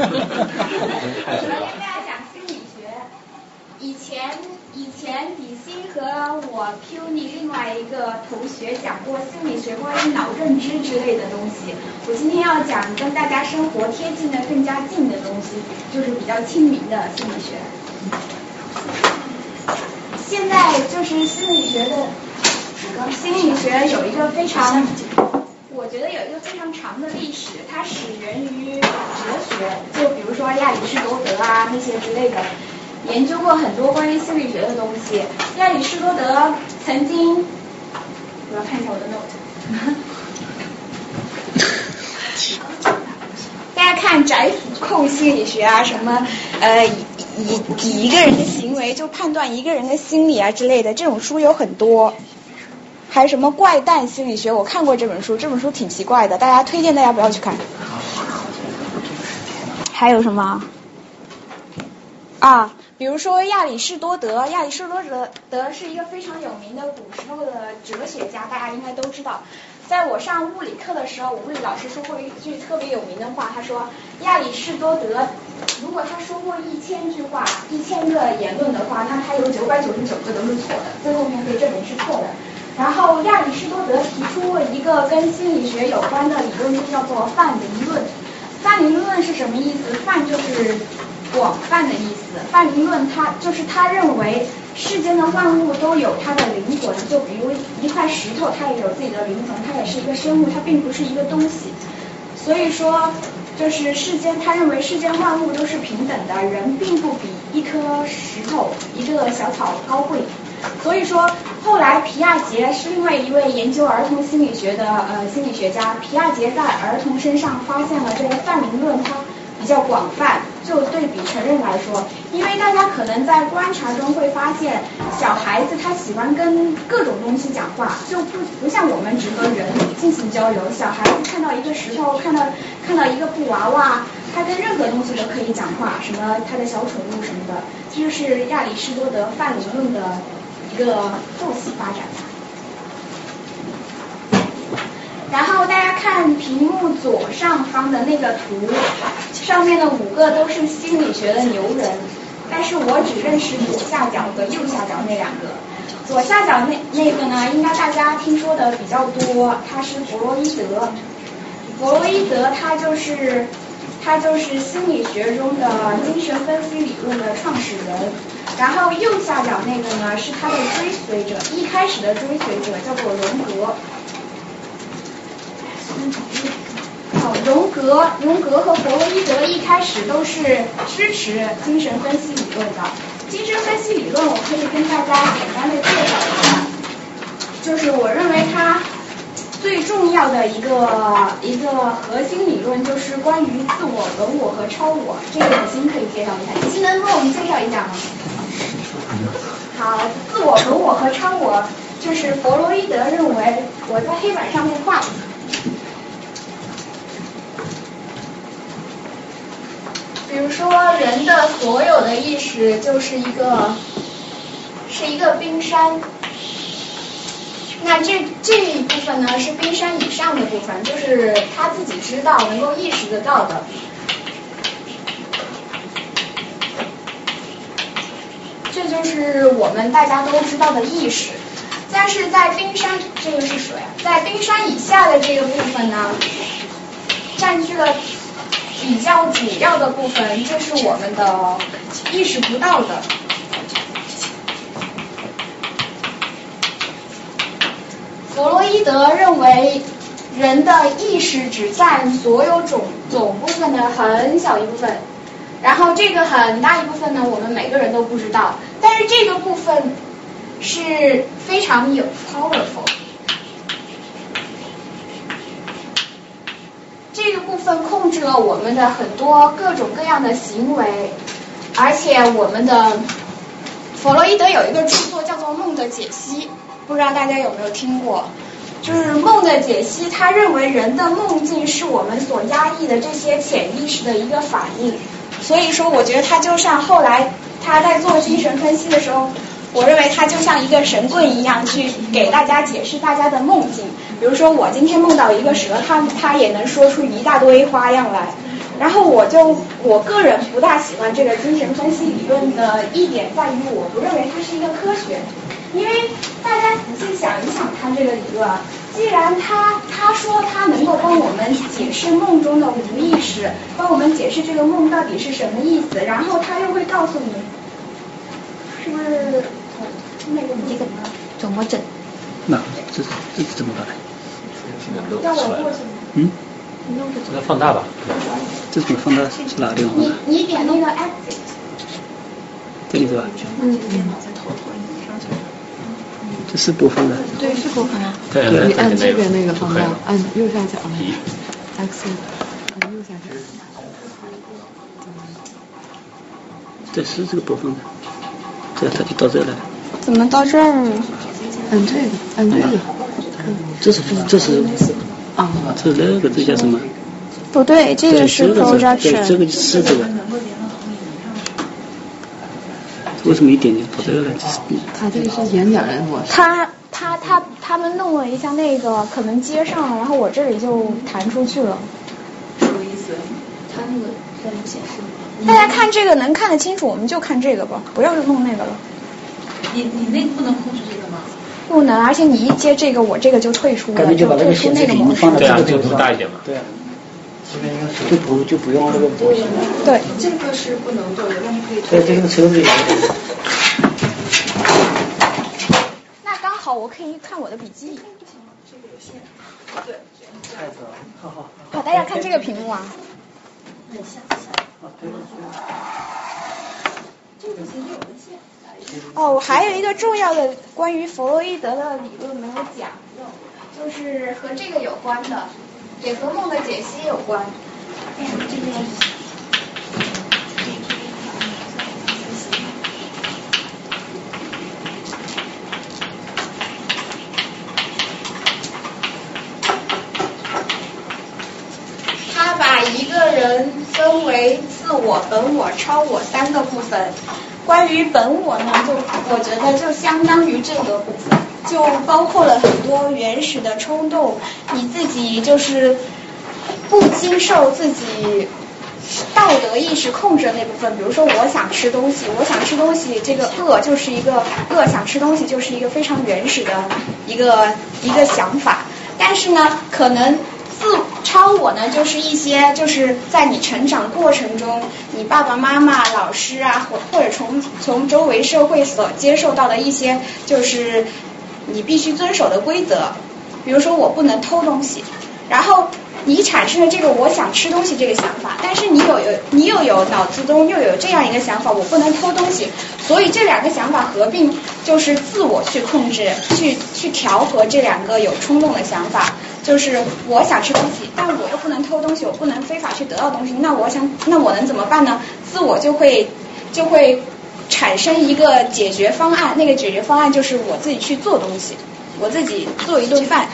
我跟大家讲心理学。以前以前李欣和我 Puni 另外一个同学讲过心理学关于脑认知之类的东西。我今天要讲跟大家生活贴近的更加近的东西，就是比较亲民的心理学。现在就是心理学的，心理学有一个非常。我觉得有一个非常长的历史，它始源于哲学，就比如说亚里士多德啊那些之类的，研究过很多关于心理学的东西。亚里士多德曾经，我要看一下我的 note。大家看宅府控心理学啊，什么呃以以一个人的行为就判断一个人的心理啊之类的，这种书有很多。还有什么怪诞心理学？我看过这本书，这本书挺奇怪的，大家推荐大家不要去看。还有什么？啊，比如说亚里士多德，亚里士多德德是一个非常有名的古时候的哲学家，大家应该都知道。在我上物理课的时候，物理老师说过一句特别有名的话，他说亚里士多德如果他说过一千句话、一千个言论的话，那他有九百九十九个都是错的，最后面被证明是错的。然后亚里士多德提出了一个跟心理学有关的理论，就叫做泛灵论。泛灵论是什么意思？泛就是广泛的意思。泛灵论他就是他认为世间的万物都有它的灵魂，就比如一块石头，它也有自己的灵魂，它也是一个生物，它并不是一个东西。所以说，就是世间他认为世间万物都是平等的，人并不比一颗石头、一个小草高贵。所以说，后来皮亚杰是另外一位研究儿童心理学的呃心理学家。皮亚杰在儿童身上发现了这个泛灵论，它比较广泛。就对比成人来说，因为大家可能在观察中会发现，小孩子他喜欢跟各种东西讲话，就不不像我们只和人进行交流。小孩子看到一个石头，看到看到一个布娃娃，他跟任何东西都可以讲话，什么他的小宠物什么的，这就是亚里士多德泛灵论的。一个后期发展吧。然后大家看屏幕左上方的那个图，上面的五个都是心理学的牛人，但是我只认识左下角和右下角那两个。左下角那那个呢，应该大家听说的比较多，他是弗洛伊德。弗洛伊德他就是他就是心理学中的精神分析理论的创始人。然后右下角那个呢是他的追随者，一开始的追随者叫做荣格。好，荣格，荣格和弗洛伊德一开始都是支持精神分析理论的。精神分析理论我可以跟大家简单的介绍一下，就是我认为它最重要的一个一个核心理论就是关于自我、本我和超我。这个李欣可以介绍一下，李欣能帮我们介绍一下吗？好，自我、本我和超我，就是弗洛伊德认为，我在黑板上面画。比如说，人的所有的意识就是一个，是一个冰山。那这这一部分呢，是冰山以上的部分，就是他自己知道、能够意识得到的。这就是我们大家都知道的意识，但是在冰山，这个是水，在冰山以下的这个部分呢，占据了比较主要的部分，这是我们的意识不到的。弗洛伊德认为，人的意识只占所有总总部分的很小一部分。然后这个很大一部分呢，我们每个人都不知道，但是这个部分是非常有 powerful，这个部分控制了我们的很多各种各样的行为，而且我们的弗洛伊德有一个著作叫做《梦的解析》，不知道大家有没有听过？就是梦的解析，他认为人的梦境是我们所压抑的这些潜意识的一个反应。所以说，我觉得他就像后来他在做精神分析的时候，我认为他就像一个神棍一样，去给大家解释大家的梦境。比如说，我今天梦到一个蛇，他他也能说出一大堆花样来。然后我就我个人不大喜欢这个精神分析理论的一点在于，我不认为它是一个科学。因为大家仔细想一想，他这个理论，既然他他说他能够帮我们解释梦中的无意识，帮我们解释这个梦到底是什么意思，然后他又会告诉你，是不是那个这个怎么整？那这这怎么办？让我过去。嗯？那放大吧。这怎么放大？是哪个地方？你你点那个 exit。这里是吧？嗯。这是播放的。对，是播放的。对，你按这边那个方向，按右下角那个 X，按右下角。这是这个播放的，这它就到这来。怎么到这儿？按这个，按这个。这是这是啊，这是那个这叫什么？不对，这个是 projection。这个是这个。为什么一点点跑这个来？他这个是演讲人模式。他他他他们弄了一下那个，可能接上了，然后我这里就弹出去了。什么意思？他那个在不显示。大家看这个能看得清楚，我们就看这个吧，不要弄那个了。你你那个不能控制这个吗？不能，而且你一接这个，我这个就退出了，就退出那个模式。对啊，这个图大一点嘛。对啊。这边应该是就不就不用那个。对。这个是不能做的，但是可以。对，这个车子里。那刚好我可以看我的笔记。这个有线。对。太子，好好。好，大家看这个屏幕啊。很像。这个其实有根线。哦，还有一个重要的关于弗洛伊德的理论没有讲，就是和这个有关的。也和梦的解析有关。他把一个人分为自我、本我、超我三个部分。关于本我呢，就我觉得就相当于这个部分。就包括了很多原始的冲动，你自己就是不经受自己道德意识控制的那部分。比如说，我想吃东西，我想吃东西，这个饿就是一个饿，想吃东西就是一个非常原始的一个一个想法。但是呢，可能自超我呢，就是一些就是在你成长过程中，你爸爸妈妈、老师啊，或或者从从周围社会所接受到的一些就是。你必须遵守的规则，比如说我不能偷东西，然后你产生了这个我想吃东西这个想法，但是你有有你又有脑子中又有这样一个想法，我不能偷东西，所以这两个想法合并就是自我去控制，去去调和这两个有冲动的想法，就是我想吃东西，但我又不能偷东西，我不能非法去得到东西，那我想那我能怎么办呢？自我就会就会。产生一个解决方案，那个解决方案就是我自己去做东西，我自己做一顿饭，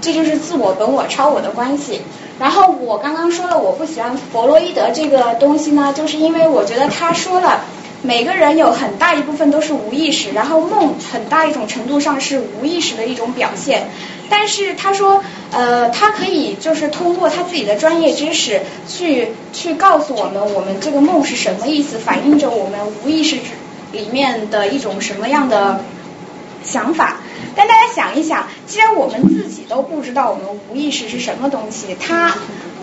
这就是自我、本我、超我的关系。然后我刚刚说了，我不喜欢弗洛伊德这个东西呢，就是因为我觉得他说了，每个人有很大一部分都是无意识，然后梦很大一种程度上是无意识的一种表现。但是他说，呃，他可以就是通过他自己的专业知识去去告诉我们，我们这个梦是什么意思，反映着我们无意识之。里面的一种什么样的想法？但大家想一想，既然我们自己都不知道我们无意识是什么东西，他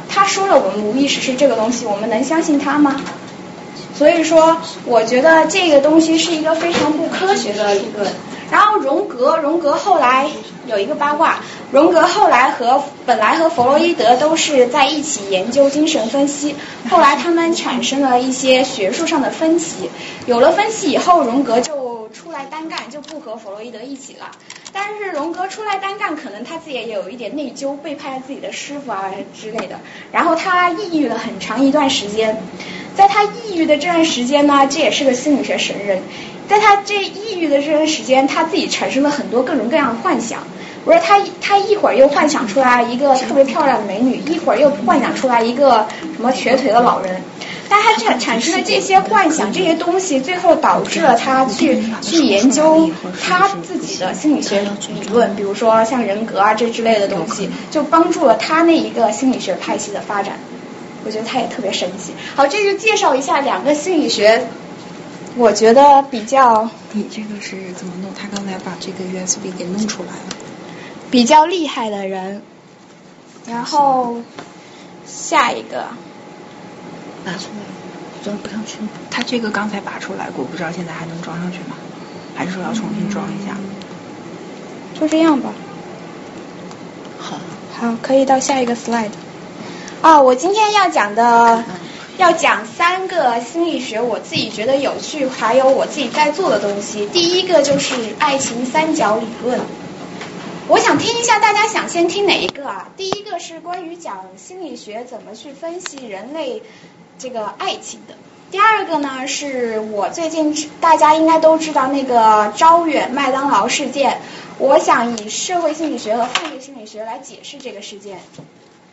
他说了我们无意识是这个东西，我们能相信他吗？所以说，我觉得这个东西是一个非常不科学的理论。然后荣格，荣格后来有一个八卦，荣格后来和本来和弗洛伊德都是在一起研究精神分析，后来他们产生了一些学术上的分歧，有了分歧以后，荣格就出来单干，就不和弗洛伊德一起了。但是荣格出来单干，可能他自己也有一点内疚，背叛了自己的师傅啊之类的。然后他抑郁了很长一段时间，在他抑郁的这段时间呢，这也是个心理学神人。在他这抑郁的这段时间，他自己产生了很多各种各样的幻想。我说他他一会儿又幻想出来一个特别漂亮的美女，一会儿又幻想出来一个什么瘸腿的老人。但他产产生的这些幻想这些东西，最后导致了他去去研究他自己的心理学理论，比如说像人格啊这之类的东西，就帮助了他那一个心理学派系的发展。我觉得他也特别神奇。好，这就介绍一下两个心理学，我觉得比较。你这个是怎么弄？他刚才把这个 USB 给弄出来了。比较厉害的人，然后下一个。拿出来，装不上去。他这个刚才拔出来过，不知道现在还能装上去吗？还是说要重新装一下？就这样吧。好。好，可以到下一个 slide。啊，我今天要讲的，要讲三个心理学，我自己觉得有趣，还有我自己在做的东西。第一个就是爱情三角理论。我想听一下大家想先听哪一个啊？第一个是关于讲心理学怎么去分析人类。这个爱情的，第二个呢是我最近大家应该都知道那个招远麦当劳事件，我想以社会心理学和犯罪心理学来解释这个事件。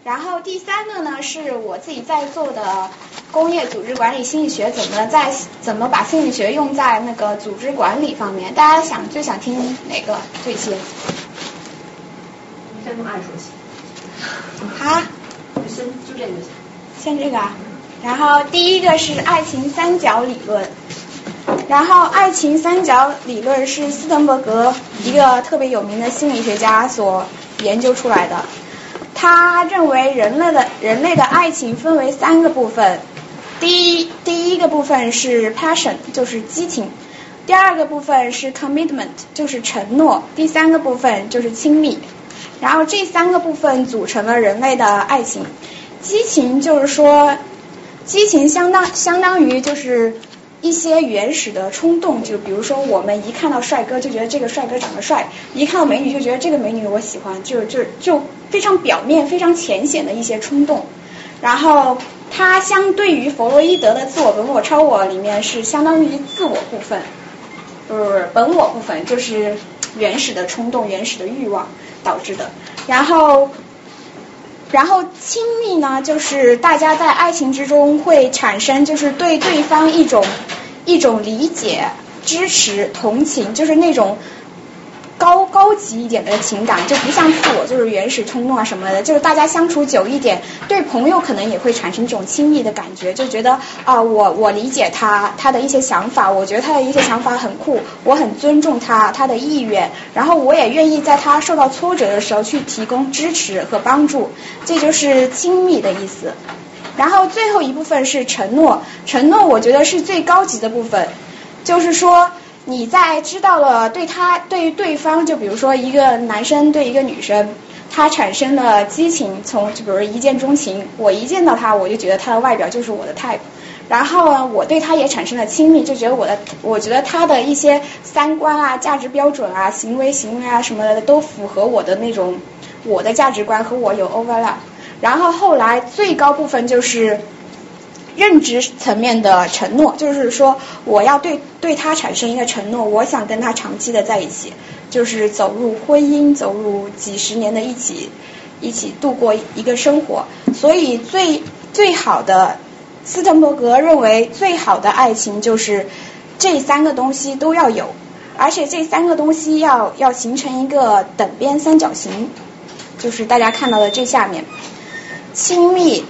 然后第三个呢是我自己在做的工业组织管理心理学，怎么在怎么把心理学用在那个组织管理方面？大家想最想听哪个最先？先从爱说起。好。先就这个先。先这个啊。然后第一个是爱情三角理论，然后爱情三角理论是斯滕伯格一个特别有名的心理学家所研究出来的。他认为人类的人类的爱情分为三个部分，第一第一个部分是 passion，就是激情；第二个部分是 commitment，就是承诺；第三个部分就是亲密。然后这三个部分组成了人类的爱情。激情就是说。激情相当相当于就是一些原始的冲动，就比如说我们一看到帅哥就觉得这个帅哥长得帅，一看到美女就觉得这个美女我喜欢，就就就非常表面、非常浅显的一些冲动。然后它相对于弗洛伊德的自我、本我、超我里面是相当于自我部分，不是本我部分，就是原始的冲动、原始的欲望导致的。然后。然后亲密呢，就是大家在爱情之中会产生，就是对对方一种一种理解、支持、同情，就是那种。高级一点的情感就不像自我，就是原始冲动啊什么的，就是大家相处久一点，对朋友可能也会产生这种亲密的感觉，就觉得啊，我我理解他他的一些想法，我觉得他的一些想法很酷，我很尊重他他的意愿，然后我也愿意在他受到挫折的时候去提供支持和帮助，这就是亲密的意思。然后最后一部分是承诺，承诺我觉得是最高级的部分，就是说。你在知道了对他对对方，就比如说一个男生对一个女生，他产生了激情，从就比如一见钟情，我一见到他我就觉得他的外表就是我的 type，然后呢，我对他也产生了亲密，就觉得我的我觉得他的一些三观啊、价值标准啊、行为行为啊什么的都符合我的那种我的价值观和我有 overlap，然后后来最高部分就是。认知层面的承诺，就是说我要对对他产生一个承诺，我想跟他长期的在一起，就是走入婚姻，走入几十年的一起一起度过一个生活。所以最最好的，斯滕伯格认为最好的爱情就是这三个东西都要有，而且这三个东西要要形成一个等边三角形，就是大家看到的这下面，亲密。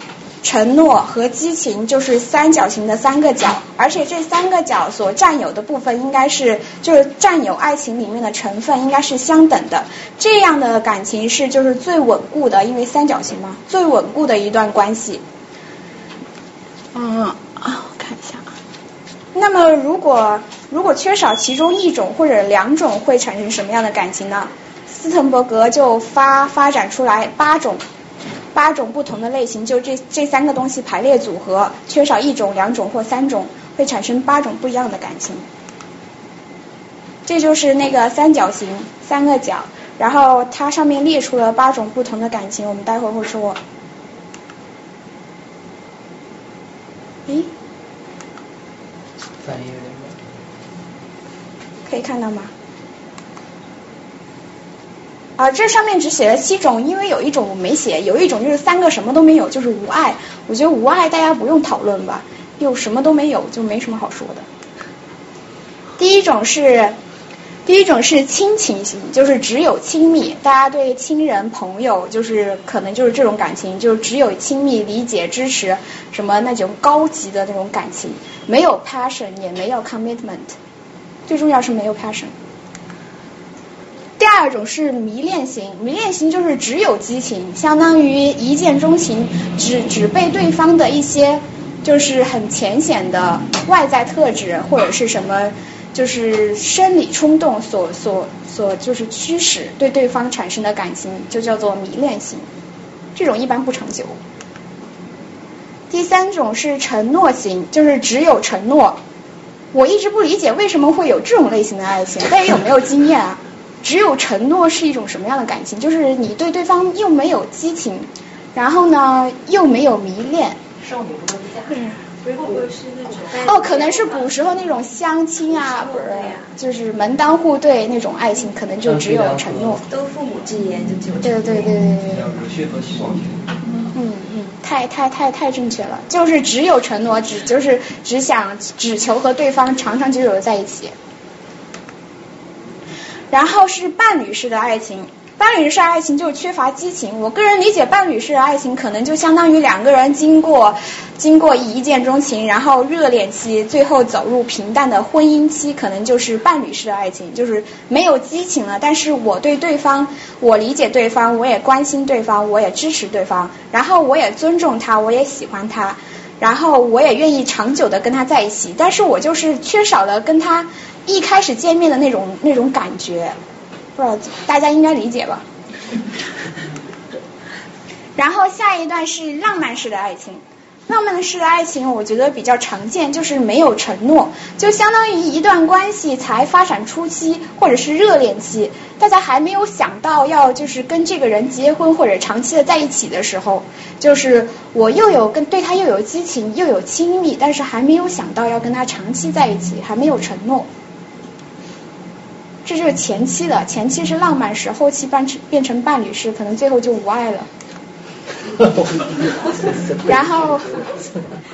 承诺和激情就是三角形的三个角，而且这三个角所占有的部分应该是就是占有爱情里面的成分应该是相等的，这样的感情是就是最稳固的，因为三角形嘛，最稳固的一段关系。嗯啊，我看一下啊。那么如果如果缺少其中一种或者两种，会产生什么样的感情呢？斯滕伯格就发发展出来八种。八种不同的类型，就这这三个东西排列组合，缺少一种、两种或三种，会产生八种不一样的感情。这就是那个三角形，三个角，然后它上面列出了八种不同的感情，我们待会儿会说。咦？翻译有点可以看到吗？啊，这上面只写了七种，因为有一种我没写，有一种就是三个什么都没有，就是无爱。我觉得无爱大家不用讨论吧，又什么都没有，就没什么好说的。第一种是第一种是亲情型，就是只有亲密，大家对亲人、朋友，就是可能就是这种感情，就是只有亲密、理解、支持，什么那种高级的那种感情，没有 passion，也没有 commitment，最重要是没有 passion。第二种是迷恋型，迷恋型就是只有激情，相当于一见钟情，只只被对方的一些就是很浅显的外在特质或者是什么。就是生理冲动所所所就是驱使对对方产生的感情，就叫做迷恋型，这种一般不长久。第三种是承诺型，就是只有承诺。我一直不理解为什么会有这种类型的爱情，大家有没有经验啊？只有承诺是一种什么样的感情？就是你对对方又没有激情，然后呢又没有迷恋。少女不嫁。会不会是那？哦，可能是古时候那种相亲啊，不是，就是门当户对那种爱情，可能就只有承诺。都父母之言，就只有。对对对对对。嗯嗯，太太太太正确了，就是只有承诺，只就是只想只求和对方长长久久的在一起。然后是伴侣式的爱情。伴侣式爱情就是缺乏激情。我个人理解，伴侣式的爱情可能就相当于两个人经过经过一见钟情，然后热恋期，最后走入平淡的婚姻期，可能就是伴侣式的爱情，就是没有激情了。但是我对对方，我理解对方，我也关心对方，我也支持对方，然后我也尊重他，我也喜欢他，然后我也愿意长久的跟他在一起。但是我就是缺少了跟他一开始见面的那种那种感觉。不知道大家应该理解吧。然后下一段是浪漫式的爱情，浪漫式的爱情我觉得比较常见，就是没有承诺，就相当于一段关系才发展初期或者是热恋期，大家还没有想到要就是跟这个人结婚或者长期的在一起的时候，就是我又有跟对他又有激情又有亲密，但是还没有想到要跟他长期在一起，还没有承诺。这就是前期的，前期是浪漫式，后期变成变成伴侣式，可能最后就无爱了。然后，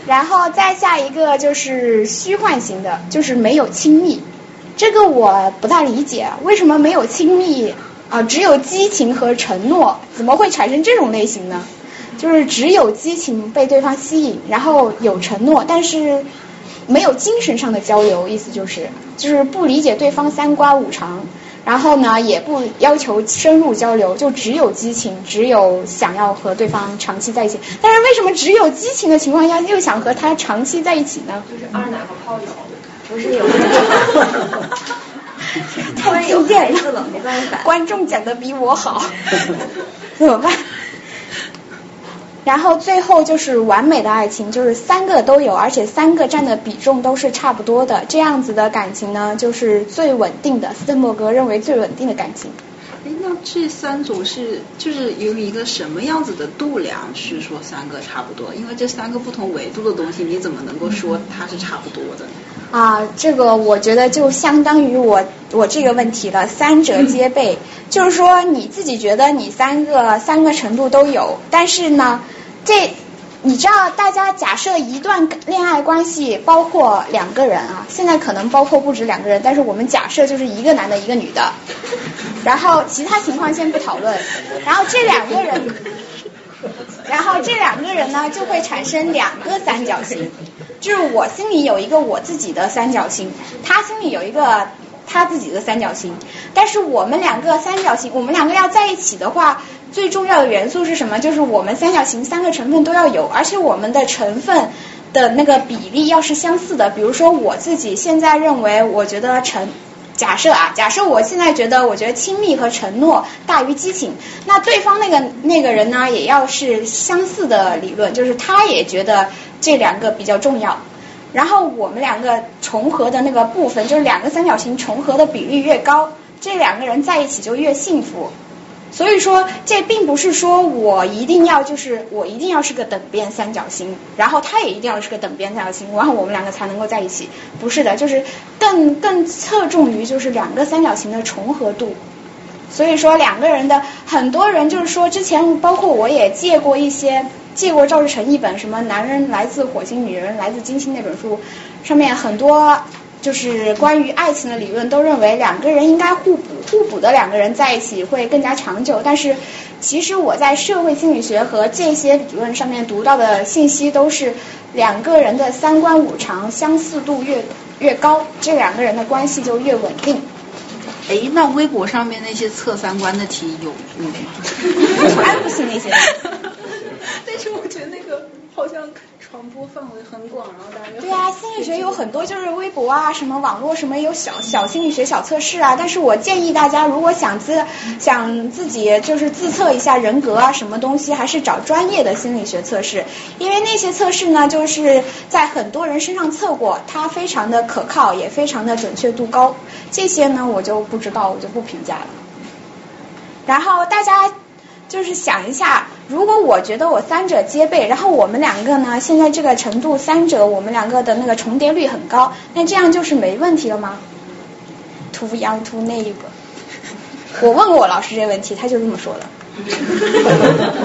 然后再下一个就是虚幻型的，就是没有亲密。这个我不大理解，为什么没有亲密啊？只有激情和承诺，怎么会产生这种类型呢？就是只有激情被对方吸引，然后有承诺，但是。没有精神上的交流，意思就是就是不理解对方三观五常，然后呢也不要求深入交流，就只有激情，只有想要和对方长期在一起。但是为什么只有激情的情况下又想和他长期在一起呢？就是二奶和炮友，不是有太经典了，没办法，观众讲的比我好，怎么办？然后最后就是完美的爱情，就是三个都有，而且三个占的比重都是差不多的，这样子的感情呢，就是最稳定的。斯滕伯格认为最稳定的感情。哎，那这三种是就是有一个什么样子的度量去说三个差不多？因为这三个不同维度的东西，你怎么能够说它是差不多的呢？啊，这个我觉得就相当于我我这个问题了，三者皆备，就是说你自己觉得你三个三个程度都有，但是呢。这你知道，大家假设一段恋爱关系包括两个人啊，现在可能包括不止两个人，但是我们假设就是一个男的，一个女的，然后其他情况先不讨论，然后这两个人，然后这两个人呢就会产生两个三角形，就是我心里有一个我自己的三角形，他心里有一个他自己的三角形，但是我们两个三角形，我们两个要在一起的话。最重要的元素是什么？就是我们三角形三个成分都要有，而且我们的成分的那个比例要是相似的。比如说我自己现在认为，我觉得承假设啊，假设我现在觉得，我觉得亲密和承诺大于激情，那对方那个那个人呢，也要是相似的理论，就是他也觉得这两个比较重要。然后我们两个重合的那个部分，就是两个三角形重合的比例越高，这两个人在一起就越幸福。所以说，这并不是说我一定要就是我一定要是个等边三角形，然后他也一定要是个等边三角形，然后我们两个才能够在一起。不是的，就是更更侧重于就是两个三角形的重合度。所以说，两个人的很多人就是说，之前包括我也借过一些借过赵志成一本什么《男人来自火星，女人来自金星》那本书，上面很多就是关于爱情的理论，都认为两个人应该互补，互补的两个人在一起会更加长久。但是其实我在社会心理学和这些理论上面读到的信息都是两个人的三观五常相似度越越高，这两个人的关系就越稳定。哎，那微博上面那些测三观的题有用吗？我还不信那些。但是我觉得那个好像传播范围很广，然后大家对啊，心理学有很多，就是微博啊，什么网络什么有小小心理学小测试啊。但是我建议大家，如果想自想自己就是自测一下人格啊，什么东西，还是找专业的心理学测试，因为那些测试呢，就是在很多人身上测过，它非常的可靠，也非常的准确度高。这些呢，我就不知道，我就不评价了。然后大家就是想一下。如果我觉得我三者皆备，然后我们两个呢，现在这个程度，三者我们两个的那个重叠率很高，那这样就是没问题了吗？Too young to 那一个，我问过我老师这个问题，他就这么说的。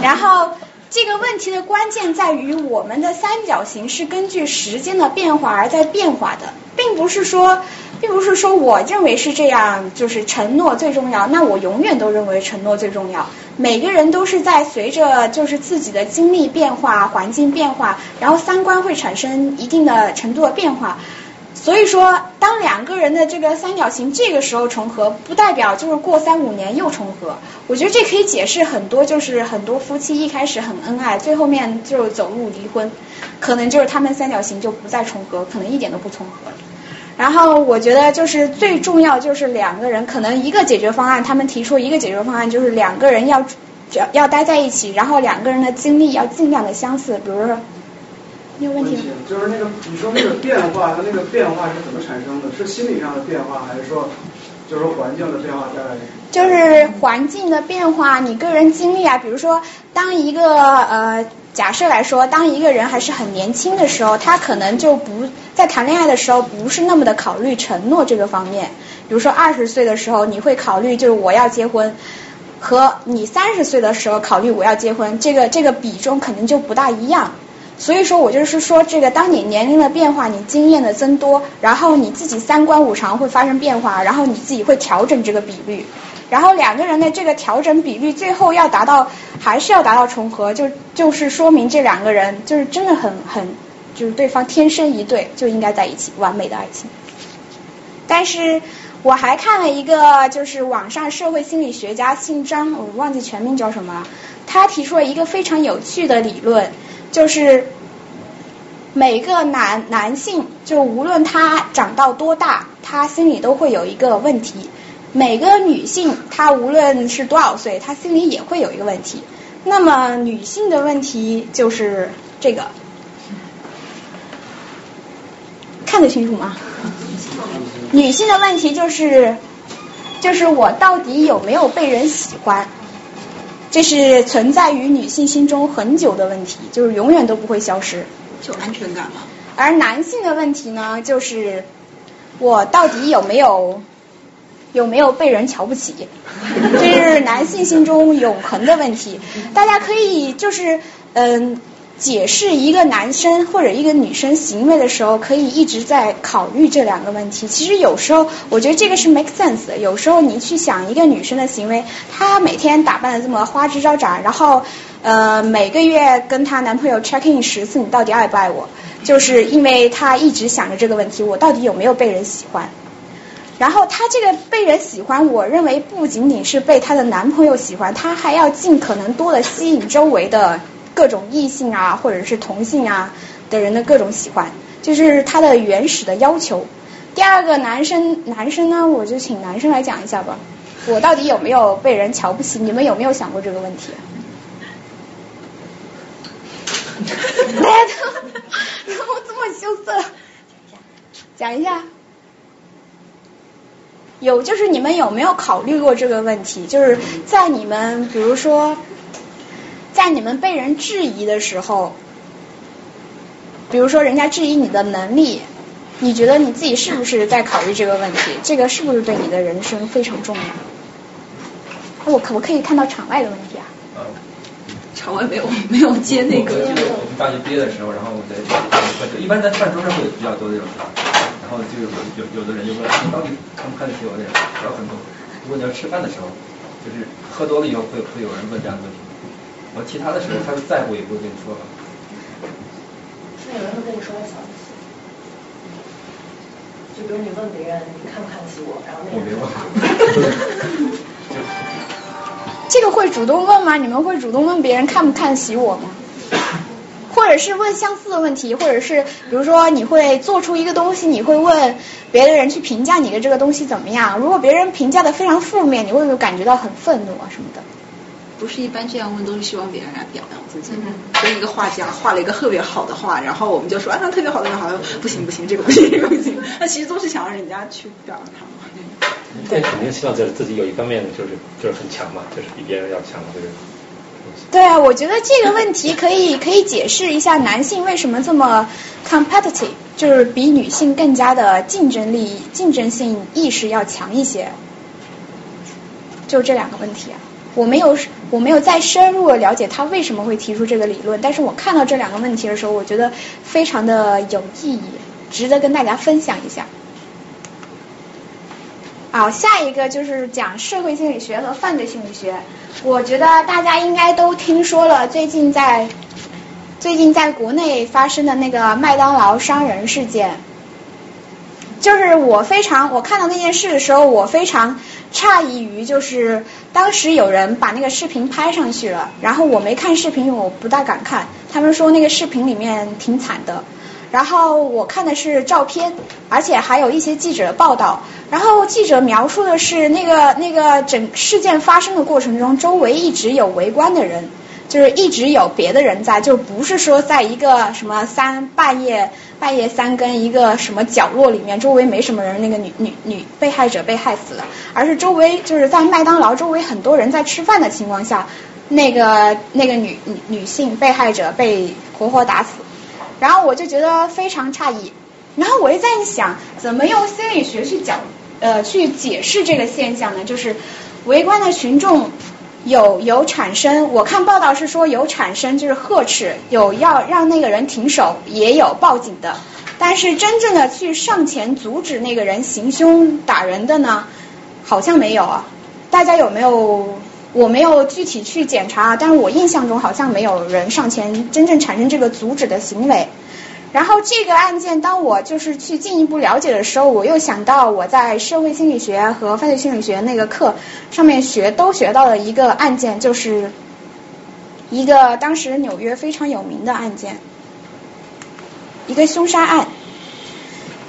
然后这个问题的关键在于，我们的三角形是根据时间的变化而在变化的，并不是说。并不是说我认为是这样，就是承诺最重要。那我永远都认为承诺最重要。每个人都是在随着就是自己的经历变化、环境变化，然后三观会产生一定的程度的变化。所以说，当两个人的这个三角形这个时候重合，不代表就是过三五年又重合。我觉得这可以解释很多，就是很多夫妻一开始很恩爱，最后面就走入离婚，可能就是他们三角形就不再重合，可能一点都不重合。然后我觉得就是最重要就是两个人可能一个解决方案，他们提出一个解决方案就是两个人要要要待在一起，然后两个人的经历要尽量的相似。比如说，你有问题吗？就是那个你说那个变化，它那个变化是怎么产生的？是心理上的变化，还是说就是说环境的变化带来的？就是环境的变化，你个人经历啊，比如说当一个呃。假设来说，当一个人还是很年轻的时候，他可能就不在谈恋爱的时候不是那么的考虑承诺这个方面。比如说二十岁的时候，你会考虑就是我要结婚，和你三十岁的时候考虑我要结婚，这个这个比重肯定就不大一样。所以说我就是说，这个当你年龄的变化，你经验的增多，然后你自己三观五常会发生变化，然后你自己会调整这个比率。然后两个人的这个调整比率，最后要达到，还是要达到重合，就就是说明这两个人就是真的很很，就是对方天生一对，就应该在一起，完美的爱情。但是我还看了一个，就是网上社会心理学家姓张，我忘记全名叫什么了，他提出了一个非常有趣的理论，就是每个男男性，就无论他长到多大，他心里都会有一个问题。每个女性，她无论是多少岁，她心里也会有一个问题。那么，女性的问题就是这个，看得清楚吗？女性的问题就是，就是我到底有没有被人喜欢？这是存在于女性心中很久的问题，就是永远都不会消失。就安全感嘛。而男性的问题呢，就是我到底有没有？有没有被人瞧不起？这是男性心中永恒的问题。大家可以就是嗯，解释一个男生或者一个女生行为的时候，可以一直在考虑这两个问题。其实有时候我觉得这个是 make sense 的。有时候你去想一个女生的行为，她每天打扮的这么花枝招展，然后呃每个月跟她男朋友 check in 十次，你到底爱不爱我？就是因为她一直想着这个问题，我到底有没有被人喜欢？然后她这个被人喜欢，我认为不仅仅是被她的男朋友喜欢，她还要尽可能多的吸引周围的各种异性啊，或者是同性啊的人的各种喜欢，就是她的原始的要求。第二个男生，男生呢，我就请男生来讲一下吧，我到底有没有被人瞧不起？你们有没有想过这个问题？大家都怎么这么羞涩？讲一下。有，就是你们有没有考虑过这个问题？就是在你们，比如说，在你们被人质疑的时候，比如说人家质疑你的能力，你觉得你自己是不是在考虑这个问题？这个是不是对你的人生非常重要？我可不可以看到场外的问题啊？场外没有，没有接那个。我们大学毕业的时候，然后我在一般在饭桌上会比较多这种事。然后就有有有的人就问，你到底看不看得起我？这聊很多。如果你要吃饭的时候，就是喝多了以后会会有人问这样的问题。我其他的时候，他是在乎也不会跟你说吧。那有人会跟你说我小气，就比如你问别人你看不看得起我，然后那个 这个会主动问吗？你们会主动问别人看不看得起我吗？或者是问相似的问题，或者是比如说你会做出一个东西，你会问别的人去评价你的这个东西怎么样？如果别人评价的非常负面，你会不会感觉到很愤怒啊什么的？不是一般这样问，都是希望别人来表扬自己。跟一个画家画了一个特别好的画，然后我们就说啊，特别好，特别好，不行不行，这个不行，这个不行。那其实都是想让人家去表扬他嘛。对，肯定希望就是自己有一方面就是就是很强嘛，就是比别人要强嘛，这个。对啊，我觉得这个问题可以 可以解释一下男性为什么这么 competitive，就是比女性更加的竞争力、竞争性意识要强一些。就这两个问题啊，我没有我没有再深入的了解他为什么会提出这个理论，但是我看到这两个问题的时候，我觉得非常的有意义，值得跟大家分享一下。好，下一个就是讲社会心理学和犯罪心理学。我觉得大家应该都听说了，最近在最近在国内发生的那个麦当劳伤人事件。就是我非常，我看到那件事的时候，我非常诧异于，就是当时有人把那个视频拍上去了，然后我没看视频，我不大敢看。他们说那个视频里面挺惨的。然后我看的是照片，而且还有一些记者的报道。然后记者描述的是那个那个整事件发生的过程中，周围一直有围观的人，就是一直有别的人在，就不是说在一个什么三半夜半夜三更一个什么角落里面，周围没什么人，那个女女女被害者被害死了，而是周围就是在麦当劳周围很多人在吃饭的情况下，那个那个女女女性被害者被活活打死。然后我就觉得非常诧异，然后我就在想，怎么用心理学去讲呃去解释这个现象呢？就是围观的群众有有产生，我看报道是说有产生就是呵斥，有要让那个人停手，也有报警的，但是真正的去上前阻止那个人行凶打人的呢，好像没有啊。大家有没有？我没有具体去检查，但是我印象中好像没有人上前真正产生这个阻止的行为。然后这个案件，当我就是去进一步了解的时候，我又想到我在社会心理学和犯罪心理学那个课上面学都学到了一个案件，就是一个当时纽约非常有名的案件，一个凶杀案。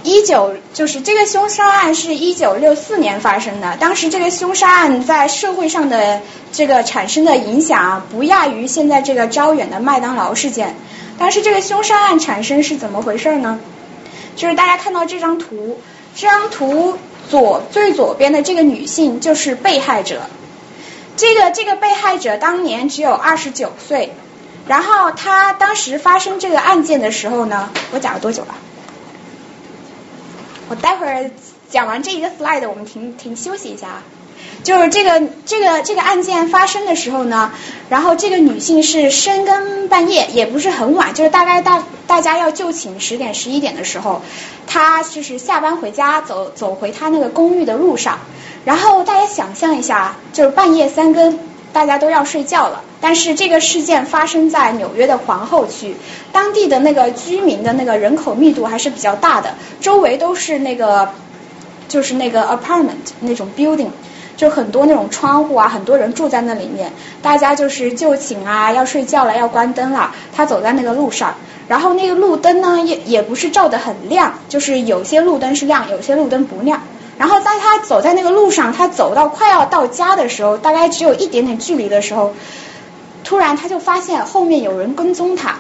一九就是这个凶杀案是一九六四年发生的，当时这个凶杀案在社会上的这个产生的影响不亚于现在这个招远的麦当劳事件。但是这个凶杀案产生是怎么回事呢？就是大家看到这张图，这张图左最左边的这个女性就是被害者，这个这个被害者当年只有二十九岁，然后她当时发生这个案件的时候呢，我讲了多久了？我待会儿讲完这一个 slide，我们停停休息一下。就是这个这个这个案件发生的时候呢，然后这个女性是深更半夜，也不是很晚，就是大概大大家要就寝十点十一点的时候，她就是下班回家走走回她那个公寓的路上，然后大家想象一下，就是半夜三更，大家都要睡觉了，但是这个事件发生在纽约的皇后区，当地的那个居民的那个人口密度还是比较大的，周围都是那个就是那个 apartment 那种 building。就很多那种窗户啊，很多人住在那里面，大家就是就寝啊，要睡觉了，要关灯了。他走在那个路上，然后那个路灯呢，也也不是照得很亮，就是有些路灯是亮，有些路灯不亮。然后在他走在那个路上，他走到快要到家的时候，大概只有一点点距离的时候，突然他就发现后面有人跟踪他。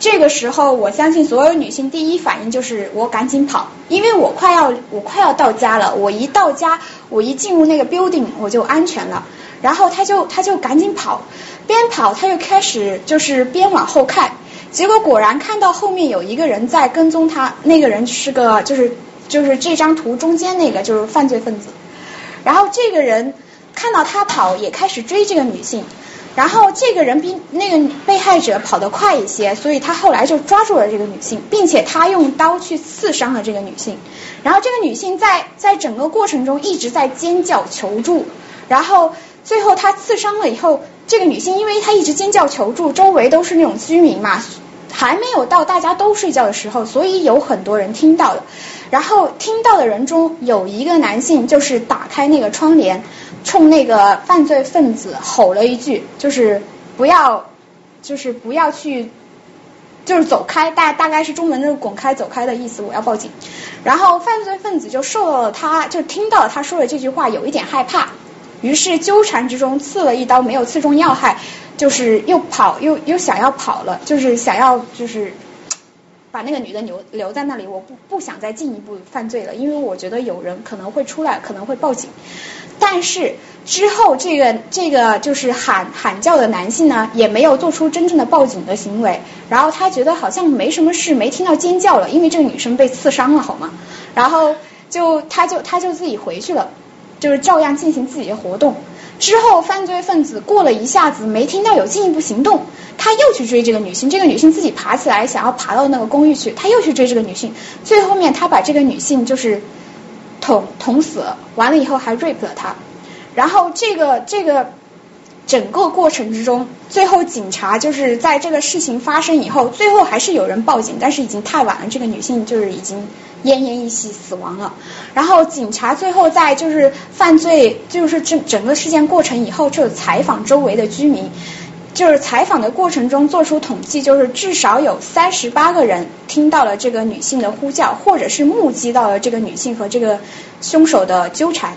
这个时候，我相信所有女性第一反应就是我赶紧跑，因为我快要我快要到家了。我一到家，我一进入那个 building，我就安全了。然后他就他就赶紧跑，边跑他就开始就是边往后看，结果果然看到后面有一个人在跟踪他，那个人是个就是就是这张图中间那个就是犯罪分子。然后这个人。看到他跑，也开始追这个女性。然后这个人比那个被害者跑得快一些，所以他后来就抓住了这个女性，并且他用刀去刺伤了这个女性。然后这个女性在在整个过程中一直在尖叫求助。然后最后他刺伤了以后，这个女性因为她一直尖叫求助，周围都是那种居民嘛，还没有到大家都睡觉的时候，所以有很多人听到了。然后听到的人中有一个男性就是打开那个窗帘。冲那个犯罪分子吼了一句，就是不要，就是不要去，就是走开，大大概是中文的滚开、走开的意思。我要报警。然后犯罪分子就受到了他，就听到了他说的这句话，有一点害怕，于是纠缠之中刺了一刀，没有刺中要害，就是又跑又又想要跑了，就是想要就是把那个女的留留在那里，我不不想再进一步犯罪了，因为我觉得有人可能会出来，可能会报警。但是之后，这个这个就是喊喊叫的男性呢，也没有做出真正的报警的行为。然后他觉得好像没什么事，没听到尖叫了，因为这个女生被刺伤了，好吗？然后就他就他就自己回去了，就是照样进行自己的活动。之后犯罪分子过了一下子没听到有进一步行动，他又去追这个女性，这个女性自己爬起来想要爬到那个公寓去，他又去追这个女性。最后面他把这个女性就是。捅捅死了，完了以后还 rape 了她，然后这个这个整个过程之中，最后警察就是在这个事情发生以后，最后还是有人报警，但是已经太晚了，这个女性就是已经奄奄一息死亡了。然后警察最后在就是犯罪就是整整个事件过程以后，就采访周围的居民。就是采访的过程中做出统计，就是至少有三十八个人听到了这个女性的呼叫，或者是目击到了这个女性和这个凶手的纠缠。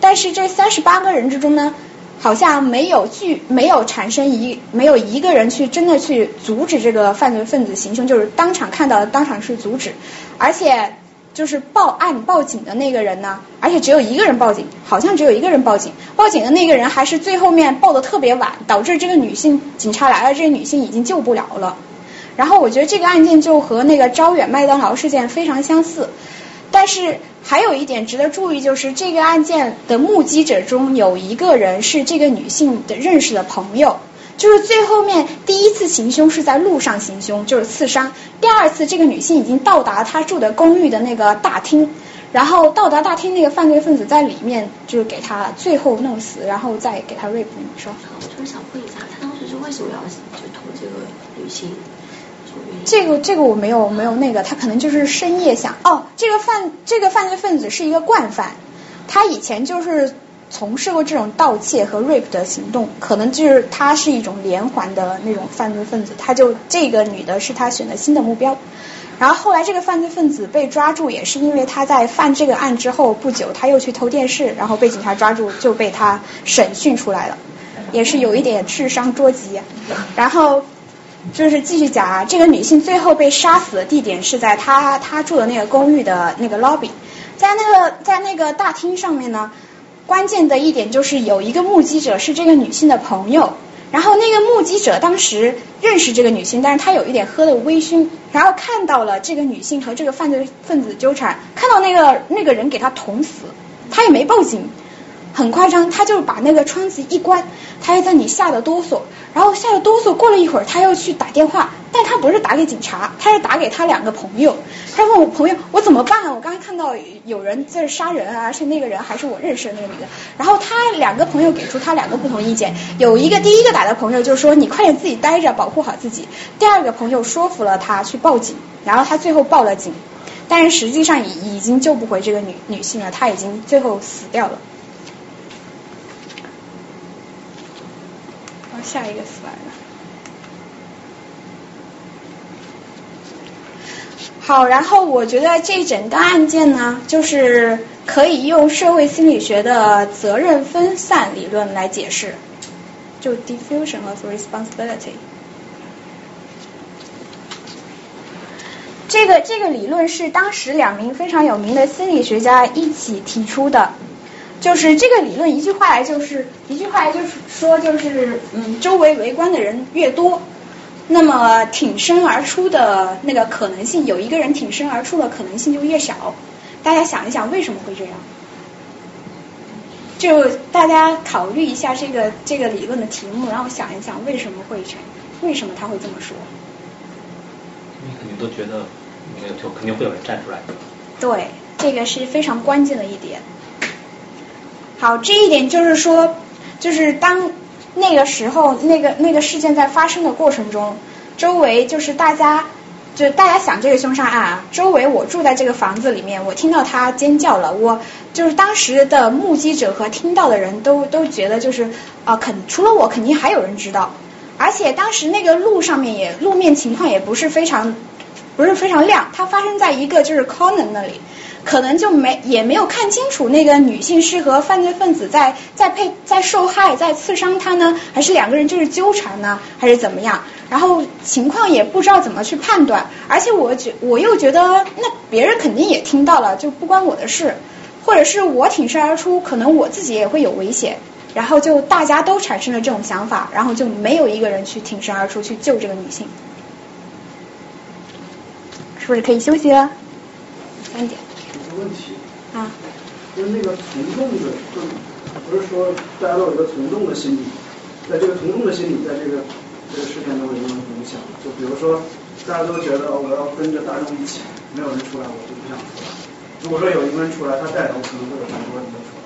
但是这三十八个人之中呢，好像没有具没有产生一没有一个人去真的去阻止这个犯罪分子行凶，就是当场看到的当场去阻止，而且。就是报案报警的那个人呢，而且只有一个人报警，好像只有一个人报警。报警的那个人还是最后面报的特别晚，导致这个女性警察来了，这个女性已经救不了了。然后我觉得这个案件就和那个招远麦当劳事件非常相似，但是还有一点值得注意，就是这个案件的目击者中有一个人是这个女性的认识的朋友。就是最后面第一次行凶是在路上行凶，就是刺伤。第二次这个女性已经到达她住的公寓的那个大厅，然后到达大厅那个犯罪分子在里面就是给她最后弄死，然后再给她 rape。你说？我就是想问一下，他当时是为什么要就捅这个女性？这个这个我没有没有那个，他可能就是深夜想哦，这个犯这个犯罪分子是一个惯犯，他以前就是。从事过这种盗窃和 rape 的行动，可能就是他是一种连环的那种犯罪分子，他就这个女的是他选的新的目标。然后后来这个犯罪分子被抓住，也是因为他在犯这个案之后不久，他又去偷电视，然后被警察抓住，就被他审讯出来了，也是有一点智商捉急。然后就是继续讲啊，这个女性最后被杀死的地点是在她她住的那个公寓的那个 lobby，在那个在那个大厅上面呢。关键的一点就是有一个目击者是这个女性的朋友，然后那个目击者当时认识这个女性，但是他有一点喝的微醺，然后看到了这个女性和这个犯罪分子纠缠，看到那个那个人给他捅死，他也没报警，很夸张，他就把那个窗子一关，他还在你吓得哆嗦，然后吓得哆嗦，过了一会儿他又去打电话。但他不是打给警察，他是打给他两个朋友。他问我朋友我怎么办？我刚才看到有人在杀人啊，而且那个人还是我认识的那个女的。然后他两个朋友给出他两个不同意见，有一个第一个打的朋友就说你快点自己待着，保护好自己。第二个朋友说服了他去报警，然后他最后报了警，但是实际上已已经救不回这个女女性了，她已经最后死掉了。下一个死完了。好，然后我觉得这整个案件呢，就是可以用社会心理学的责任分散理论来解释，就 diffusion of responsibility。这个这个理论是当时两名非常有名的心理学家一起提出的，就是这个理论一句话来就是一句话来就是说就是嗯，周围围观的人越多。那么挺身而出的那个可能性，有一个人挺身而出的可能性就越少。大家想一想，为什么会这样？就大家考虑一下这个这个理论的题目，然后想一想为什么会成，为什么他会这么说？你肯定都觉得没有，就肯定会有人站出来。对，这个是非常关键的一点。好，这一点就是说，就是当那个时候，那个那个事件在发生的过程中，周围就是大家，就大家想这个凶杀案啊，周围我住在这个房子里面，我听到他尖叫了，我就是当时的目击者和听到的人都都觉得就是啊，肯除了我，肯定还有人知道，而且当时那个路上面也路面情况也不是非常。不是非常亮，它发生在一个就是 corner 那里，可能就没也没有看清楚那个女性是和犯罪分子在在配在受害在刺伤她呢，还是两个人就是纠缠呢，还是怎么样？然后情况也不知道怎么去判断，而且我觉我又觉得那别人肯定也听到了，就不关我的事，或者是我挺身而出，可能我自己也会有危险，然后就大家都产生了这种想法，然后就没有一个人去挺身而出去救这个女性。是不是可以休息了？三点。问题。啊。就是那个从众的，就不是说大家都有一个从众的心理，在这个从众的心理，在这个这个事件中有没有影响？就比如说，大家都觉得我要跟着大众一起，没有人出来，我就不想出来。如果说有一个人出来，他带头，可能会有很多人都出来。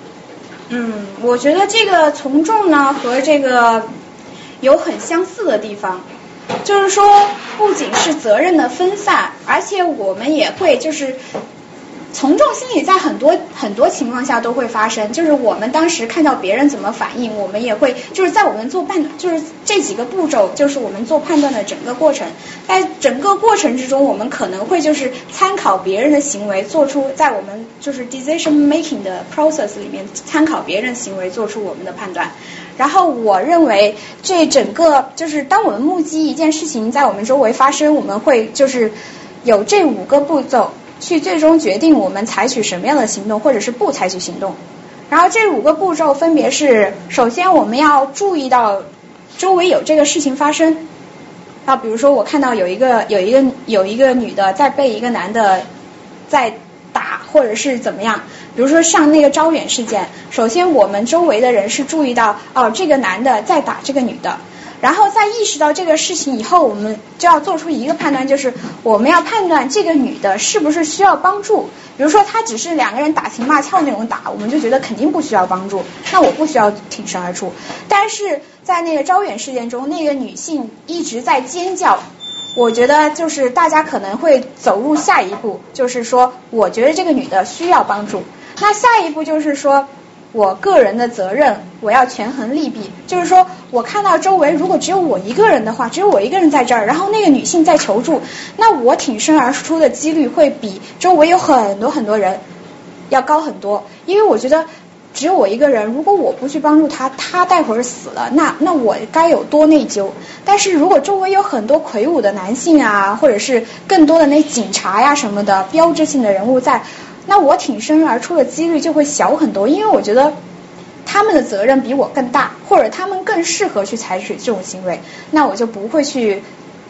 嗯，我觉得这个从众呢，和这个有很相似的地方。就是说，不仅是责任的分散，而且我们也会就是从众心理，在很多很多情况下都会发生。就是我们当时看到别人怎么反应，我们也会就是在我们做判，就是这几个步骤，就是我们做判断的整个过程。在整个过程之中，我们可能会就是参考别人的行为，做出在我们就是 decision making 的 process 里面参考别人行为，做出我们的判断。然后我认为，这整个就是当我们目击一件事情在我们周围发生，我们会就是有这五个步骤去最终决定我们采取什么样的行动，或者是不采取行动。然后这五个步骤分别是：首先我们要注意到周围有这个事情发生。啊，比如说我看到有一个有一个有一个女的在被一个男的在打，或者是怎么样。比如说像那个招远事件，首先我们周围的人是注意到哦，这个男的在打这个女的，然后在意识到这个事情以后，我们就要做出一个判断，就是我们要判断这个女的是不是需要帮助。比如说她只是两个人打情骂俏那种打，我们就觉得肯定不需要帮助，那我不需要挺身而出。但是在那个招远事件中，那个女性一直在尖叫。我觉得就是大家可能会走入下一步，就是说，我觉得这个女的需要帮助。那下一步就是说，我个人的责任，我要权衡利弊。就是说我看到周围如果只有我一个人的话，只有我一个人在这儿，然后那个女性在求助，那我挺身而出的几率会比周围有很多很多人要高很多。因为我觉得只有我一个人，如果我不去帮助他，他待会儿死了，那那我该有多内疚。但是如果周围有很多魁梧的男性啊，或者是更多的那警察呀什么的标志性的人物在。那我挺身而出的几率就会小很多，因为我觉得他们的责任比我更大，或者他们更适合去采取这种行为，那我就不会去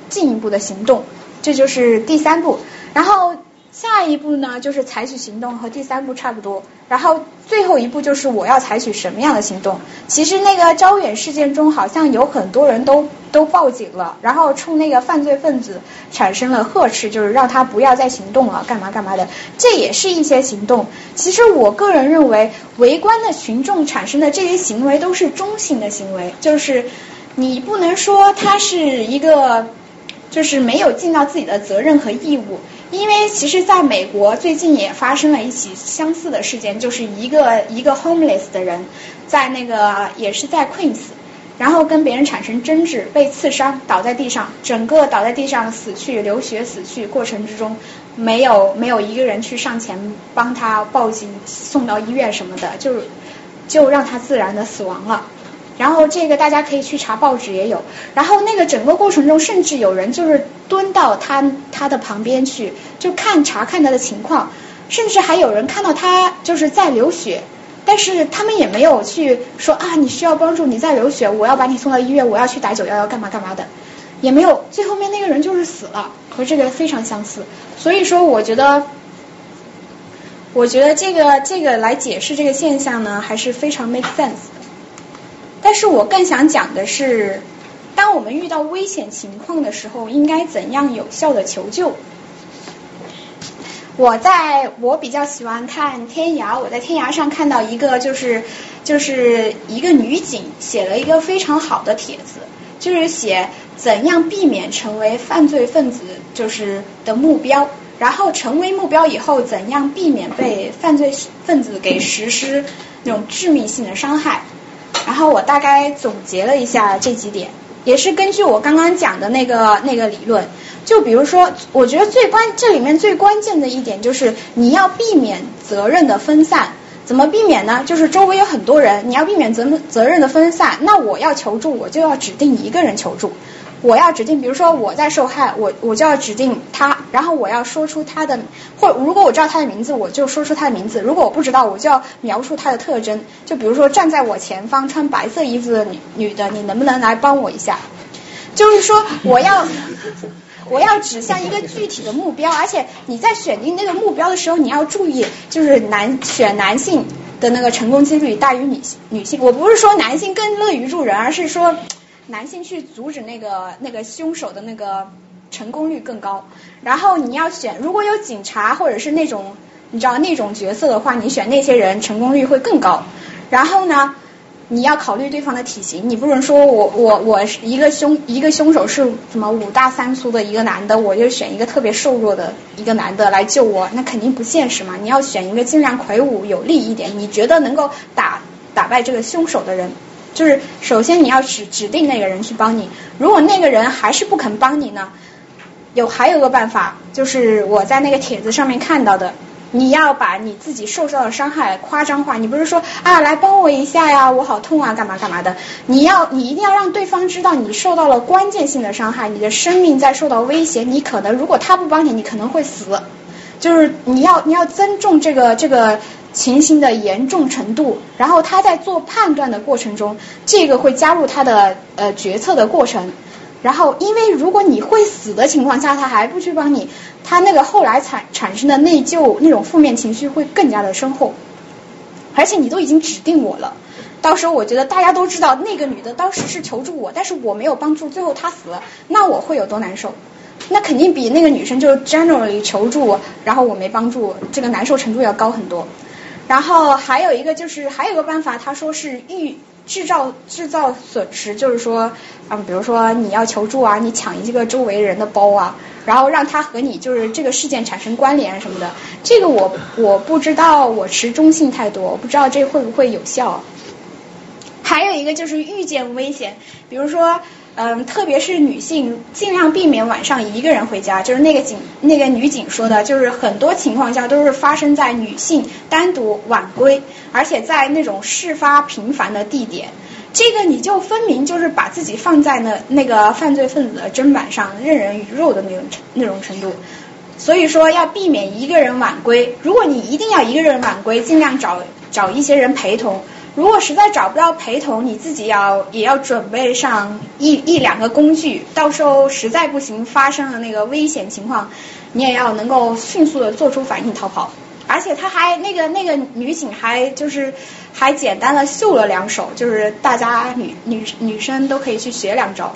进一步的行动。这就是第三步，然后。下一步呢，就是采取行动，和第三步差不多。然后最后一步就是我要采取什么样的行动。其实那个招远事件中，好像有很多人都都报警了，然后冲那个犯罪分子产生了呵斥，就是让他不要再行动了，干嘛干嘛的。这也是一些行动。其实我个人认为，围观的群众产生的这些行为都是中性的行为，就是你不能说他是一个，就是没有尽到自己的责任和义务。因为其实，在美国最近也发生了一起相似的事件，就是一个一个 homeless 的人，在那个也是在 Queens，然后跟别人产生争执，被刺伤，倒在地上，整个倒在地上死去，流血死去，过程之中没有没有一个人去上前帮他报警送到医院什么的，就就让他自然的死亡了。然后这个大家可以去查报纸也有，然后那个整个过程中，甚至有人就是蹲到他他的旁边去，就看查看他的情况，甚至还有人看到他就是在流血，但是他们也没有去说啊你需要帮助你在流血，我要把你送到医院，我要去打九幺幺干嘛干嘛的，也没有，最后面那个人就是死了，和这个非常相似，所以说我觉得。我觉得这个这个来解释这个现象呢，还是非常 make sense 的。但是我更想讲的是，当我们遇到危险情况的时候，应该怎样有效的求救？我在我比较喜欢看天涯，我在天涯上看到一个就是就是一个女警写了一个非常好的帖子，就是写怎样避免成为犯罪分子就是的目标，然后成为目标以后怎样避免被犯罪分子给实施那种致命性的伤害。然后我大概总结了一下这几点，也是根据我刚刚讲的那个那个理论。就比如说，我觉得最关这里面最关键的一点就是你要避免责任的分散。怎么避免呢？就是周围有很多人，你要避免责责任的分散。那我要求助，我就要指定一个人求助。我要指定，比如说我在受害，我我就要指定他，然后我要说出他的，或如果我知道他的名字，我就说出他的名字；如果我不知道，我就要描述他的特征。就比如说站在我前方穿白色衣服的女女的，你能不能来帮我一下？就是说我要。我要指向一个具体的目标，而且你在选定那个目标的时候，你要注意，就是男选男性的那个成功几率大于女性。女性，我不是说男性更乐于助人，而是说男性去阻止那个那个凶手的那个成功率更高。然后你要选，如果有警察或者是那种你知道那种角色的话，你选那些人成功率会更高。然后呢？你要考虑对方的体型，你不能说我我我一个凶一个凶手是什么五大三粗的一个男的，我就选一个特别瘦弱的一个男的来救我，那肯定不现实嘛。你要选一个尽量魁梧有力一点，你觉得能够打打败这个凶手的人，就是首先你要指指定那个人去帮你。如果那个人还是不肯帮你呢，有还有个办法，就是我在那个帖子上面看到的。你要把你自己受到的伤害夸张化，你不是说啊来帮我一下呀，我好痛啊，干嘛干嘛的？你要你一定要让对方知道你受到了关键性的伤害，你的生命在受到威胁，你可能如果他不帮你，你可能会死。就是你要你要尊重这个这个情形的严重程度，然后他在做判断的过程中，这个会加入他的呃决策的过程。然后，因为如果你会死的情况下，他还不去帮你，他那个后来产产生的内疚那种负面情绪会更加的深厚。而且你都已经指定我了，到时候我觉得大家都知道那个女的当时是求助我，但是我没有帮助，最后她死了，那我会有多难受？那肯定比那个女生就 generally 求助，然后我没帮助，这个难受程度要高很多。然后还有一个就是还有一个办法，他说是预。制造制造损失，就是说，嗯，比如说你要求助啊，你抢一个周围人的包啊，然后让他和你就是这个事件产生关联什么的，这个我我不知道，我持中性态度，我不知道这会不会有效。还有一个就是遇见危险，比如说。嗯，特别是女性，尽量避免晚上一个人回家。就是那个警，那个女警说的，就是很多情况下都是发生在女性单独晚归，而且在那种事发频繁的地点。这个你就分明就是把自己放在那那个犯罪分子的砧板上，任人鱼肉的那种那种程度。所以说要避免一个人晚归。如果你一定要一个人晚归，尽量找找一些人陪同。如果实在找不到陪同，你自己要也要准备上一一两个工具，到时候实在不行，发生了那个危险情况，你也要能够迅速的做出反应逃跑。而且他还那个那个女警还就是还简单的秀了两手，就是大家女女女生都可以去学两招。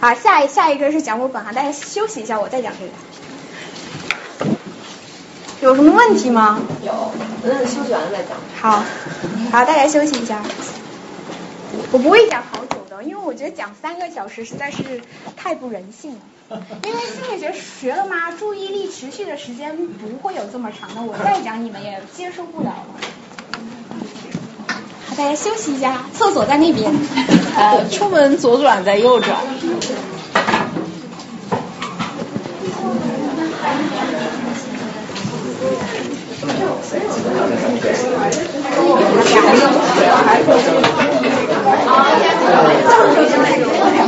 啊，下一下一个是讲我本行，大家休息一下，我再讲这个。有什么问题吗？有，那休息完了再讲。好，好，大家休息一下。我不会讲好久的，因为我觉得讲三个小时实在是太不人性了。因为心理学学了嘛，注意力持续的时间不会有这么长的，我再讲你们也接受不了了。好，大家休息一下，厕所在那边。呃，出门左转再右转。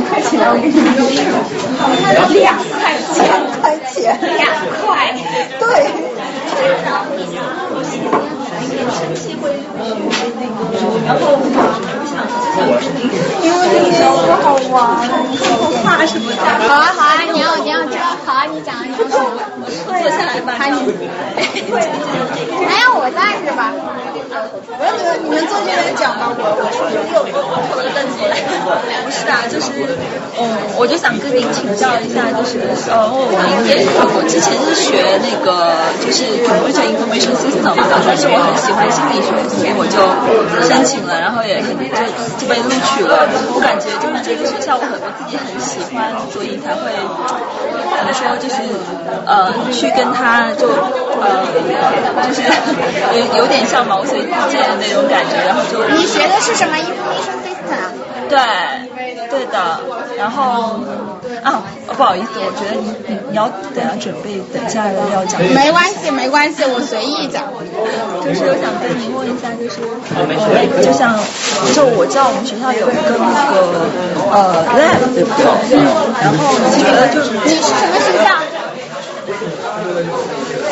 块钱，两块钱，两块钱，两块，对。然后，因为这个不好玩，好怕什么的。好啊好啊，你要你要知道好。啊，你讲你说？坐下来吧。还你，还要我站是吧？不是你们你们坐这边讲吧，我我是有有我的凳子。不是啊，就是嗯，我就想跟您请教一下，就是呃，我我之前是学那个就是 computer information system，但是我很喜欢心理学，我就申请了，然后也就就被录取了。我感觉就是这个学校，我很我自己很喜欢，所以才会怎么说，就是呃，去跟他就呃，就是有有点像毛遂自荐的那种感觉，然后就你学的是什么 information system 啊？对，对的。然后啊，不好意思，我觉得你你你要等下准备，等下要讲。没关系，没关系，我随意讲。就是我想跟您问一下，就是呃，就像就我知道我们学校有一个那个呃 lab，对不对？然后你觉得就是你是什么学校？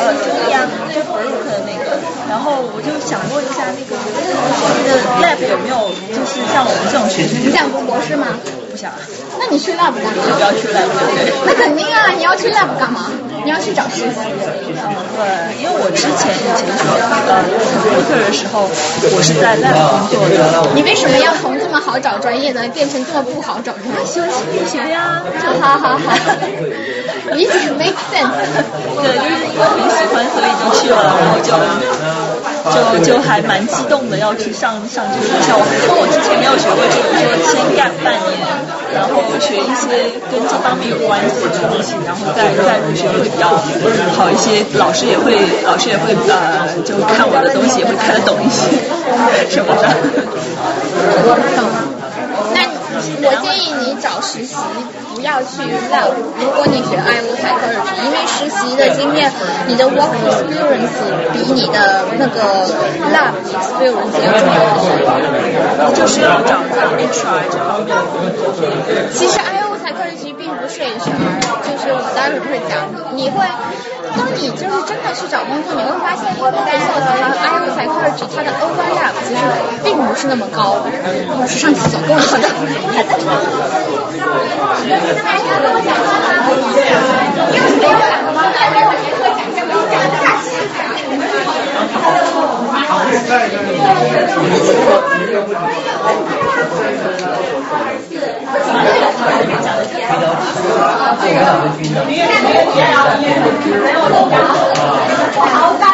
呃，就一样，就 Brook 的那个。然后我就想问一下，那个你的 lab 有没有就是像我们这种学生？你想读博士吗？不想。那你去 lab 干嘛？不要去 lab，对？那肯定啊，你要去 lab 干嘛？你要去找实习。嗯，对，因为我之前以前学呃 computer 的时候，我是在 lab 工作的。你为什么要从这么好找专业呢变成这么不好找专业？喜欢心理学呀。好好好。理解 make sense。对，就是因为很喜欢，所以就去了，然后就就就还蛮激动的要去上上这个学校。因为我之前没有学过这个，说先干半年，然后学一些跟这方面有关系的东西，然后再再入学会比较好一些。老师也会老师也会呃，就看我的东西也会看得懂一些什么的。我建议你找实习不要去 love 如果你学 iu 才个人因为实习的经验你的 work experience 比你的那个 love experience 要重要很多。就是要找到 hr 这方面其实 iu 才可以其实并不是 hr 就是我待会儿会讲。你你会当你就是真的去找工作，你会发现 IO psychology 它的 overlap 其实并不是那么高。我是上厕所，跟我好的，二，没有，大。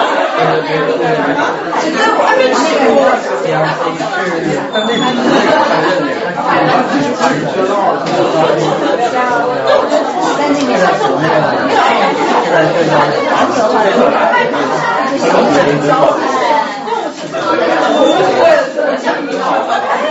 术，要么做过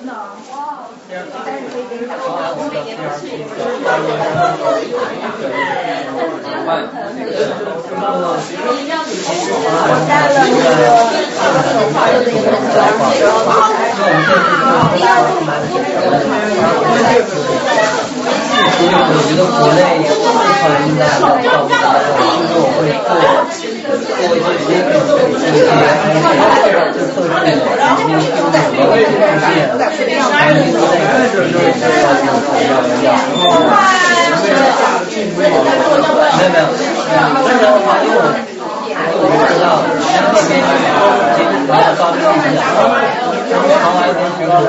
现在你现在是找人类不用买。我我觉得国内可能应该到不达到，因为我会做做一些一些一些就测试那种，然后用用那个软件，然后你国内就是说要要要要，没有没有，那时候的话，因为我我不知道，然后那边其实主要招的是比较少，然后长安那边就是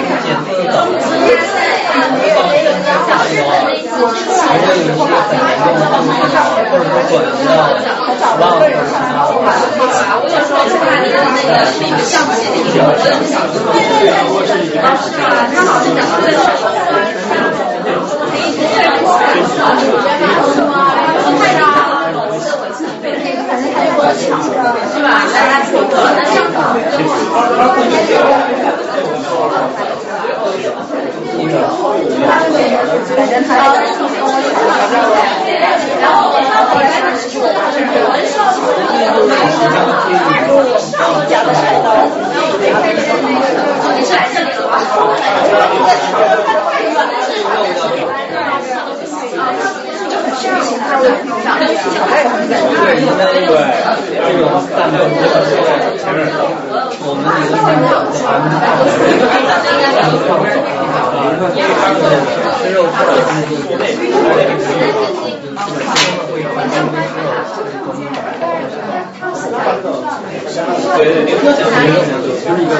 边遇到过。然后我就出来，然后我今天早上在学我就说去把你的那个那个项目写进去，我也不想做。对对对，是吧？他老是讲对的。可以可以，反正他就给我抢着，是吧？大家凑合，那这样反正他然后他回来的时候，我是讲的太高了。你是来这里的吧？就很需要其他的场面，场面也很对，因为这，个，肉吃对对，您说讲的就是一个，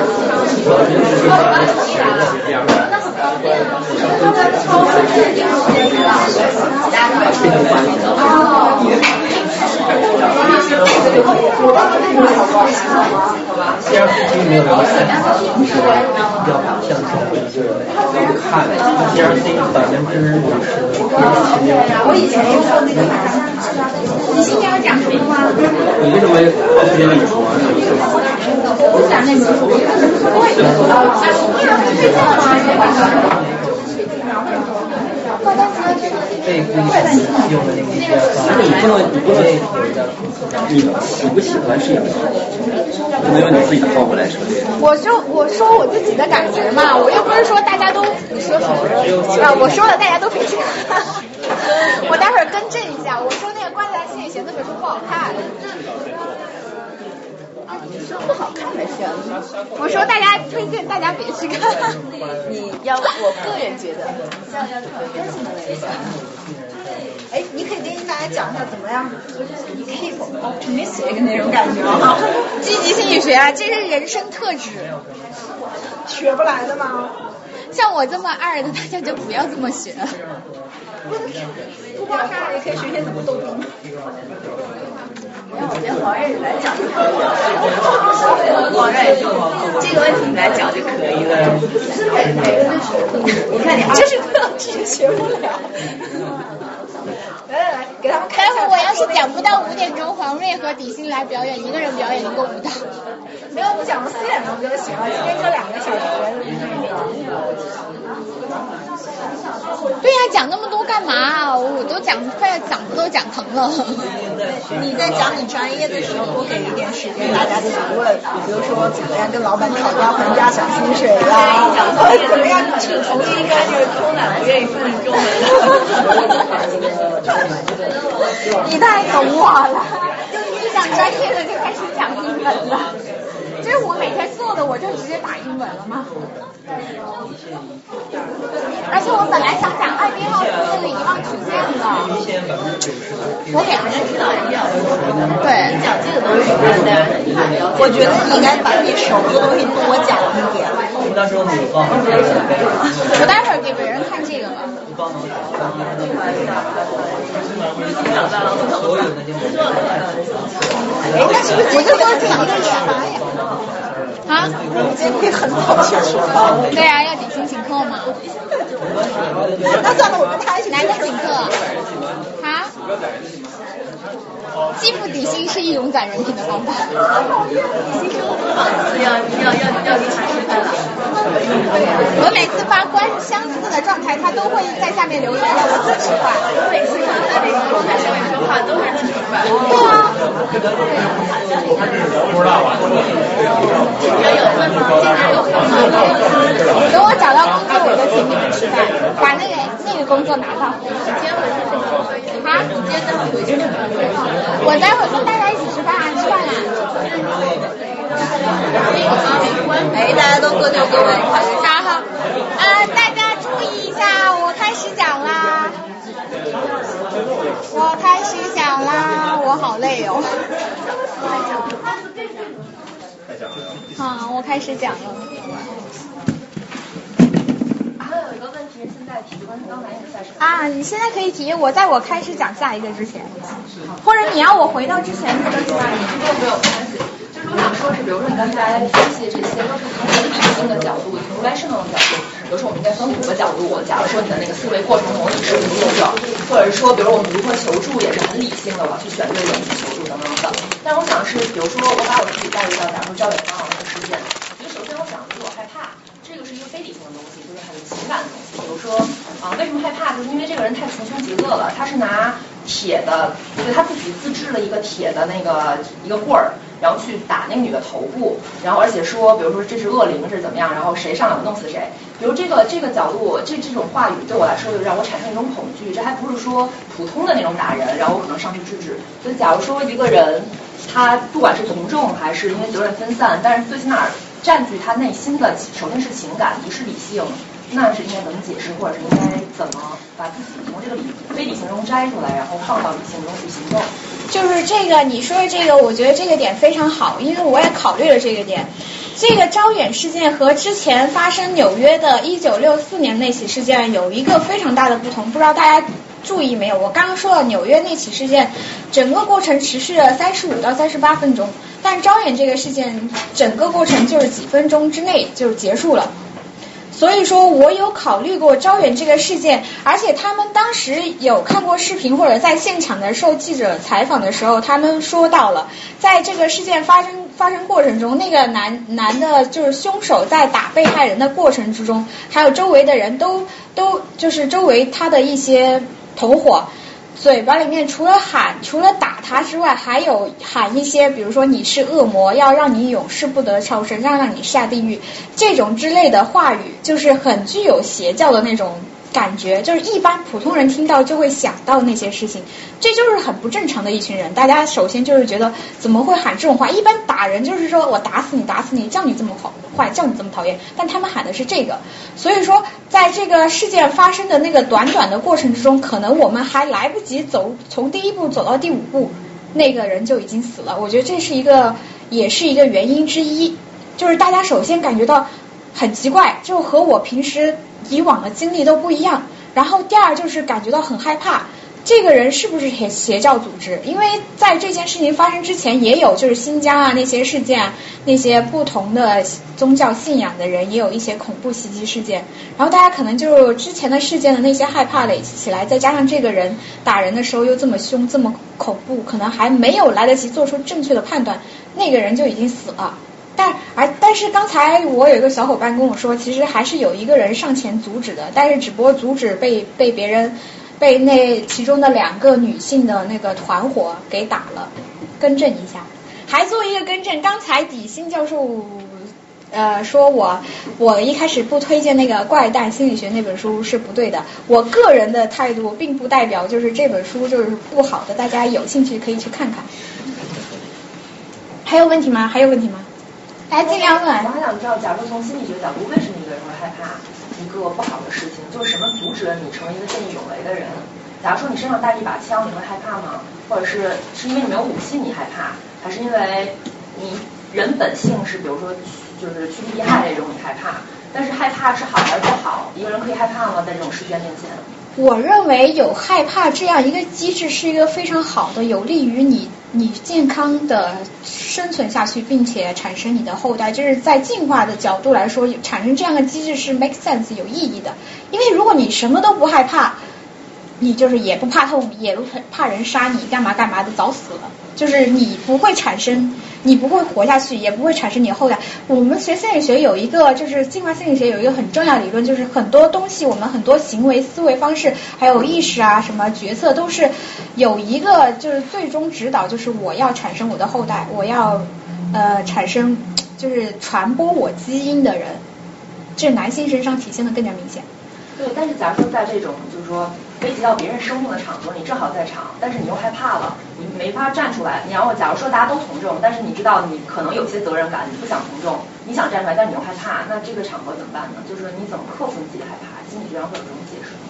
第二并没有聊太好，比较向前的一个看，DRC 百分之五十我以前说过那个你今天要讲什么吗？你为什么好时间跟你说？我讲那个，这一部用的那个但是你不能，你不能，你喜不喜欢是一回事，不能用你自己的话过来说。我说我说我自己的感觉嘛，我又不是说大家都说什么，啊，我说了大家都别去看。我待会儿更正一下，我说那个《关在心里弦》那本书不好看。不好看的事，我说大家推荐大家别去看。你要我个人觉得，像要更新的那个。哎，你可以跟大家讲一下怎么样 keep optimistic 那种感觉吗？积极心理学啊，这是人生特质。学不来的吗？像我这么二的，大家就不要这么学。不光是二，也可以学学怎么逗我觉得黄瑞来讲。黄瑞，这个问题你来讲就可以了。你看你，就是课老师学不了。来来来，给他们看待会我要是讲不到五点钟，黄瑞和底薪来表演，一个人表演一个舞蹈。没有，你讲到四点钟就行了，今天就两个小时。对呀、讲那么多干嘛？我都讲快要嗓子都讲疼了。你在讲你专业的时候，多给一点时间大家提问，比如说怎么样跟老板讨价还价想薪水呀，怎么样去从一个就是偷懒不愿意分中你太懂我了，就一讲专业的就开始讲英文了。这是我每天做的，我就直接打英文了吗？而且我本来想讲艾宾浩斯那个遗忘曲线的，我给他们指导一遍。对，讲这个东西，我觉得你应该把你熟的东西多讲一点。到时候你帮我我待会儿给别人看这个吧。所有那些哎，那是不是我就说讲一个启发呀。啊？今天可以很早去吃饭。对啊、要底薪请客嘛。那算了，我跟他一起。哪个请客？啊？既付底薪是一种攒人品的方法。要要要要离他吃饭了。我每次发关相似的状态，他都会在下面留言让我自吃饭。我每次看他那个状态上面说话都是自吃饭。对啊。不知道吧？要有吗？现在有份吗？等我找到工作，我就请你们吃饭，把那个那个工作拿到。啊？你今天待会回去？我待会儿跟大家一起吃饭啊，吃饭啦。哎，大家都各就各位。好好，呃，大家注意一下，我开始讲啦。我开始讲啦，我好累哦。好，我开始讲了。还有一个问题现在提，关于刚才也在说。啊，你现在可以提，我在我开始讲下一个之前，或者你要我回到之前那个是吧？没有没有关系。我想说是，比如说你刚才分析这些都是从理性的角度，从 rational 的角度。比如说我们应该分五个角度，假如说你的那个思维过程模拟是理性的，或者是说，比如我们如何求助也是很理性的，我要去选对人去求助等等的。但我想是，比如说我把我自己带入到，假如说焦远芳这个事件，其实首先我想就是我害怕，这个是一个非理性的东西，就是很情感的东西。比如说啊，为什么害怕？就是因为这个人太穷凶极恶了，他是拿铁的，就是他自己自制了一个铁的那个一个棍儿。然后去打那个女的头部，然后而且说，比如说这是恶灵是怎么样，然后谁上来弄死谁。比如这个这个角度，这这种话语对我来说就让我产生一种恐惧。这还不是说普通的那种打人，然后我可能上去制止。所以假如说一个人他不管是从众还是因为责任分散，但是最起码占据他内心的首先是情感，不是理性。那是应该怎么解释，或者是应该怎么把自己从这个理非理性中摘出来，然后放到理性中去行动？就是这个，你说的这个，我觉得这个点非常好，因为我也考虑了这个点。这个招远事件和之前发生纽约的1964年那起事件有一个非常大的不同，不知道大家注意没有？我刚刚说了纽约那起事件，整个过程持续了三十五到三十八分钟，但招远这个事件整个过程就是几分钟之内就结束了。所以说我有考虑过招远这个事件，而且他们当时有看过视频或者在现场的受记者采访的时候，他们说到了，在这个事件发生发生过程中，那个男男的就是凶手在打被害人的过程之中，还有周围的人都都就是周围他的一些同伙。嘴巴里面除了喊，除了打他之外，还有喊一些，比如说你是恶魔，要让你永世不得超生，要让你下地狱，这种之类的话语，就是很具有邪教的那种。感觉就是一般普通人听到就会想到那些事情，这就是很不正常的一群人。大家首先就是觉得怎么会喊这种话？一般打人就是说我打死你，打死你，叫你这么好坏，叫你这么讨厌。但他们喊的是这个，所以说在这个事件发生的那个短短的过程之中，可能我们还来不及走从第一步走到第五步，那个人就已经死了。我觉得这是一个也是一个原因之一，就是大家首先感觉到很奇怪，就和我平时。以往的经历都不一样，然后第二就是感觉到很害怕，这个人是不是邪邪教组织？因为在这件事情发生之前，也有就是新疆啊那些事件，那些不同的宗教信仰的人也有一些恐怖袭击事件，然后大家可能就之前的事件的那些害怕累积起来，再加上这个人打人的时候又这么凶这么恐怖，可能还没有来得及做出正确的判断，那个人就已经死了。但而但是刚才我有一个小伙伴跟我说，其实还是有一个人上前阻止的，但是只不过阻止被被别人被那其中的两个女性的那个团伙给打了，更正一下，还做一个更正，刚才底薪教授呃说我我一开始不推荐那个怪诞心理学那本书是不对的，我个人的态度并不代表就是这本书就是不好的，大家有兴趣可以去看看。还有问题吗？还有问题吗？来，尽量问。我还想知道，假如从心理学角度，为什么一个人会害怕一个不好的事情？就是什么阻止了你成为一个见义勇为的人？假如说你身上带着一把枪，你会害怕吗？或者是是因为你没有武器你害怕，还是因为你人本性是比如说就是趋利避害这种你害怕？但是害怕是好还是不好？一个人可以害怕吗？在这种事件面前？我认为有害怕这样一个机制是一个非常好的，有利于你你健康的生存下去，并且产生你的后代。就是在进化的角度来说，产生这样的机制是 make sense 有意义的。因为如果你什么都不害怕，你就是也不怕痛，也不怕人杀你，干嘛干嘛的，早死了。就是你不会产生。你不会活下去，也不会产生你后代。我们学心理学有一个，就是进化心理学有一个很重要理论，就是很多东西，我们很多行为、思维方式，还有意识啊，什么决策，都是有一个就是最终指导，就是我要产生我的后代，我要呃产生就是传播我基因的人，这男性身上体现的更加明显。对，但是假如说在这种就是说。危及到别人生命的场合，你正好在场，但是你又害怕了，你没法站出来。你要假如说大家都从众，但是你知道你可能有些责任感，你不想从众，你想站出来，但你又害怕，那这个场合怎么办呢？就是你怎么克服你自己害怕？心理学上会有这种解释吗？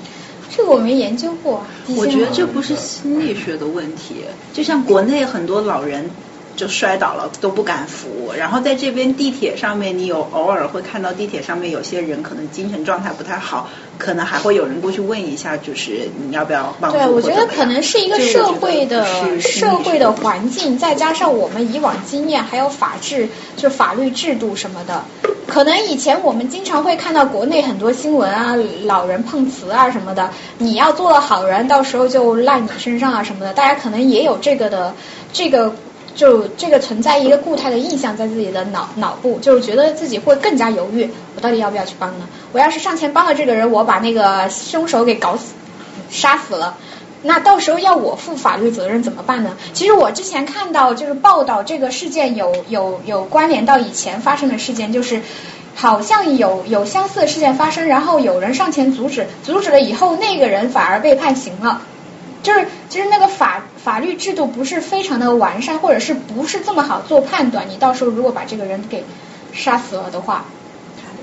这个我没研究过。我觉得这不是心理学的问题，就像国内很多老人就摔倒了都不敢扶。然后在这边地铁上面，你有偶尔会看到地铁上面有些人可能精神状态不太好，可能还会有人过去问一下，就是你要不要帮助。对，我觉得可能是一个社会的社会的环境，再加上我们以往经验，还有法治，就法律制度什么的。可能以前我们经常会看到国内很多新闻啊，老人碰瓷啊什么的，你要做了好人，到时候就赖你身上啊什么的。大家可能也有这个的，这个就这个存在一个固态的印象在自己的脑脑部，就是觉得自己会更加犹豫，我到底要不要去帮呢？我要是上前帮了这个人，我把那个凶手给搞死、杀死了。那到时候要我负法律责任怎么办呢？其实我之前看到就是报道这个事件有有有关联到以前发生的事件，就是好像有有相似的事件发生，然后有人上前阻止，阻止了以后那个人反而被判刑了。就是其实那个法法律制度不是非常的完善，或者是不是这么好做判断？你到时候如果把这个人给杀死了的话。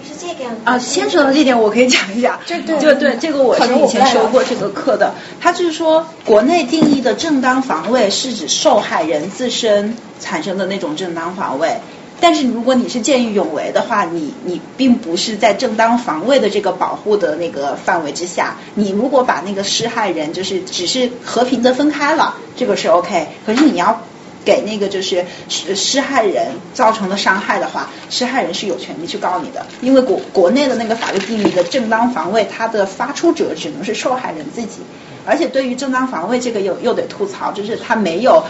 是这个样子啊，牵扯到这点，我可以讲一讲。就对，这个我是以前修过这个课的。他就是说，国内定义的正当防卫是指受害人自身产生的那种正当防卫。但是如果你是见义勇为的话，你你并不是在正当防卫的这个保护的那个范围之下。你如果把那个施害人就是只是和平的分开了，这个是 OK。可是你要。给那个就是施施害人造成的伤害的话，施害人是有权利去告你的，因为国国内的那个法律定义的正当防卫，它的发出者只能是受害人自己，而且对于正当防卫这个又又得吐槽，就是他没有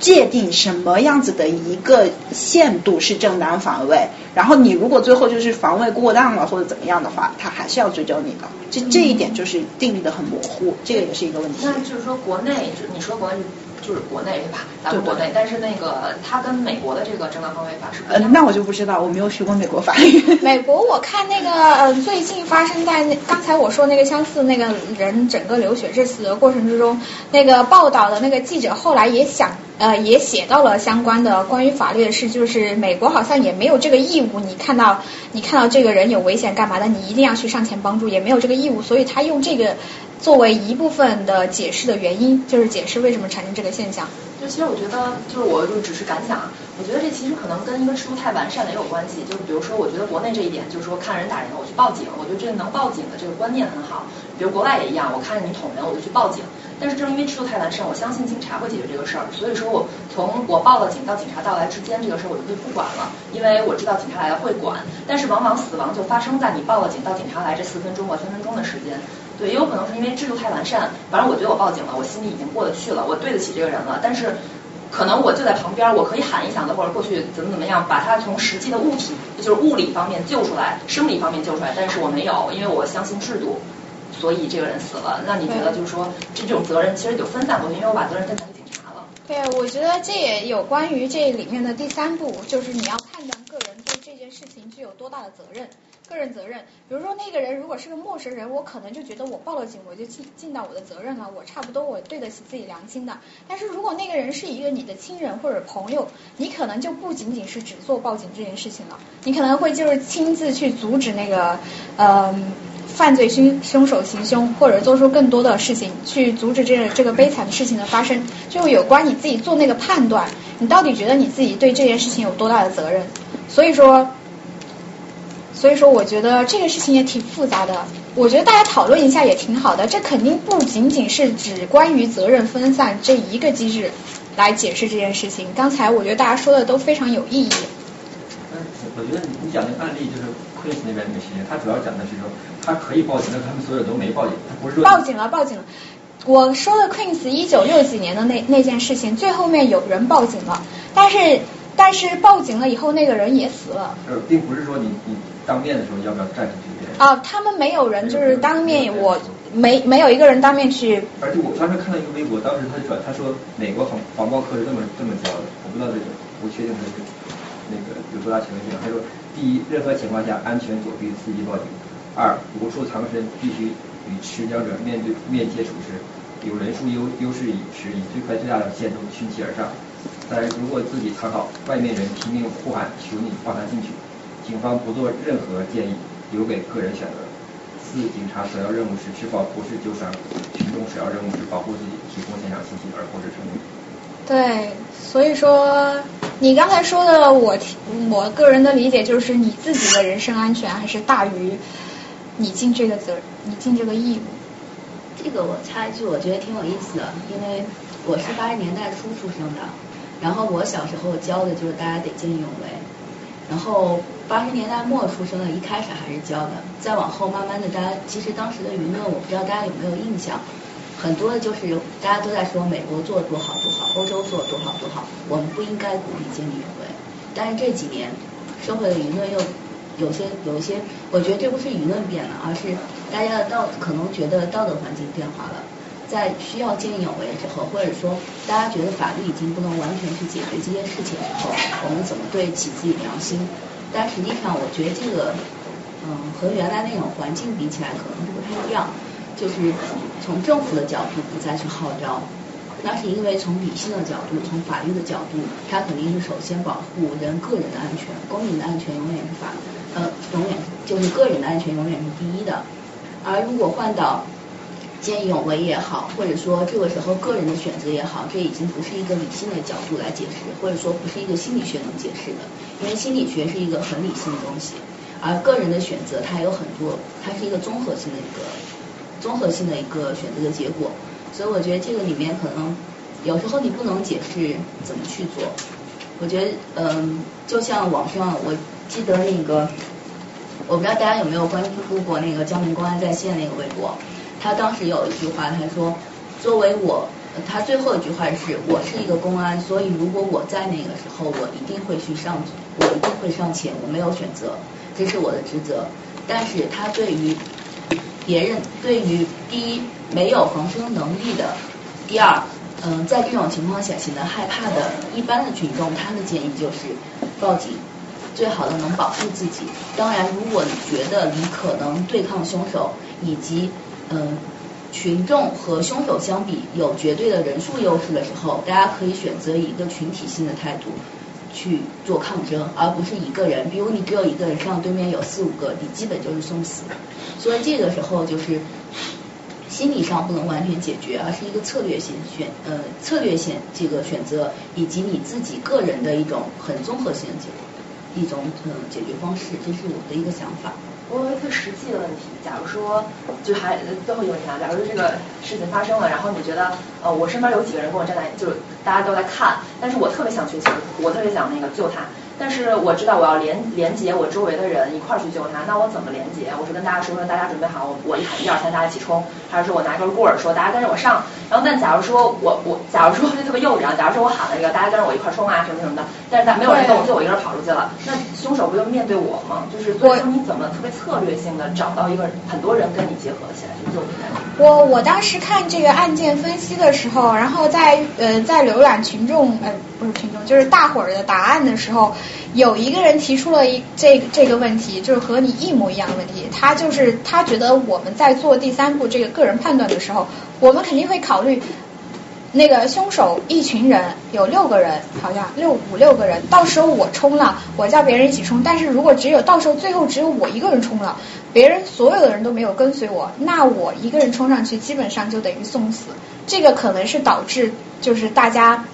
界定什么样子的一个限度是正当防卫，然后你如果最后就是防卫过当了或者怎么样的话，他还是要追究你的，这这一点就是定义的很模糊，这个也是一个问题。那就是说国内，就你说国内。就是国内对吧？咱们国内，但是那个它跟美国的这个正当防卫法是不一样。那我就不知道，我没有学过美国法律。美国我看那个呃，最近发生在那刚才我说那个相似那个人整个流血致死的过程之中，那个报道的那个记者后来也想呃也写到了相关的关于法律的事，就是美国好像也没有这个义务，你看到你看到这个人有危险干嘛的，你一定要去上前帮助，也没有这个义务，所以他用这个。作为一部分的解释的原因，就是解释为什么产生这个现象。就其实我觉得，就是我就只是感想，我觉得这其实可能跟一个制度太完善也有关系。就是比如说，我觉得国内这一点，就是说看人打人，我去报警，我觉得这个能报警的这个观念很好。比如国外也一样，我看着你捅人，我就去报警。但是正因为制度太完善，我相信警察会解决这个事儿。所以说我从我报了警到警察到来之间，这个事儿我就不管了，因为我知道警察来了会管。但是往往死亡就发生在你报了警到警察来这四分钟或三分钟的时间。对，也有可能是因为制度太完善，反正我觉得我报警了，我心里已经过得去了，我对得起这个人了。但是可能我就在旁边，我可以喊一嗓子，或者过去怎么怎么样，把他从实际的物体，就是物理方面救出来，生理方面救出来。但是我没有，因为我相信制度，所以这个人死了。那你觉得就是说这种责任其实就分散过去，因为我把责任分散给警察了。对，我觉得这也有关于这里面的第三步，就是你要判断个人对这件事情具有多大的责任。个人责任，比如说那个人如果是个陌生人，我可能就觉得我报了警，我就尽尽到我的责任了，我差不多我对得起自己良心的。但是如果那个人是一个你的亲人或者朋友，你可能就不仅仅是只做报警这件事情了，你可能会就是亲自去阻止那个呃犯罪凶凶手行凶，或者做出更多的事情去阻止这这个悲惨的事情的发生，就有关你自己做那个判断，你到底觉得你自己对这件事情有多大的责任？所以说。所以说，我觉得这个事情也挺复杂的。我觉得大家讨论一下也挺好的。这肯定不仅仅是指关于责任分散这一个机制来解释这件事情。刚才我觉得大家说的都非常有意义。嗯，我觉得你你讲的案例就是 Queen 那边那个事情，他主要讲的是说他可以报警，但他们所有都没报警，他不是说报警了，报警了。我说的 Queens 一九六几年的那那件事情，最后面有人报警了，但是但是报警了以后，那个人也死了。呃，并不是说你你。当面的时候要不要站出去？啊，他们没有人就是当面，我没没有一个人当面去。而且我当时看到一个微博，当时他就转，他说美国防防爆课是这么这么教的，我不知道这个，不确定他是那个有多大权威性。他说，第一，任何情况下安全躲避刺激报警；二，无处藏身，必须与持枪者面对面接触时，有人数优优势时，以最快最大的限度驱其而上；三，如果自己藏好，外面人拼命呼喊求你放他进去。警方不做任何建议，留给个人选择。四、警察首要任务是制保，不是救伤；群众首要任务是保护自己，提供现场信息，而不是成功。对，所以说你刚才说的，我我个人的理解就是你自己的人身安全还是大于你尽这个责，你尽这个义务。这个我插一句，我觉得挺有意思的，因为我是八十年代初出生的，然后我小时候教的就是大家得见义勇为，然后八十年代末出生的，一开始还是教的，再往后慢慢的，大家其实当时的舆论，我不知道大家有没有印象，很多的就是大家都在说美国做的多好多好，欧洲做的多好多好，我们不应该鼓励见义勇为，但是这几年社会的舆论又有些有一些，我觉得这不是舆论变了，而是大家的道可能觉得道德环境变化了，在需要见义勇为的时候，或者说大家觉得法律已经不能完全去解决这件事情的时候，我们怎么对起自己良心？但实际上，我觉得这个嗯和原来那种环境比起来，可能是不太一样，就是从政府的角度不再去号召。那是因为从理性的角度，从法律的角度，它肯定是首先保护人个人的安全，公民的安全永远是法，呃，永远就是个人的安全永远是第一的。而如果换到见义勇为也好，或者说这个时候个人的选择也好，这已经不是一个理性的角度来解释，或者说不是一个心理学能解释的，因为心理学是一个很理性的东西，而个人的选择它有很多，它是一个综合性的一个综合性的一个选择的结果。所以我觉得这个里面可能有时候你不能解释怎么去做。我觉得嗯，就像网上我记得那个，我不知道大家有没有关注过那个江宁公安在线那个微博，他当时有一句话，他说作为我，他最后一句话是我是一个公安，所以如果我在那个时候，我一定会去上，我一定会上前，我没有选择，这是我的职责。但是他对于别人，对于第一。没有防身能力的，第二，嗯，在这种情况下显得害怕的一般的群众，他的建议就是报警，最好的能保护自己。当然，如果你觉得你可能对抗凶手，以及嗯群众和凶手相比有绝对的人数优势的时候，大家可以选择一个群体性的态度去做抗争，而不是一个人。比如你只有一个人，上对面有四五个，你基本就是送死。所以这个时候就是。心理上不能完全解决，而是一个策略性选呃策略性这个选择，以及你自己个人的一种很综合性的解一种嗯解决方式，这是我的一个想法。我有一个实际的问题，假如说就还最后一个问题啊，假如说这个事情发生了，然后你觉得呃我身边有几个人跟我站在，就是大家都在看，但是我特别想去救，我特别想那个救他。但是我知道我要连连接我周围的人一块儿去救他，那我怎么连接？我是跟大家说说，大家准备好，我我一喊一二三，大家一起冲，还是说我拿根棍儿说大家跟着我上？然后但假如说我我假如说就特别幼稚啊，假如说我喊了一个大家跟着我一块儿冲啊什么什么的，但是但没有人动，就我一个人跑出去了，那凶手不就面对我吗？就是所以说你怎么特别策略性的找到一个很多人跟你结合起来去救他？我我当时看这个案件分析的时候，然后在呃在浏览群众呃不是群众就是大伙儿的答案的时候。有一个人提出了一这这个问题，就是和你一模一样的问题。他就是他觉得我们在做第三步这个个人判断的时候，我们肯定会考虑那个凶手一群人有六个人，好像六五六个人。到时候我冲了，我叫别人一起冲。但是如果只有到时候最后只有我一个人冲了，别人所有的人都没有跟随我，那我一个人冲上去基本上就等于送死。这个可能是导致就是大家。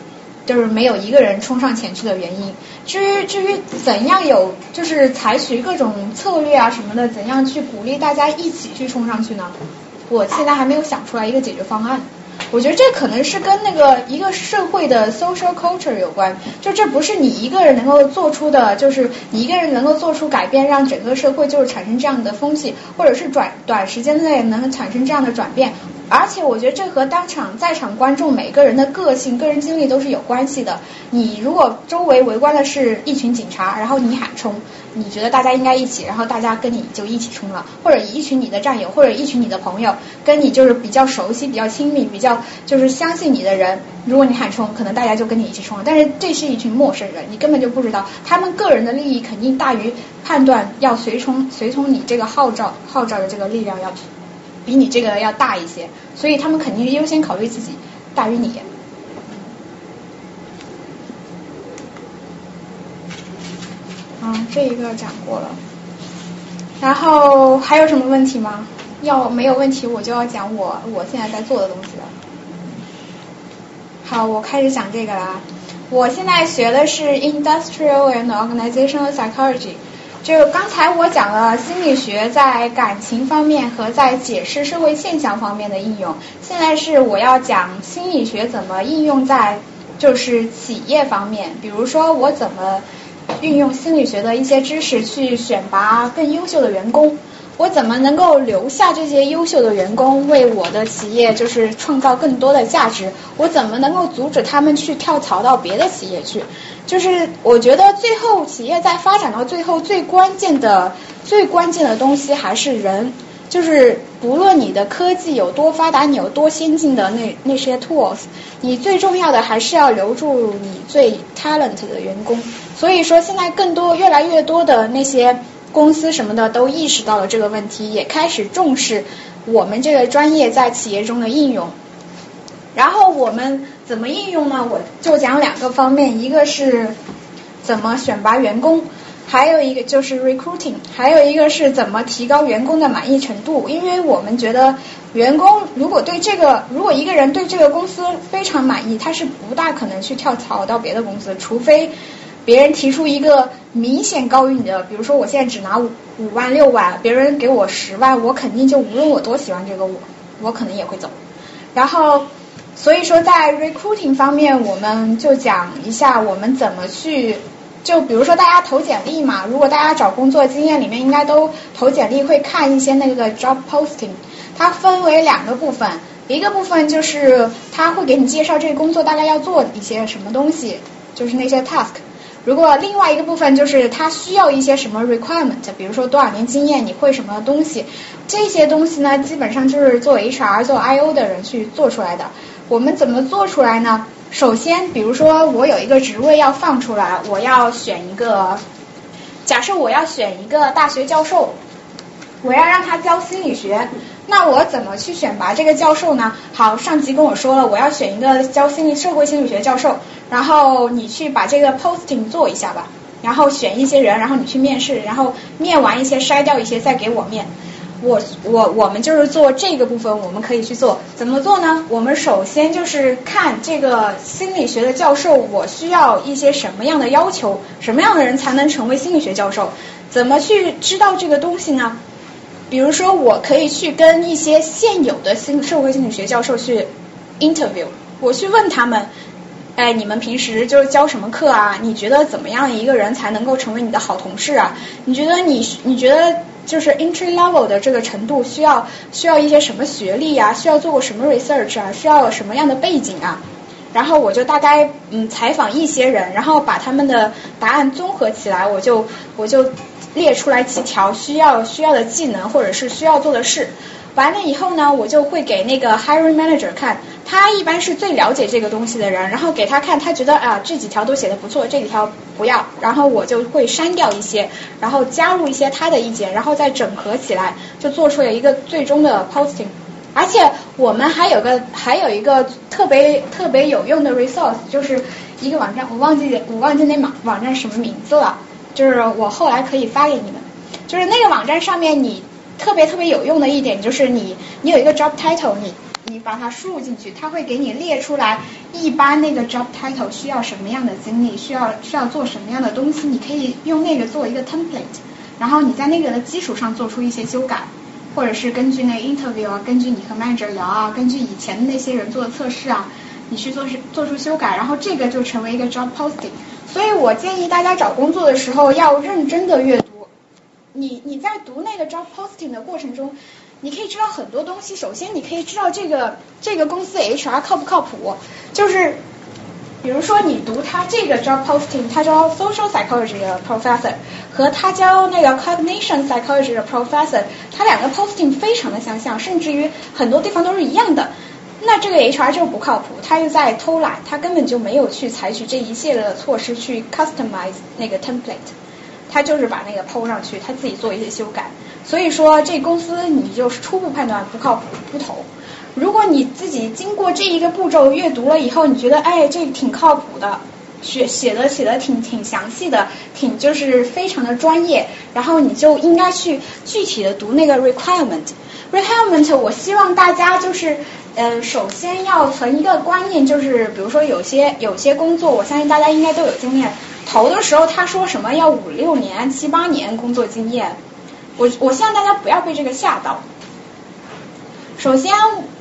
就是没有一个人冲上前去的原因。至于至于怎样有就是采取各种策略啊什么的，怎样去鼓励大家一起去冲上去呢？我现在还没有想出来一个解决方案。我觉得这可能是跟那个一个社会的 social culture 有关。就这不是你一个人能够做出的，就是你一个人能够做出改变，让整个社会就是产生这样的风气，或者是短短时间内能产生这样的转变。而且我觉得这和当场在场观众每个人的个性、个人经历都是有关系的。你如果周围围观的是一群警察，然后你喊冲，你觉得大家应该一起，然后大家跟你就一起冲了；或者一群你的战友，或者一群你的朋友，跟你就是比较熟悉、比较亲密、比较就是相信你的人，如果你喊冲，可能大家就跟你一起冲了。但是这是一群陌生人，你根本就不知道，他们个人的利益肯定大于判断要随从随从你这个号召号召的这个力量要。比你这个要大一些，所以他们肯定优先考虑自己大于你。嗯，这一个讲过了，然后还有什么问题吗？要没有问题，我就要讲我我现在在做的东西了。好，我开始讲这个啦。我现在学的是 Industrial and Organizational Psychology。就刚才我讲了心理学在感情方面和在解释社会现象方面的应用，现在是我要讲心理学怎么应用在就是企业方面，比如说我怎么运用心理学的一些知识去选拔更优秀的员工。我怎么能够留下这些优秀的员工，为我的企业就是创造更多的价值？我怎么能够阻止他们去跳槽到别的企业去？就是我觉得最后企业在发展到最后，最关键的、最关键的东西还是人。就是不论你的科技有多发达，你有多先进的那那些 tools，你最重要的还是要留住你最 talent 的员工。所以说，现在更多、越来越多的那些。公司什么的都意识到了这个问题，也开始重视我们这个专业在企业中的应用。然后我们怎么应用呢？我就讲两个方面，一个是怎么选拔员工，还有一个就是 recruiting，还有一个是怎么提高员工的满意程度。因为我们觉得员工如果对这个，如果一个人对这个公司非常满意，他是不大可能去跳槽到别的公司，除非。别人提出一个明显高于你的，比如说我现在只拿五五万六万，别人给我十万，我肯定就无论我多喜欢这个我，我可能也会走。然后，所以说在 recruiting 方面，我们就讲一下我们怎么去，就比如说大家投简历嘛，如果大家找工作经验里面应该都投简历会看一些那个 job posting，它分为两个部分，一个部分就是他会给你介绍这个工作大概要做一些什么东西，就是那些 task。如果另外一个部分就是他需要一些什么 requirement，比如说多少年经验，你会什么东西，这些东西呢，基本上就是做 HR 做 IO 的人去做出来的。我们怎么做出来呢？首先，比如说我有一个职位要放出来，我要选一个，假设我要选一个大学教授，我要让他教心理学，那我怎么去选拔这个教授呢？好，上级跟我说了，我要选一个教心理社会心理学教授。然后你去把这个 posting 做一下吧，然后选一些人，然后你去面试，然后面完一些筛掉一些再给我面。我我我们就是做这个部分，我们可以去做。怎么做呢？我们首先就是看这个心理学的教授，我需要一些什么样的要求，什么样的人才能成为心理学教授？怎么去知道这个东西呢？比如说，我可以去跟一些现有的心社会心理学教授去 interview，我去问他们。哎，你们平时就是教什么课啊？你觉得怎么样一个人才能够成为你的好同事啊？你觉得你你觉得就是 entry level 的这个程度需要需要一些什么学历呀？需要做过什么 research 啊？需要什么样的背景啊？然后我就大概嗯采访一些人，然后把他们的答案综合起来，我就我就列出来几条需要需要的技能或者是需要做的事。完了以后呢，我就会给那个 hiring manager 看。他一般是最了解这个东西的人，然后给他看，他觉得啊这几条都写的不错，这几条不要，然后我就会删掉一些，然后加入一些他的意见，然后再整合起来，就做出了一个最终的 posting。而且我们还有个还有一个特别特别有用的 resource，就是一个网站，我忘记我忘记那网网站什么名字了，就是我后来可以发给你们，就是那个网站上面你特别特别有用的一点就是你你有一个 job title 你。你把它输入进去，它会给你列出来一般那个 job title 需要什么样的经历，需要需要做什么样的东西，你可以用那个做一个 template，然后你在那个的基础上做出一些修改，或者是根据那 interview 啊，根据你和 manager 聊啊，根据以前的那些人做的测试啊，你去做是做出修改，然后这个就成为一个 job posting。所以我建议大家找工作的时候要认真的阅读，你你在读那个 job posting 的过程中。你可以知道很多东西。首先，你可以知道这个这个公司 HR 靠不靠谱。就是，比如说你读他这个 job posting，他教 social psychology 的 professor 和他教那个 cognition psychology 的 professor，他两个 posting 非常的相像，甚至于很多地方都是一样的。那这个 HR 就不靠谱，他又在偷懒，他根本就没有去采取这一系列的措施去 customize 那个 template，他就是把那个抛上去，他自己做一些修改。所以说，这公司你就是初步判断不靠谱，不投。如果你自己经过这一个步骤阅读了以后，你觉得哎，这挺靠谱的，写写的写的挺挺详细的，挺就是非常的专业，然后你就应该去具体的读那个 requirement。requirement，我希望大家就是，嗯，首先要存一个观念，就是比如说有些有些工作，我相信大家应该都有经验，投的时候他说什么要五六年、七八年工作经验，我我希望大家不要被这个吓到。首先，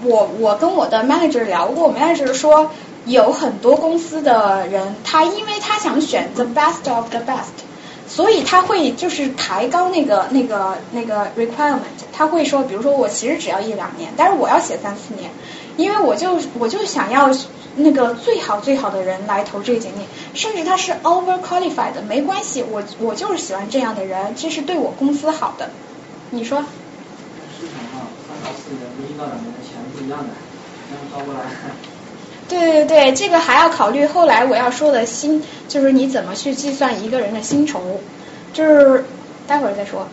我我跟我的 manager 聊过，manager 说有很多公司的人，他因为他想选 the best of the best，所以他会就是抬高那个那个那个 requirement，他会说，比如说我其实只要一两年，但是我要写三四年，因为我就我就想要那个最好最好的人来投这个简历，甚至他是 over qualified 的，没关系，我我就是喜欢这样的人，这是对我公司好的。你说？四年跟一到两年的钱不一样的，这样招过来。对对对，这个还要考虑后来我要说的薪，就是你怎么去计算一个人的薪酬，就是待会儿再说。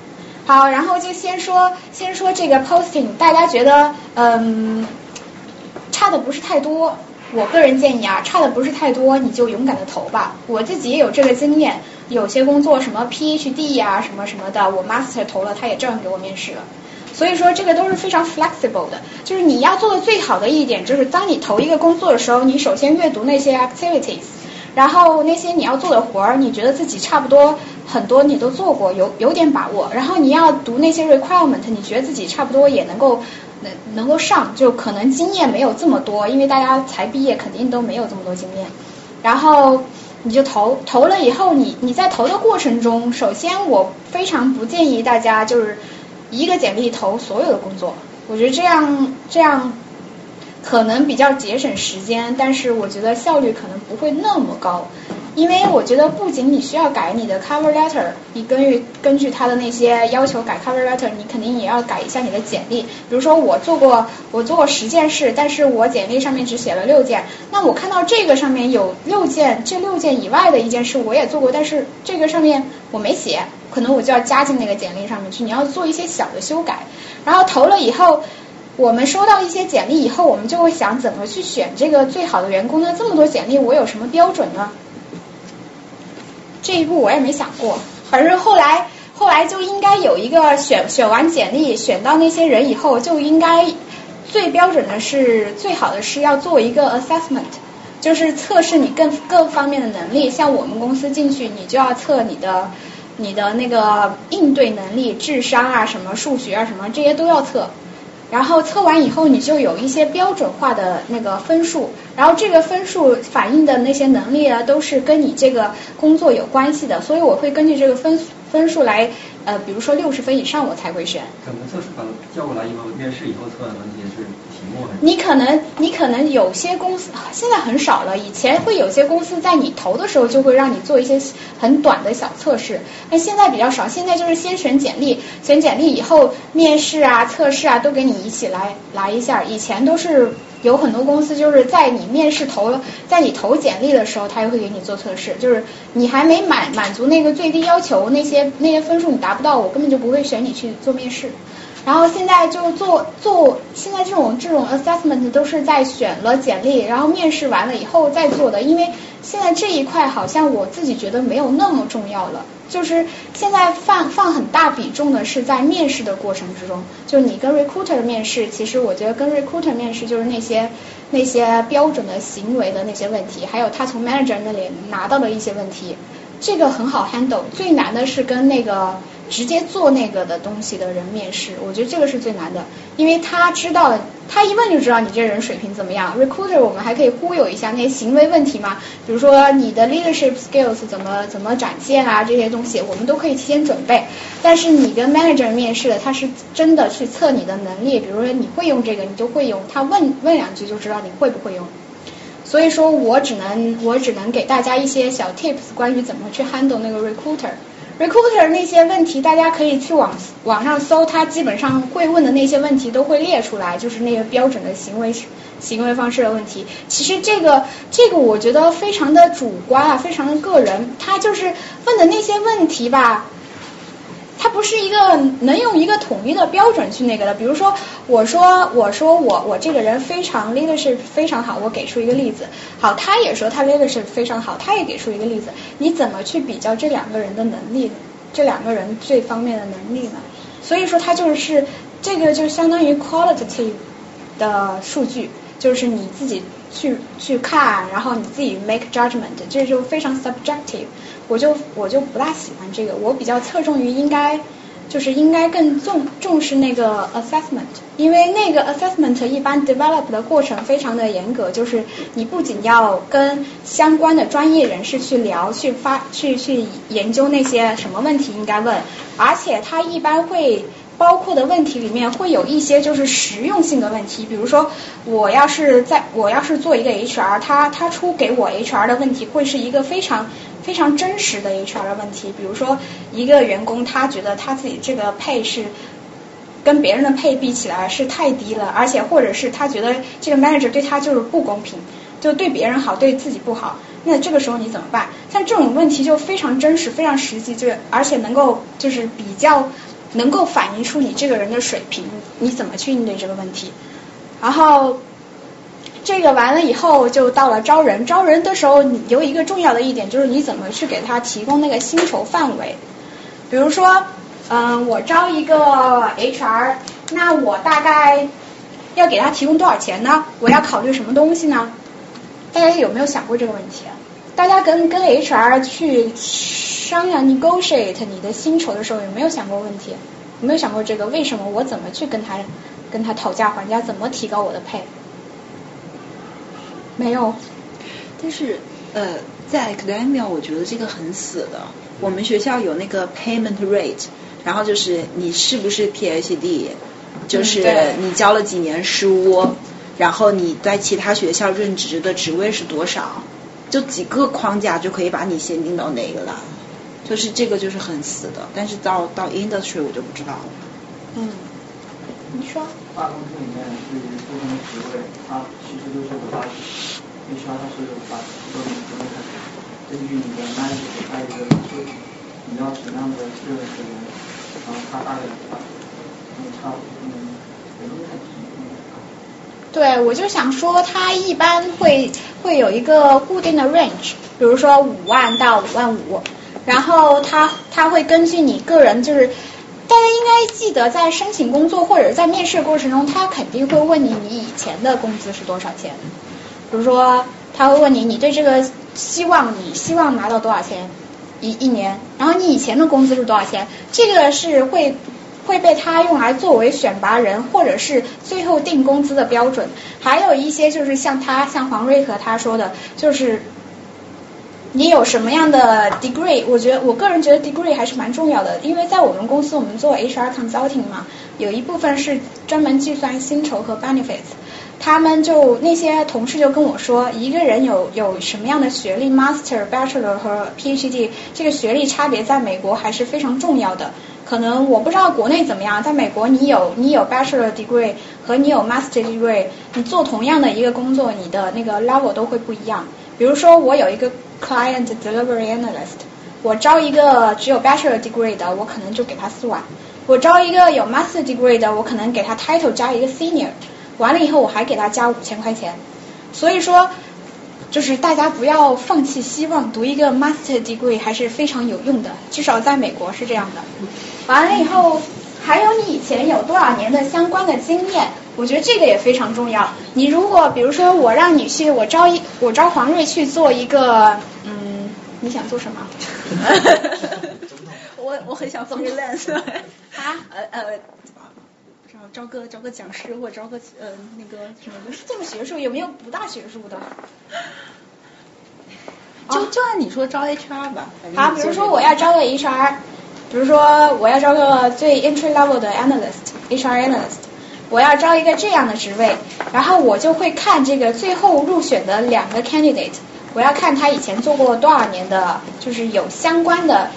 好，然后就先说先说这个 posting，大家觉得嗯差的不是太多，我个人建议啊，差的不是太多，你就勇敢的投吧。我自己也有这个经验，有些工作什么 PhD 呀、什么什么的，我 master 投了，他也照样给我面试了。所以说这个都是非常 flexible 的，就是你要做的最好的一点，就是当你投一个工作的时候，你首先阅读那些 activities，然后那些你要做的活儿，你觉得自己差不多很多你都做过，有有点把握，然后你要读那些 requirement，你觉得自己差不多也能够能能够上，就可能经验没有这么多，因为大家才毕业肯定都没有这么多经验，然后你就投投了以后，你你在投的过程中，首先我非常不建议大家就是。一个简历投所有的工作，我觉得这样这样可能比较节省时间，但是我觉得效率可能不会那么高，因为我觉得不仅你需要改你的 cover letter，你根据根据他的那些要求改 cover letter，你肯定也要改一下你的简历。比如说我做过我做过十件事，但是我简历上面只写了六件，那我看到这个上面有六件，这六件以外的一件事我也做过，但是这个上面我没写。可能我就要加进那个简历上面去，你要做一些小的修改，然后投了以后，我们收到一些简历以后，我们就会想怎么去选这个最好的员工呢？这么多简历，我有什么标准呢？这一步我也没想过，反正后来后来就应该有一个选选完简历，选到那些人以后，就应该最标准的是最好的是要做一个 assessment，就是测试你各各方面的能力。像我们公司进去，你就要测你的。你的那个应对能力、智商啊，什么数学啊，什么这些都要测。然后测完以后，你就有一些标准化的那个分数。然后这个分数反映的那些能力啊，都是跟你这个工作有关系的。所以我会根据这个分分数来，呃，比如说六十分以上我才会选。怎么测试？把叫过来以后，面试以后测完问题是？你可能你可能有些公司现在很少了，以前会有些公司在你投的时候就会让你做一些很短的小测试，但现在比较少。现在就是先选简历，选简历以后面试啊、测试啊都给你一起来来一下。以前都是有很多公司就是在你面试投，在你投简历的时候，他也会给你做测试，就是你还没满满足那个最低要求，那些那些分数你达不到，我根本就不会选你去做面试。然后现在就做做，现在这种这种 assessment 都是在选了简历，然后面试完了以后再做的，因为现在这一块好像我自己觉得没有那么重要了，就是现在放放很大比重的是在面试的过程之中，就你跟 recruiter 面试，其实我觉得跟 recruiter 面试就是那些那些标准的行为的那些问题，还有他从 manager 那里拿到的一些问题，这个很好 handle，最难的是跟那个。直接做那个的东西的人面试，我觉得这个是最难的，因为他知道，他一问就知道你这人水平怎么样。Recruiter 我们还可以忽悠一下那些行为问题嘛，比如说你的 leadership skills 怎么怎么展现啊，这些东西我们都可以提前准备。但是你跟 manager 面试的，他是真的去测你的能力，比如说你会用这个，你就会用，他问问两句就知道你会不会用。所以说我只能我只能给大家一些小 tips，关于怎么去 handle 那个 recruiter。Recruiter 那些问题，大家可以去网网上搜，他基本上会问的那些问题都会列出来，就是那些标准的行为行为方式的问题。其实这个这个我觉得非常的主观啊，非常的个人。他就是问的那些问题吧，不是一个能用一个统一的标准去那个的。比如说，我说我说我我这个人非常 leadership 非常好，我给出一个例子。好，他也说他 leadership 非常好，他也给出一个例子。你怎么去比较这两个人的能力？这两个人这方面的能力呢？所以说他就是这个就相当于 qualitative 的数据，就是你自己去去看，然后你自己 make judgment，这就非常 subjective。我就我就不大喜欢这个，我比较侧重于应该就是应该更重重视那个 assessment，因为那个 assessment 一般 develop 的过程非常的严格，就是你不仅要跟相关的专业人士去聊，去发去去研究那些什么问题应该问，而且它一般会。包括的问题里面会有一些就是实用性的问题，比如说我要是在我要是做一个 HR，他他出给我 HR 的问题会是一个非常非常真实的 HR 的问题，比如说一个员工他觉得他自己这个配是跟别人的配比起来是太低了，而且或者是他觉得这个 manager 对他就是不公平，就对别人好对自己不好，那这个时候你怎么办？像这种问题就非常真实非常实际，就而且能够就是比较。能够反映出你这个人的水平，你怎么去应对这个问题？然后这个完了以后，就到了招人。招人的时候，有一个重要的一点就是你怎么去给他提供那个薪酬范围。比如说，嗯，我招一个 HR，那我大概要给他提供多少钱呢？我要考虑什么东西呢？大家有没有想过这个问题？大家跟跟 HR 去。商量 negotiate 你的薪酬的时候，有没有想过问题？有没有想过这个？为什么我怎么去跟他跟他讨价还价？怎么提高我的配？没有。但是呃，在 academia 我觉得这个很死的。我们学校有那个 payment rate，然后就是你是不是 PhD，就是你教了几年书，然后你在其他学校任职的职位是多少，就几个框架就可以把你限定到哪个了。就是这个就是很死的，但是到到 industry 我就不知道了。嗯，你说。大公司里面对于不同的职位，它其实都是五八制，HR 它是五八制，都你不用看，根据你的 manager 还有一个就你要什么样的任务的人，然后他大概八，嗯，差不多，嗯，不用看对，我就想说，它一般会会有一个固定的 range，比如说五万到五万五。然后他他会根据你个人，就是大家应该记得，在申请工作或者在面试过程中，他肯定会问你你以前的工资是多少钱。比如说，他会问你你对这个希望你希望拿到多少钱一一年，然后你以前的工资是多少钱，这个是会会被他用来作为选拔人或者是最后定工资的标准。还有一些就是像他像黄瑞和他说的，就是。你有什么样的 degree？我觉得我个人觉得 degree 还是蛮重要的，因为在我们公司，我们做 HR consulting 嘛，有一部分是专门计算薪酬和 benefits。他们就那些同事就跟我说，一个人有有什么样的学历，master、bachelor 和 PhD，这个学历差别在美国还是非常重要的。可能我不知道国内怎么样，在美国你有你有 bachelor degree 和你有 master degree，你做同样的一个工作，你的那个 level 都会不一样。比如说我有一个。Client Delivery Analyst，我招一个只有 Bachelor Degree 的，我可能就给他四万；我招一个有 Master Degree 的，我可能给他 Title 加一个 Senior，完了以后我还给他加五千块钱。所以说，就是大家不要放弃希望，读一个 Master Degree 还是非常有用的，至少在美国是这样的。完了以后，还有你以前有多少年的相关的经验？我觉得这个也非常重要。你如果比如说我让你去，我招一我招黄瑞去做一个，嗯，你想做什么？我我很想做 freelance。啊？呃呃，招招个招个讲师或者招个呃那个什么的。这么学术有没有不大学术的？就就按你说招 HR 吧。好，比如说我要招个 HR，比如说我要招个最 entry level 的 analyst，HR analyst。我要招一个这样的职位，然后我就会看这个最后入选的两个 candidate，我要看他以前做过多少年的，就是有相关的，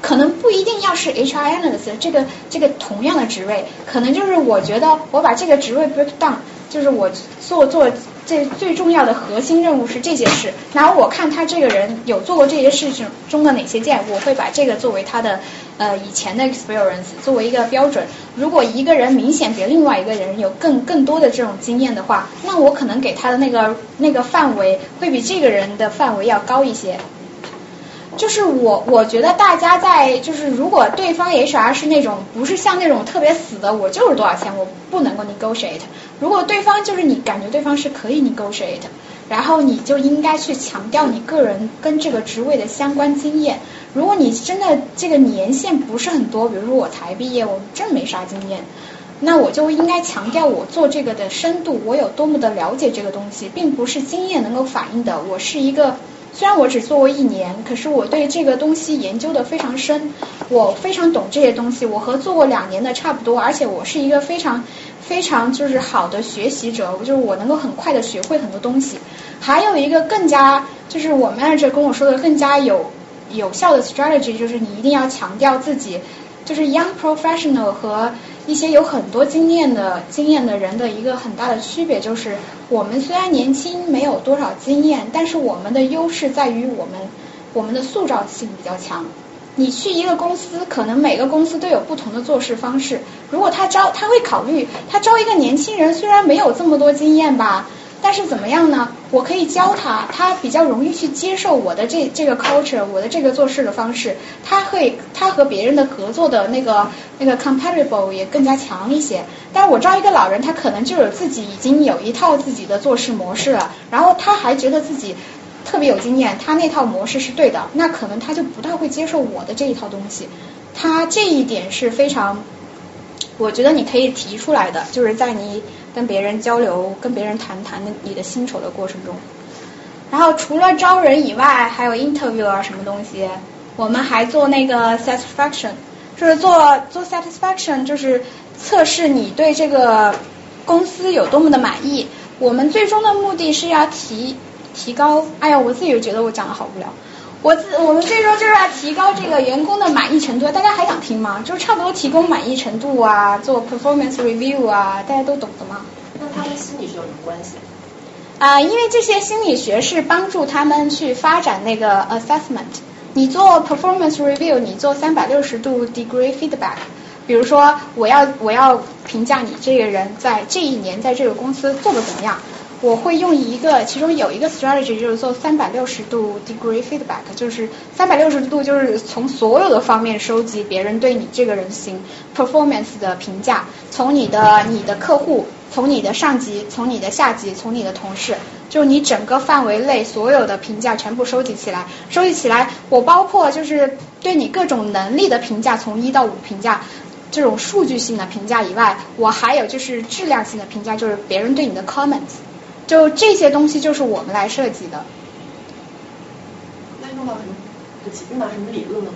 可能不一定要是 HR analyst 这个这个同样的职位，可能就是我觉得我把这个职位 break down，就是我做做这最重要的核心任务是这些事，然后我看他这个人有做过这些事情中的哪些件，我会把这个作为他的。呃，以前的 experience 作为一个标准，如果一个人明显比另外一个人有更更多的这种经验的话，那我可能给他的那个那个范围会比这个人的范围要高一些。就是我我觉得大家在就是如果对方 HR 是那种不是像那种特别死的，我就是多少钱，我不能够 negotiate。如果对方就是你感觉对方是可以 negotiate，然后你就应该去强调你个人跟这个职位的相关经验。如果你真的这个年限不是很多，比如说我才毕业，我真没啥经验。那我就应该强调我做这个的深度，我有多么的了解这个东西，并不是经验能够反映的。我是一个，虽然我只做过一年，可是我对这个东西研究的非常深，我非常懂这些东西。我和做过两年的差不多，而且我是一个非常非常就是好的学习者，就是我能够很快的学会很多东西。还有一个更加就是我们这跟我说的更加有有效的 strategy，就是你一定要强调自己，就是 young professional 和一些有很多经验的经验的人的一个很大的区别就是，我们虽然年轻没有多少经验，但是我们的优势在于我们我们的塑造性比较强。你去一个公司，可能每个公司都有不同的做事方式。如果他招，他会考虑他招一个年轻人，虽然没有这么多经验吧。但是怎么样呢？我可以教他，他比较容易去接受我的这这个 culture，我的这个做事的方式。他会，他和别人的合作的那个那个 compatible 也更加强一些。但是我招一个老人，他可能就有自己已经有一套自己的做事模式了，然后他还觉得自己特别有经验，他那套模式是对的，那可能他就不太会接受我的这一套东西。他这一点是非常，我觉得你可以提出来的，就是在你。跟别人交流、跟别人谈谈你的薪酬的过程中，然后除了招人以外，还有 interview 啊什么东西，我们还做那个 satisfaction，就是做做 satisfaction，就是测试你对这个公司有多么的满意。我们最终的目的是要提提高，哎呀，我自己觉得我讲的好无聊。我自我们最终就是要提高这个员工的满意程度，大家还想听吗？就差不多提供满意程度啊，做 performance review 啊，大家都懂的吗？那它跟心理学有什么关系？啊，因为这些心理学是帮助他们去发展那个 assessment。你做 performance review，你做三百六十度 degree feedback。比如说，我要我要评价你这个人在这一年在这个公司做的怎么样。我会用一个，其中有一个 strategy 就是做三百六十度 degree feedback，就是三百六十度就是从所有的方面收集别人对你这个人行 performance 的评价，从你的你的客户，从你的上级，从你的下级，从你的同事，就你整个范围内所有的评价全部收集起来，收集起来，我包括就是对你各种能力的评价，从一到五评价，这种数据性的评价以外，我还有就是质量性的评价，就是别人对你的 comments。就这些东西就是我们来设计的。那用到什么？用到什么理论了？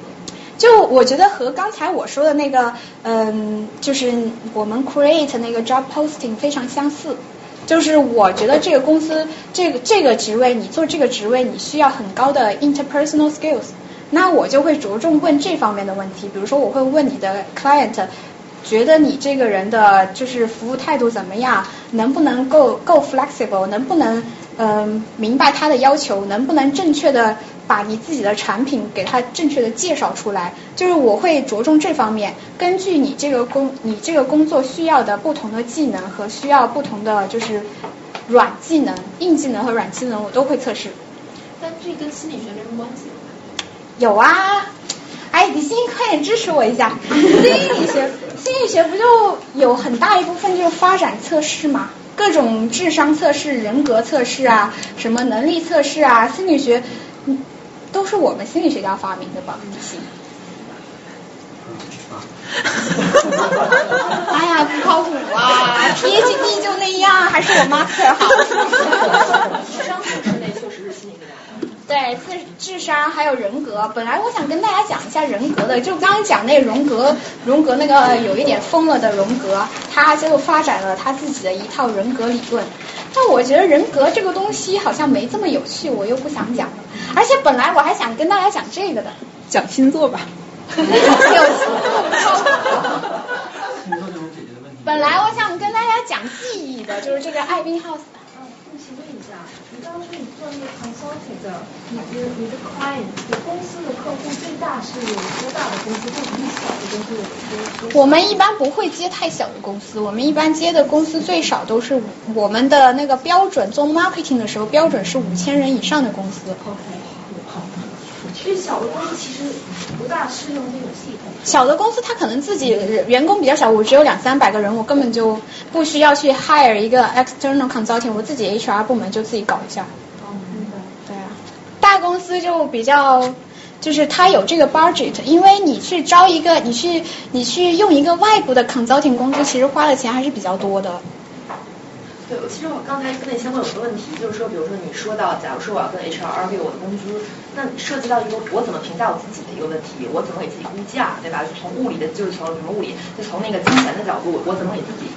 就我觉得和刚才我说的那个，嗯，就是我们 create 那个 job posting 非常相似。就是我觉得这个公司这个这个职位，你做这个职位你需要很高的 interpersonal skills。那我就会着重问这方面的问题，比如说我会问你的 client。觉得你这个人的就是服务态度怎么样？能不能够够 flexible？能不能嗯明白他的要求？能不能正确的把你自己的产品给他正确的介绍出来？就是我会着重这方面，根据你这个工你这个工作需要的不同的技能和需要不同的就是软技能、硬技能和软技能，我都会测试。但这跟心理学没什么关系。有啊。哎，李欣，快点支持我一下！心理学，心理学不就有很大一部分就是发展测试嘛？各种智商测试、人格测试啊，什么能力测试啊，心理学都是我们心理学家发明的吧？李欣。哎呀，不靠谱啊！PhD 就那样，还是我 master 好。对，智智商还有人格，本来我想跟大家讲一下人格的，就刚刚讲那荣格，荣格那个有一点疯了的荣格，他就发展了他自己的一套人格理论。但我觉得人格这个东西好像没这么有趣，我又不想讲。而且本来我还想跟大家讲这个的，讲星座吧。有星座。本来我想跟大家讲记忆的，就是这个艾宾一下，你刚刚说你做那个 consulting 的，你的你的 client，你公司的客户最大是有多大的公司，或者你小的公司有多？我们一般不会接太小的公司，我们一般接的公司最少都是我们的那个标准，做 marketing 的时候标准是五千人以上的公司。OK，其实小的公司其实不大适用这种系统。小的公司它可能自己员工比较少，我只有两三百个人，我根本就不需要去 hire 一个 external consulting，我自己 HR 部门就自己搞一下。哦，对啊，大公司就比较。就是他有这个 budget，因为你去招一个，你去你去用一个外部的 consulting 公司，其实花的钱还是比较多的。对，其实我刚才跟那相关有个问题，就是说，比如说你说到，假如说我要跟 HR 为我的工资，那涉及到一个我怎么评价我自己的一个问题，我怎么给自己估价，对吧？从物理的，就是从什么物理，就从那个金钱的角度，我怎么给自己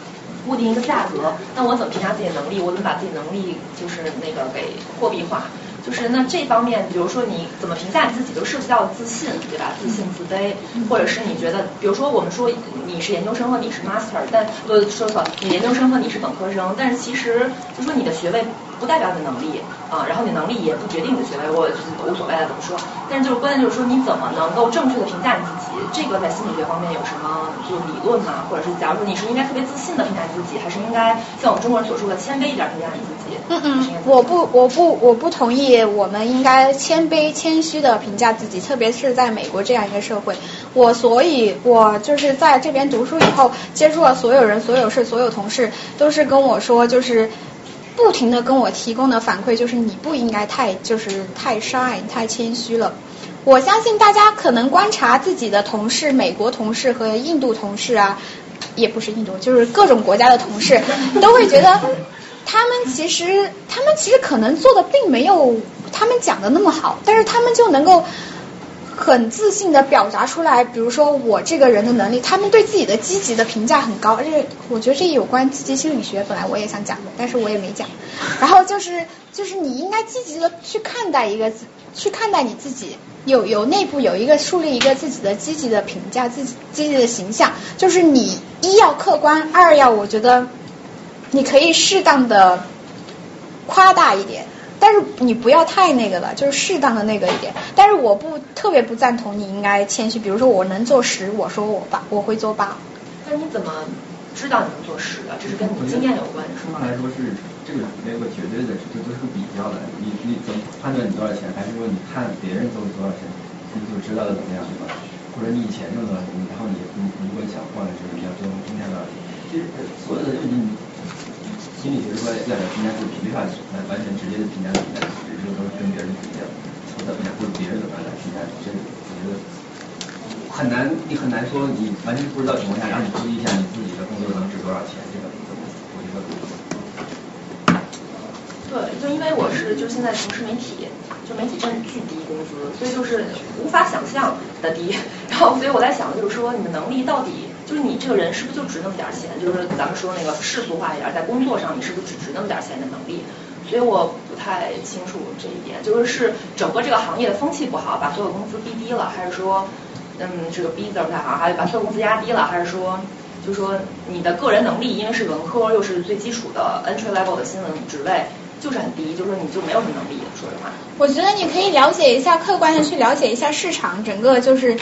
固定一个价格？那我怎么评价自己的能力？我怎么把自己能力就是那个给货币化？就是那这方面，比如说你怎么评价你自己，就涉及到自信，对吧？自信、自卑，或者是你觉得，比如说我们说你是研究生和你是 master，但呃说错，你研究生和你是本科生，但是其实就说你的学位不代表你的能力啊，然后你能力也不决定你的学位，我无所谓了怎么说。但是就是关键就是说你怎么能够正确的评价你自己，这个在心理学方面有什么就理论吗？或者是假如说你是应该特别自信的评价自己，还是应该像我们中国人所说的谦卑一点评价你自己？嗯嗯，我不我不我不同意，我们应该谦卑谦虚的评价自己，特别是在美国这样一个社会。我所以，我就是在这边读书以后，接触了所有人、所有事、所有同事，都是跟我说，就是不停的跟我提供的反馈，就是你不应该太就是太 shy 太谦虚了。我相信大家可能观察自己的同事，美国同事和印度同事啊，也不是印度，就是各种国家的同事，都会觉得。他们其实，他们其实可能做的并没有他们讲的那么好，但是他们就能够很自信的表达出来。比如说我这个人的能力，他们对自己的积极的评价很高，而且我觉得这有关积极心理学。本来我也想讲的，但是我也没讲。然后就是就是你应该积极的去看待一个去看待你自己，有有内部有一个树立一个自己的积极的评价，自己积极的形象。就是你一要客观，二要我觉得。你可以适当的夸大一点，但是你不要太那个了，就是适当的那个一点。但是我不特别不赞同你应该谦虚，比如说我能做十，我说我八，我会做八。那你怎么知道你能做十的？这是跟你经验有关。通常来说是这个没有个绝对的，这都是个比较的。你你怎么判断你多少钱？还是说你看别人挣多少钱，你就知道的怎么样，对吧？或者你以前挣多少钱，然后你你如果想换的时候，你要挣今天多少钱？其实所有的就是你。心理学说要要评价自己凭啥来完全直接的评价自己，只是说跟别人比较，怎么样或者别人怎么样来评价你，这我觉得很难，你很难说你完全不知道情况下，让你估计一下你自己的。工作能值多少钱，这个怎么？我觉得。对，就因为我是就现在从事媒体，就媒体真是巨低工资，所以就是无法想象的。低。然后所以我在想，就是说你的能力到底。就是你这个人是不是就值那么点钱？就是咱们说那个世俗化一点，在工作上你是不是只值那么点钱的能力？所以我不太清楚这一点，就是是整个这个行业的风气不好，把所有工资逼低了，还是说，嗯，这个逼字不太好，还是把所有工资压低了，还是说，就说你的个人能力，因为是文科又是最基础的 entry level 的新闻职位，就是很低，就是说你就没有什么能力，说实话。我觉得你可以了解一下，客观的去了解一下市场，整个就是。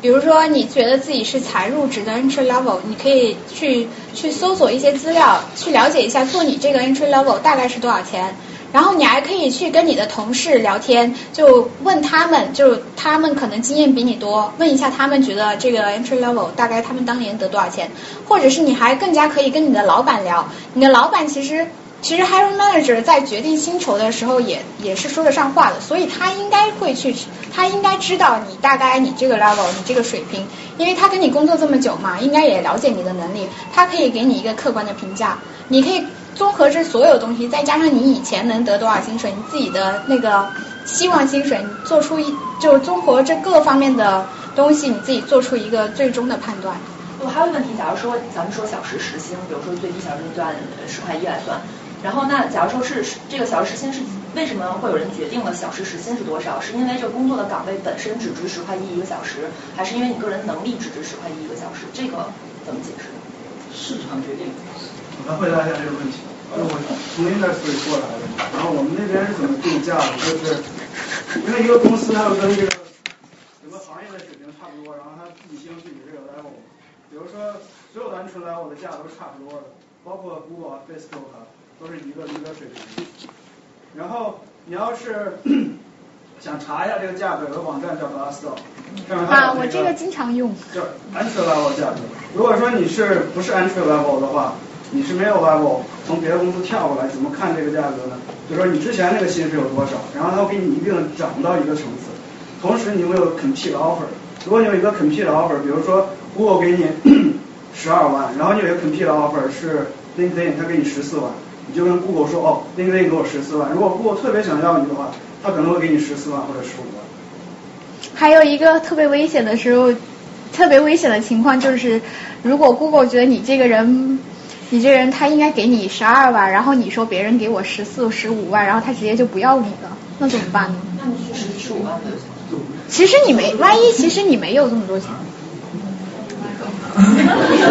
比如说，你觉得自己是才入职的 entry level，你可以去去搜索一些资料，去了解一下做你这个 entry level 大概是多少钱。然后你还可以去跟你的同事聊天，就问他们，就他们可能经验比你多，问一下他们觉得这个 entry level 大概他们当年得多少钱。或者是你还更加可以跟你的老板聊，你的老板其实。其实 hiring manager 在决定薪酬的时候也也是说得上话的，所以他应该会去，他应该知道你大概你这个 level，你这个水平，因为他跟你工作这么久嘛，应该也了解你的能力，他可以给你一个客观的评价。你可以综合这所有东西，再加上你以前能得多少薪水，你自己的那个希望薪水，你做出一就是综合这各方面的东西，你自己做出一个最终的判断。我还有个问题，假如说咱们说小时时薪，比如说最低小时就按十块一来算。然后那假如说是这个小时时薪是为什么会有人决定了小时时薪是多少？是因为这个工作的岗位本身只值十块一一个小时，还是因为你个人能力只值十块一一个小时？这个怎么解释？市场决定。我来回答一下这个问题。就我从 index 过来的，然后我们那边是怎么定价的？就是因为一个公司它要跟这个整个行业的水平差不多，然后它自己定自己的这个 level。比如说所有单纯 level 的价都差不多的，包括 Google、Facebook。都是一个一个水平，然后你要是 想查一下这个价格，有个网站叫 Glassdoor，啊，我这个经常用。就 entry level 价格。如果说你是不是 entry level 的话，你是没有 level 从别的公司跳过来，怎么看这个价格呢？就说你之前那个薪水有多少，然后他会给你一定涨到一个层次，同时你会有 compete offer。如果你有一个 compete offer，比如说 Google 给你 十二万，然后你有一个 compete offer 是 LinkedIn，他给你十四万，你就跟 Google 说哦，LinkedIn 给我十四万。如果 Google 特别想要你的话，他可能会给你十四万或者十五万。还有一个特别危险的时候，特别危险的情况就是，如果 Google 觉得你这个人，你这人他应该给你十二万，然后你说别人给我十四、十五万，然后他直接就不要你了，那怎么办呢？那你去十十五万的。其实你没，万一其实你没有这么多钱。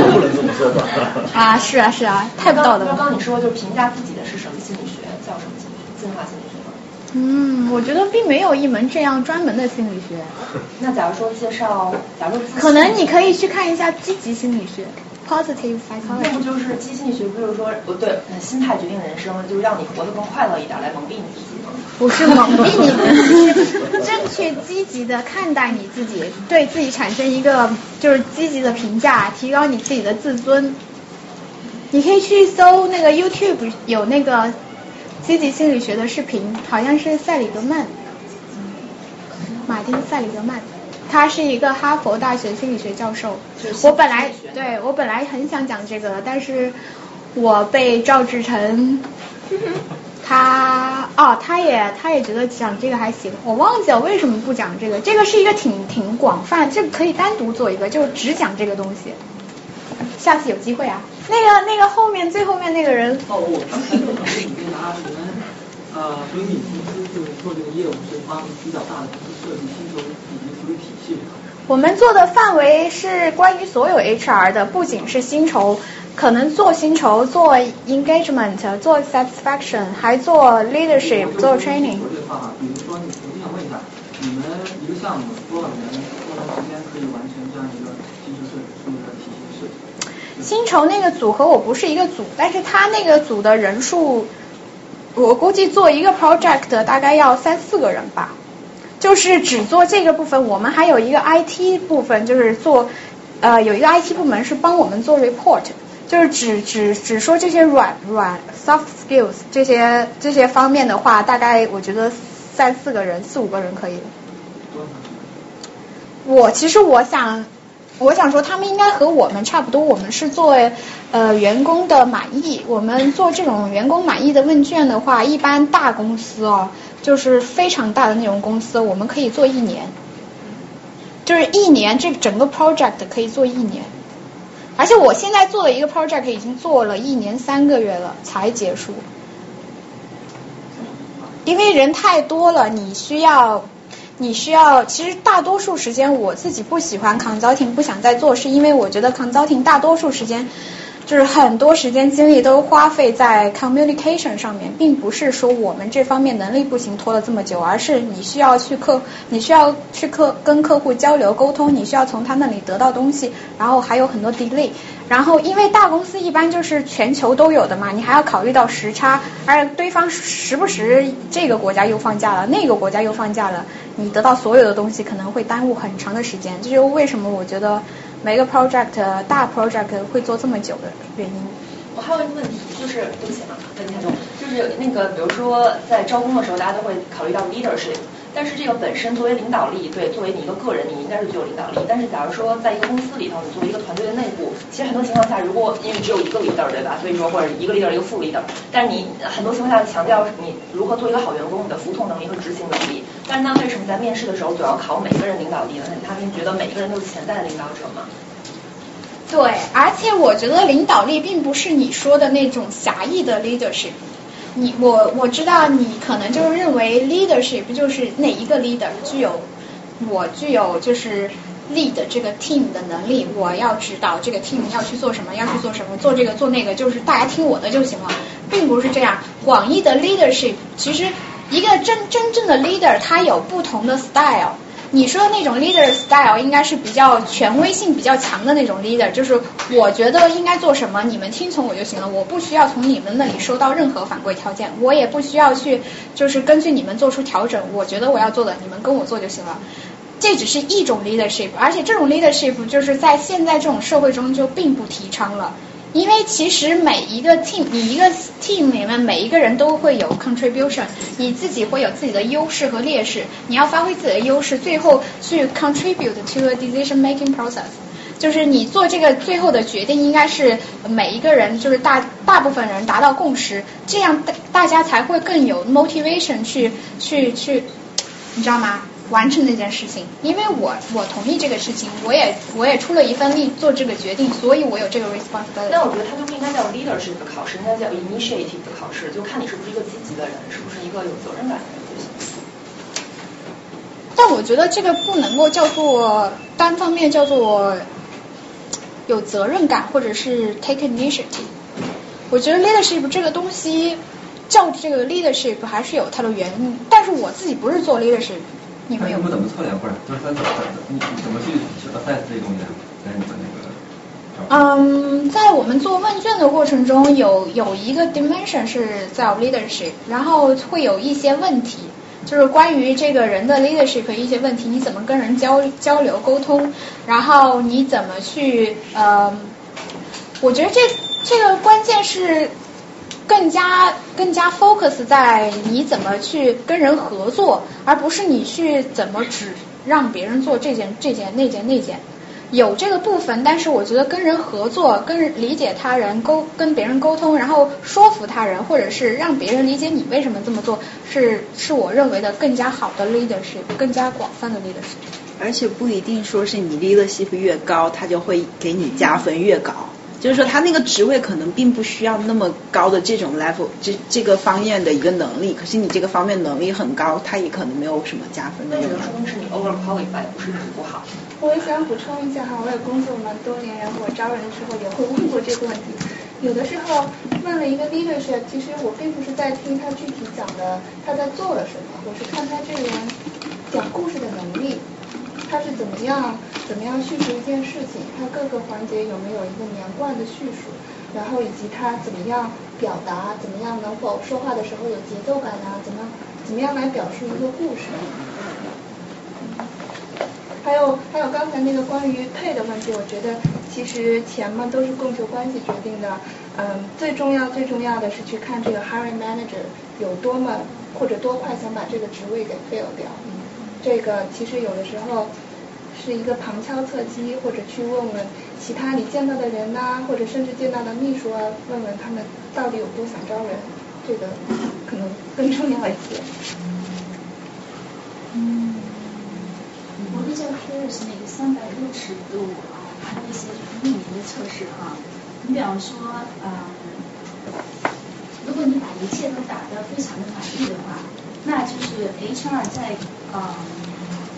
啊，是啊是啊，太不道德了。刚刚你说就是评价自己的是什么心理学？叫什么心理学？进化心理学吗？嗯，我觉得并没有一门这样专门的心理学。那假如说介绍，假如可能你可以去看一下积极心理学 （positive psychology）。不就是积极心理学？不就是说不对，呃心态决定人生，就是让你活得更快乐一点，来蒙蔽你自己吗？不是蒙蔽你，是 正确积极的看待你自己，对自己产生一个就是积极的评价，提高你自己的自尊。你可以去搜那个 YouTube 有那个积极心理学的视频，好像是塞里格曼，马丁塞里格曼，他是一个哈佛大学心理学教授。我本来对我本来很想讲这个，但是我被赵志成。他哦，他也他也觉得讲这个还行，我忘记了为什么不讲这个。这个是一个挺挺广泛，这个可以单独做一个，就只讲这个东西。下次有机会啊。那个那个后面最后面那个人。哦，我刚才问的是你拿你们呃，所以你公司就是做这个业务是帮比较大的公司设计薪酬。我们做的范围是关于所有 HR 的，不仅是薪酬。可能做薪酬、做 engagement、做 satisfaction，还做 leadership、做 training。这个话，比如说，你我就想问一下，你们一个项目多少人、多长时间可以完成这样一个薪酬设计、一个体系？薪酬那个组和我不是一个组，但是他那个组的人数，我估计做一个 project 大概要三四个人吧。就是只做这个部分，我们还有一个 IT 部分，就是做呃有一个 IT 部门是帮我们做 report。就是只只只说这些软软 soft skills 这些这些方面的话，大概我觉得三四个人、四五个人可以。我其实我想我想说，他们应该和我们差不多。我们是做呃员工的满意，我们做这种员工满意的问卷的话，一般大公司哦，就是非常大的那种公司，我们可以做一年，就是一年这整个 project 可以做一年。而且我现在做的一个 project 已经做了一年三个月了才结束，因为人太多了，你需要你需要，其实大多数时间我自己不喜欢 consulting，不想再做，是因为我觉得 consulting 大多数时间就是很多时间精力都花费在 communication 上面，并不是说我们这方面能力不行拖了这么久，而是你需要去客，你需要去客跟客户交流沟通，你需要从他那里得到东西，然后还有很多 delay。然后，因为大公司一般就是全球都有的嘛，你还要考虑到时差，而对方时不时这个国家又放假了，那个国家又放假了，你得到所有的东西可能会耽误很长的时间。这就为什么我觉得每个 project 大 project 会做这么久的原因。我还有一个问题，就是对不起啊，问题太多，就是那个比如说在招工的时候，大家都会考虑到 leadership。但是这个本身作为领导力，对，作为你一个个人，你应该是具有领导力。但是假如说在一个公司里头，你作为一个团队的内部，其实很多情况下，如果因为只有一个 leader，对吧？所以说或者一个 leader 一个副 leader，但是你很多情况下强调你如何做一个好员工，你的服从能力和执行能力。但是那为什么在面试的时候总要考每个人领导力呢？他们觉得每一个人都是潜在的领导者吗？对，而且我觉得领导力并不是你说的那种狭义的 leadership。你我我知道你可能就是认为 leadership 就是哪一个 leader 具有我具有就是 lead 这个 team 的能力，我要指导这个 team 要去做什么，要去做什么，做这个做那个，就是大家听我的就行了，并不是这样。广义的 leadership 其实一个真真正的 leader 他有不同的 style。你说的那种 leader style 应该是比较权威性比较强的那种 leader，就是我觉得应该做什么，你们听从我就行了，我不需要从你们那里收到任何反馈条件，我也不需要去就是根据你们做出调整，我觉得我要做的，你们跟我做就行了。这只是一种 leadership，而且这种 leadership 就是在现在这种社会中就并不提倡了。因为其实每一个 team，你一个 team 里面每一个人都会有 contribution，你自己会有自己的优势和劣势，你要发挥自己的优势，最后去 contribute to a decision making process。就是你做这个最后的决定，应该是每一个人，就是大大部分人达到共识，这样大大家才会更有 motivation 去去去，你知道吗？完成那件事情，因为我我同意这个事情，我也我也出了一份力做这个决定，所以我有这个 responsibility。那我觉得它就不应该叫 leadership 的考试，应该叫 initiative 的考试，就看你是不是一个积极的人，是不是一个有责任感的人就行。但我觉得这个不能够叫做单方面叫做有责任感，或者是 take initiative。我觉得 leadership 这个东西叫这个 leadership 还是有它的原因，但是我自己不是做 leadership。你们怎么测量或者就是说怎么你你怎么去去 assess 这东西？在你们那个？嗯，在我们做问卷的过程中，有有一个 dimension 是在 leadership，然后会有一些问题，就是关于这个人的 leadership 一些问题，你怎么跟人交交流沟通，然后你怎么去嗯，我觉得这这个关键是。更加更加 focus 在你怎么去跟人合作，而不是你去怎么只让别人做这件这件那件那件。有这个部分，但是我觉得跟人合作、跟理解他人、沟跟别人沟通，然后说服他人，或者是让别人理解你为什么这么做，是是我认为的更加好的 leadership，更加广泛的 leadership。而且不一定说是你 leadership 越高，他就会给你加分越高。就是说，他那个职位可能并不需要那么高的这种 level，这这个方面的一个能力。可是你这个方面能力很高，他也可能没有什么加分的用。那说明是你 over qualified，不是你不好。我也想补充一下哈，我也工作蛮多年，然后我招人的时候也会问过这个问题。有的时候问了一个 leadership，其实我并不是在听他具体讲的他在做了什么，我是看他这个人讲故事的能力。他是怎么样怎么样叙述一件事情？他各个环节有没有一个连贯的叙述？然后以及他怎么样表达？怎么样能否说话的时候有节奏感啊？怎么怎么样来表述一个故事？还有还有刚才那个关于配的问题，我觉得其实钱嘛都是供求关系决定的。嗯，最重要最重要的是去看这个 hiring manager 有多么或者多快想把这个职位给 fill 掉。这个其实有的时候是一个旁敲侧击，或者去问问其他你见到的人呐，或者甚至见到的秘书啊，问问他们到底有多想招人，这个可能更重要一些。嗯，我比较 curious 那个三百六十度啊，还有一些就是匿名的测试哈。你比方说啊，如果你把一切都打得非常的满意的话。那就是 HR 在啊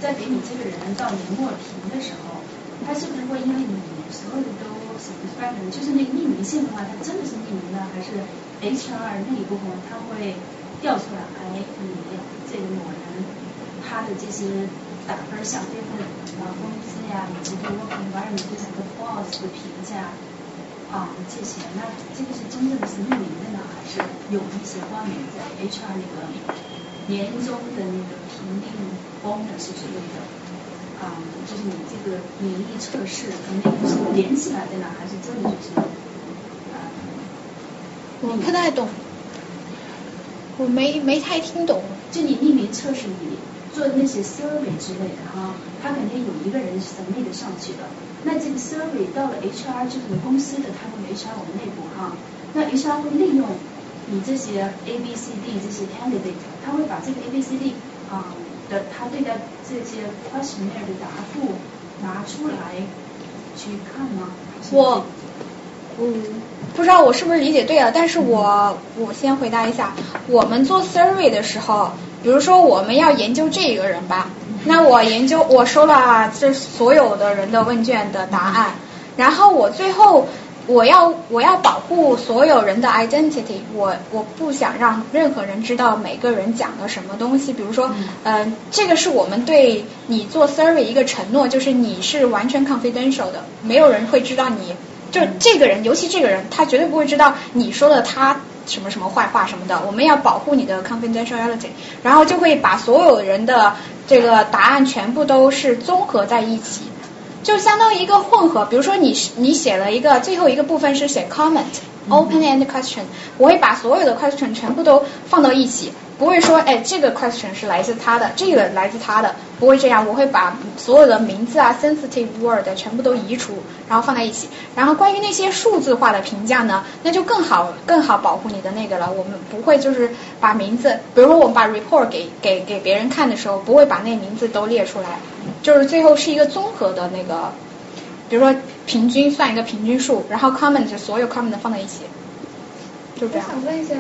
在给你这个人到年末评的时候，他是不是会因为你所有的都 s u b s c r i b e 就是那个匿名性的话，它真的是匿名的，还是 HR 那一部分他会调出来，哎，你这个某人他的这些打分项，对他的啊工资呀，以及对 work environment 对他的 boss 的评价啊这些，那这个是真正的是匿名的呢，还是有一些关联在 HR 那个？年终的那个评定 bonus 之类的，啊，就是你这个免疫测试和那个是连起来的呢，还是真的就是？啊，我不太懂，我没没太听懂。就你匿名测试，你做那些 survey 之类的哈，他肯定有一个人是 submit 上去的。那这个 survey 到了 HR 就是公司的，他们 HR 我们内部哈，那 HR 会利用。你这些 A B C D 这些 candidate，他会把这个 A B C D 啊的他对待这些 questionnaire 的答复拿出来去看吗？我嗯不知道我是不是理解对了，但是我我先回答一下，我们做 survey 的时候，比如说我们要研究这一个人吧，那我研究我收了这所有的人的问卷的答案，然后我最后。我要我要保护所有人的 identity，我我不想让任何人知道每个人讲了什么东西。比如说，嗯、这个是我们对你做 survey 一个承诺，就是你是完全 confidential 的，没有人会知道你，就这个人，尤其这个人，他绝对不会知道你说的他什么什么坏话什么的。我们要保护你的 confidentiality，然后就会把所有人的这个答案全部都是综合在一起。就相当于一个混合，比如说你你写了一个最后一个部分是写 comment、open end question，我会把所有的 question 全部都放到一起，不会说哎这个 question 是来自他的，这个来自他的，不会这样，我会把所有的名字啊 sensitive word 全部都移除，然后放在一起。然后关于那些数字化的评价呢，那就更好更好保护你的那个了。我们不会就是把名字，比如说我们把 report 给给给别人看的时候，不会把那名字都列出来。就是最后是一个综合的那个，比如说平均算一个平均数，然后 comment 就所有 comment 放在一起，就这样。我想问一下，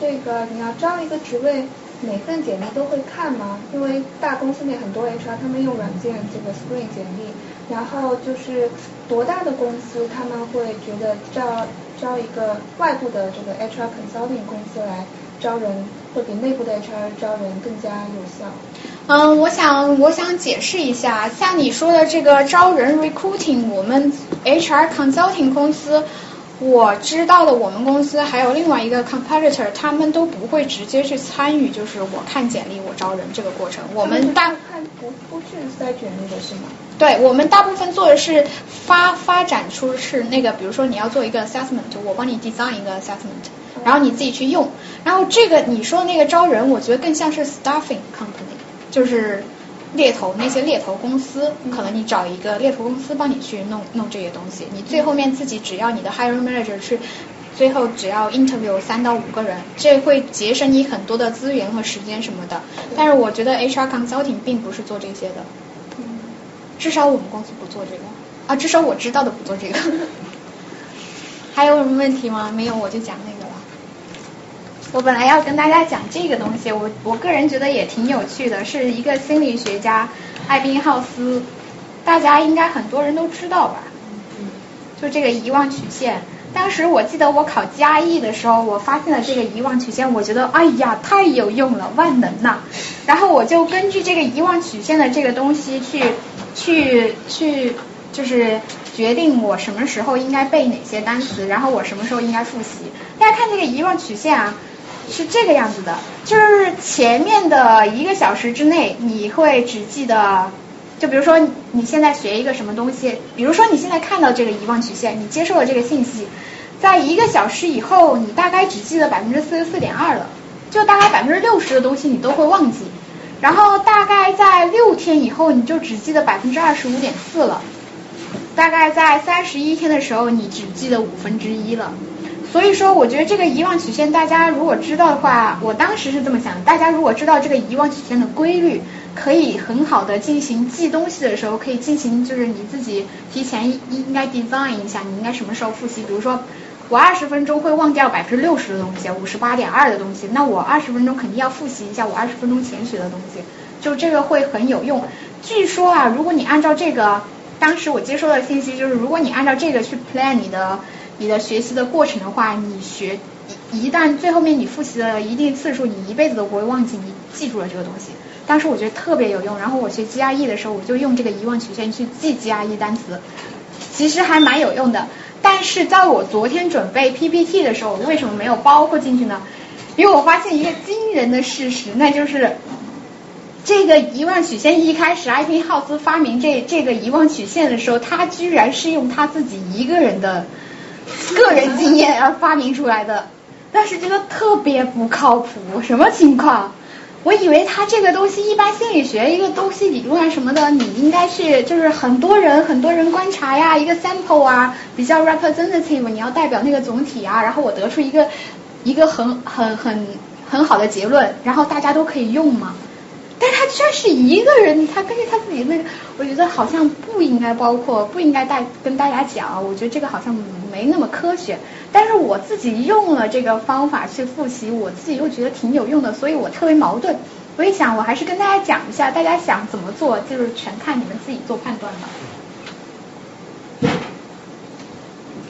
这个你要招一个职位，每份简历都会看吗？因为大公司内很多 HR 他们用软件这个 screen 简历，然后就是多大的公司他们会觉得招招一个外部的这个 HR consulting 公司来招人，会比内部的 HR 招人更加有效？嗯，我想我想解释一下，像你说的这个招人 recruiting，我们 HR consulting 公司，我知道的我们公司还有另外一个 competitor，他们都不会直接去参与，就是我看简历我招人这个过程。我们大看不不是筛简历的是吗？对我们大部分做的是发发展出是那个，比如说你要做一个 assessment，我帮你 design 一个 assessment，然后你自己去用。然后这个你说的那个招人，我觉得更像是 staffing company。就是猎头那些猎头公司，可能你找一个猎头公司帮你去弄弄这些东西，你最后面自己只要你的 hiring manager 去，最后只要 interview 三到五个人，这会节省你很多的资源和时间什么的。但是我觉得 HR consulting 并不是做这些的，至少我们公司不做这个啊，至少我知道的不做这个。还有什么问题吗？没有，我就讲那个了。我本来要跟大家讲这个东西，我我个人觉得也挺有趣的，是一个心理学家艾宾浩斯，大家应该很多人都知道吧？就这个遗忘曲线。当时我记得我考加一的时候，我发现了这个遗忘曲线，我觉得哎呀太有用了，万能呐！然后我就根据这个遗忘曲线的这个东西去去去，就是决定我什么时候应该背哪些单词，然后我什么时候应该复习。大家看这个遗忘曲线啊。是这个样子的，就是前面的一个小时之内，你会只记得，就比如说你现在学一个什么东西，比如说你现在看到这个遗忘曲线，你接受了这个信息，在一个小时以后，你大概只记得百分之四十四点二了，就大概百分之六十的东西你都会忘记，然后大概在六天以后，你就只记得百分之二十五点四了，大概在三十一天的时候，你只记得五分之一了。所以说，我觉得这个遗忘曲线，大家如果知道的话，我当时是这么想的。大家如果知道这个遗忘曲线的规律，可以很好的进行记东西的时候，可以进行就是你自己提前应该 design 一下，你应该什么时候复习。比如说，我二十分钟会忘掉百分之六十的东西，五十八点二的东西，那我二十分钟肯定要复习一下我二十分钟前学的东西，就这个会很有用。据说啊，如果你按照这个，当时我接收的信息就是，如果你按照这个去 plan 你的。你的学习的过程的话，你学一旦最后面你复习了一定次数，你一辈子都不会忘记，你记住了这个东西。当时我觉得特别有用，然后我学 GRE 的时候，我就用这个遗忘曲线去记 GRE 单词，其实还蛮有用的。但是在我昨天准备 PPT 的时候，我为什么没有包括进去呢？因为我发现一个惊人的事实，那就是这个遗忘曲线一开始艾宾浩斯发明这这个遗忘曲线的时候，他居然是用他自己一个人的。个人经验而发明出来的，但是觉得特别不靠谱，什么情况？我以为他这个东西，一般心理学一个东西理论啊什么的，你应该是就是很多人很多人观察呀，一个 sample 啊，比较 representative，你要代表那个总体啊，然后我得出一个一个很很很很好的结论，然后大家都可以用嘛。但他居然是一个人，他根据他自己那个，我觉得好像不应该包括，不应该带跟大家讲。我觉得这个好像没那么科学。但是我自己用了这个方法去复习，我自己又觉得挺有用的，所以我特别矛盾。我一想，我还是跟大家讲一下，大家想怎么做，就是全看你们自己做判断吧。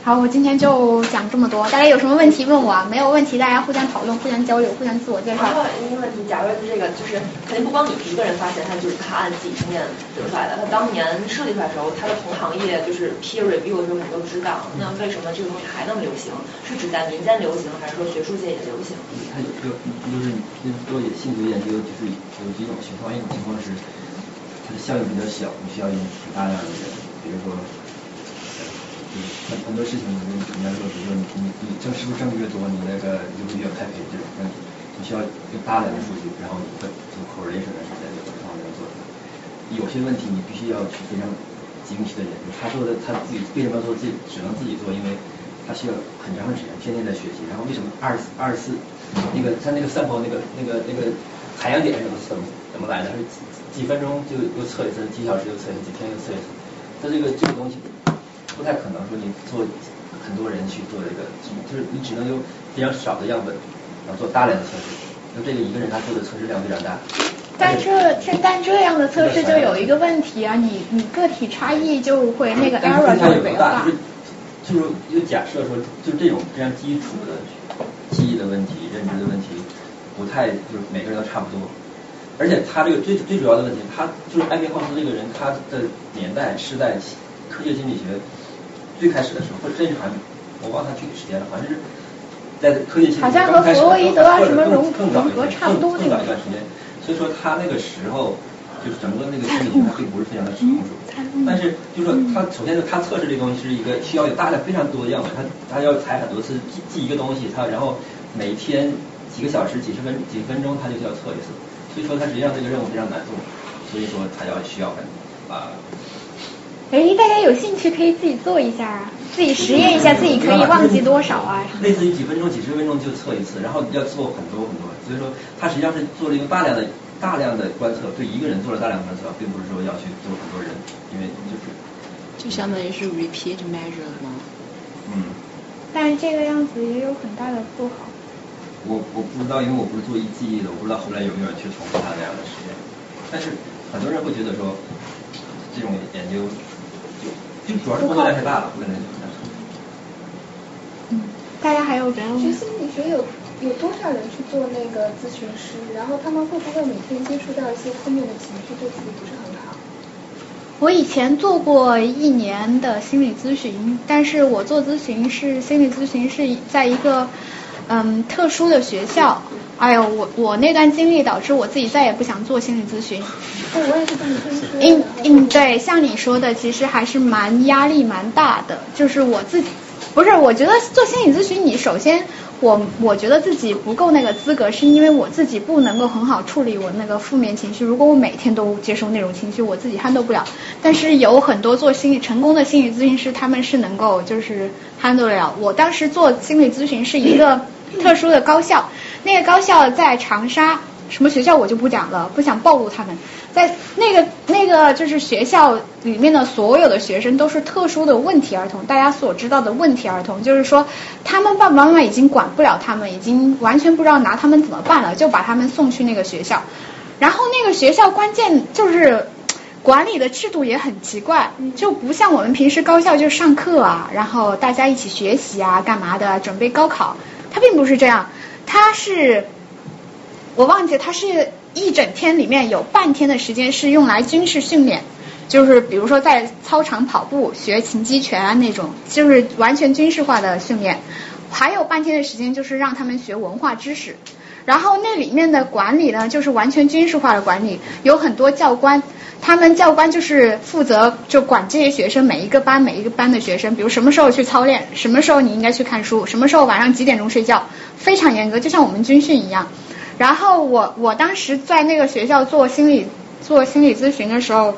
好，我今天就讲这么多，大家有什么问题问我啊？没有问题，大家互相讨论、互相交流、互相自我介绍。还有一个问题，假如这个就是肯定不光你一个人发现，他就是他按自己经验得出来的。他当年设计出来的时候，他的同行业就是 peer review 的时候，你都知道。那为什么这个东西还那么流行？是指在民间流行，还是说学术界也流行？它有个就是做性学研究，就是有几种情况，一种情况是它的效应比较小，你需要用很大量的人，比如说。很很多事情，你你要说，比如说你你你证是不是证据越多，你那个就会越开赔这种问题，你需要用大量的数据，然后你会做 correlation 的在这个方面做。有些问题你必须要去非常精细的研究。他做的他自己为什么要做自己只能自己做？因为他需要很长的时间，天天在学习。然后为什么二十二十四那个他那个 sample 那个那个那个海洋点是怎么怎么来的？是几几分钟就又测一次，几小时又测一次，几天又测一次。他这个这个东西。不太可能说你做很多人去做这个，就是你只能用非常少的样本，然后做大量的测试。那这个一个人他做的测试量非常大。但这这但这样的测试就有一个问题啊，你你个体差异就会那个 error 就会大。就是就假设说，就这种非常基础的记忆的问题、认知的问题，不太就是每个人都差不多。而且他这个最最主要的问题，他就是艾宾浩斯这个人，他的年代是在科学心理学。最开始的时候，或者甚至还我忘他具体时间了，反正是在科技好像和弗洛伊德啊什么融融合差不多更早一段时间。所以说他那个时候就是整个那个心理学并不是非常的成熟。但是就是说他首先是他测试这东西是一个需要有大量非常多的样本，他他要采很多次记记一个东西，他然后每天几个小时、几十分几分钟他就需要测一次。所以说他实际上这个任务非常难做，所以说他要需要很啊。哎，大家有兴趣可以自己做一下啊，自己实验一下，自己可以忘记多少啊？类似于几分钟、几十分钟就测一次，然后要做很多很多，所以说他实际上是做了一个大量的、大量的观测，对一个人做了大量观测，并不是说要去做很多人，因为就是。就相当于是 repeat measure 吗？嗯。但是这个样子也有很大的不好。我我不知道，因为我不是做一记忆的，我不知道后来有没有人去重复他那样的实验。但是很多人会觉得说，这种研究。就主要是工作量太大了，不可能嗯，大家还有别的？学心理学有有多少人去做那个咨询师？然后他们会不会每天接触到一些负面的情绪，对自己不是很好？我以前做过一年的心理咨询，但是我做咨询是心理咨询是在一个嗯特殊的学校。哎呦，我我那段经历导致我自己再也不想做心理咨询。我也是这么听说。嗯嗯，对，像你说的，其实还是蛮压力蛮大的。就是我自己，不是，我觉得做心理咨询，你首先，我我觉得自己不够那个资格，是因为我自己不能够很好处理我那个负面情绪。如果我每天都接受那种情绪，我自己 handle 不了。但是有很多做心理成功的心理咨询师，他们是能够就是 handle 了。我当时做心理咨询是一个特殊的高校。那个高校在长沙，什么学校我就不讲了，不想暴露他们。在那个那个就是学校里面的所有的学生都是特殊的问题儿童，大家所知道的问题儿童，就是说他们爸爸妈妈已经管不了他们，已经完全不知道拿他们怎么办了，就把他们送去那个学校。然后那个学校关键就是管理的制度也很奇怪，就不像我们平时高校就上课啊，然后大家一起学习啊，干嘛的，准备高考，他并不是这样。他是，我忘记他是一整天里面有半天的时间是用来军事训练，就是比如说在操场跑步学擒击拳啊那种，就是完全军事化的训练，还有半天的时间就是让他们学文化知识，然后那里面的管理呢就是完全军事化的管理，有很多教官。他们教官就是负责就管这些学生每一个班每一个班的学生，比如什么时候去操练，什么时候你应该去看书，什么时候晚上几点钟睡觉，非常严格，就像我们军训一样。然后我我当时在那个学校做心理做心理咨询的时候，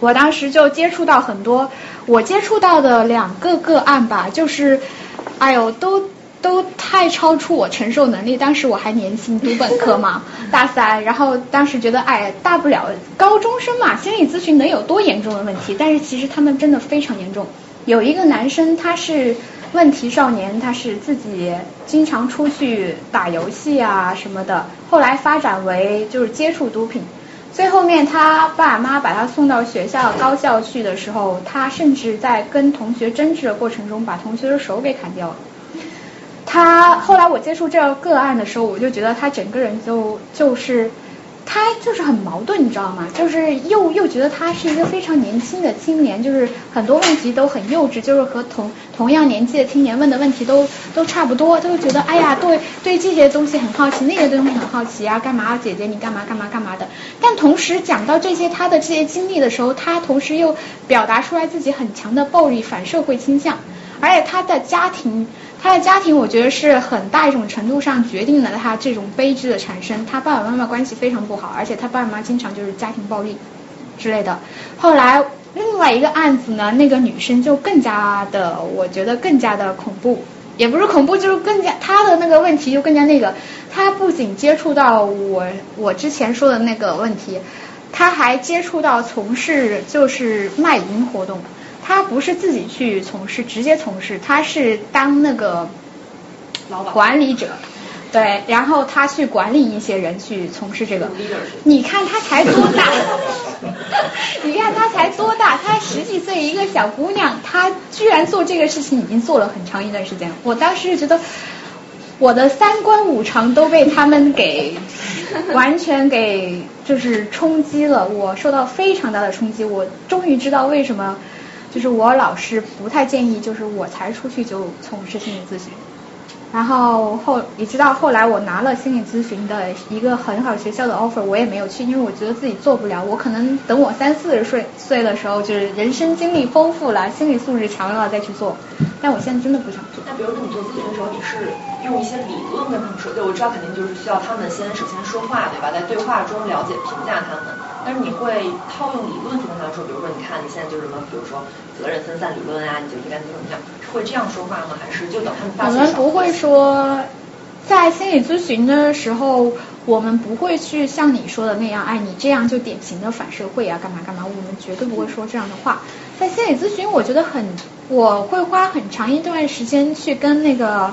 我当时就接触到很多，我接触到的两个个案吧，就是哎呦都。都太超出我承受能力。当时我还年轻，读本科嘛，大三。然后当时觉得，哎，大不了高中生嘛，心理咨询能有多严重的问题？但是其实他们真的非常严重。有一个男生，他是问题少年，他是自己经常出去打游戏啊什么的，后来发展为就是接触毒品。最后面他爸妈把他送到学校高校去的时候，他甚至在跟同学争执的过程中把同学的手给砍掉了。他后来我接触这个个案的时候，我就觉得他整个人就就是他就是很矛盾，你知道吗？就是又又觉得他是一个非常年轻的青年，就是很多问题都很幼稚，就是和同同样年纪的青年问的问题都都差不多，他就觉得哎呀，对对这些东西很好奇，那些东西很好奇啊，干嘛姐姐你干嘛干嘛干嘛的。但同时讲到这些他的这些经历的时候，他同时又表达出来自己很强的暴力反社会倾向，而且他的家庭。他的家庭，我觉得是很大一种程度上决定了他这种悲剧的产生。他爸爸妈妈关系非常不好，而且他爸爸妈妈经常就是家庭暴力之类的。后来另外一个案子呢，那个女生就更加的，我觉得更加的恐怖，也不是恐怖，就是更加她的那个问题就更加那个。她不仅接触到我我之前说的那个问题，她还接触到从事就是卖淫活动。他不是自己去从事，直接从事，他是当那个管理者，对，然后他去管理一些人去从事这个。你看他才多大？你看他才多大？他十几岁一个小姑娘，她居然做这个事情已经做了很长一段时间。我当时就觉得我的三观五常都被他们给完全给就是冲击了，我受到非常大的冲击。我终于知道为什么。就是我老师不太建议，就是我才出去就从事心理咨询。然后后你知道后来我拿了心理咨询的一个很好学校的 offer，我也没有去，因为我觉得自己做不了。我可能等我三四十岁岁的时候，就是人生经历丰富了，心理素质强了再去做。但我现在真的不想做。那比如说你做咨询的时候，你是用一些理论跟他们说？对，我知道肯定就是需要他们先首先说话，对吧？在对话中了解、评价他们。但是你会套用理论去跟他们说，比如说你看你现在就是什么，比如说责任分散理论啊，你就应该怎么怎么样？是会这样说话吗？还是就等他们发现？我们不会说，在心理咨询的时候，我们不会去像你说的那样，哎，你这样就典型的反社会啊，干嘛干嘛？我们绝对不会说这样的话。在心理咨询，我觉得很，我会花很长一段时间去跟那个，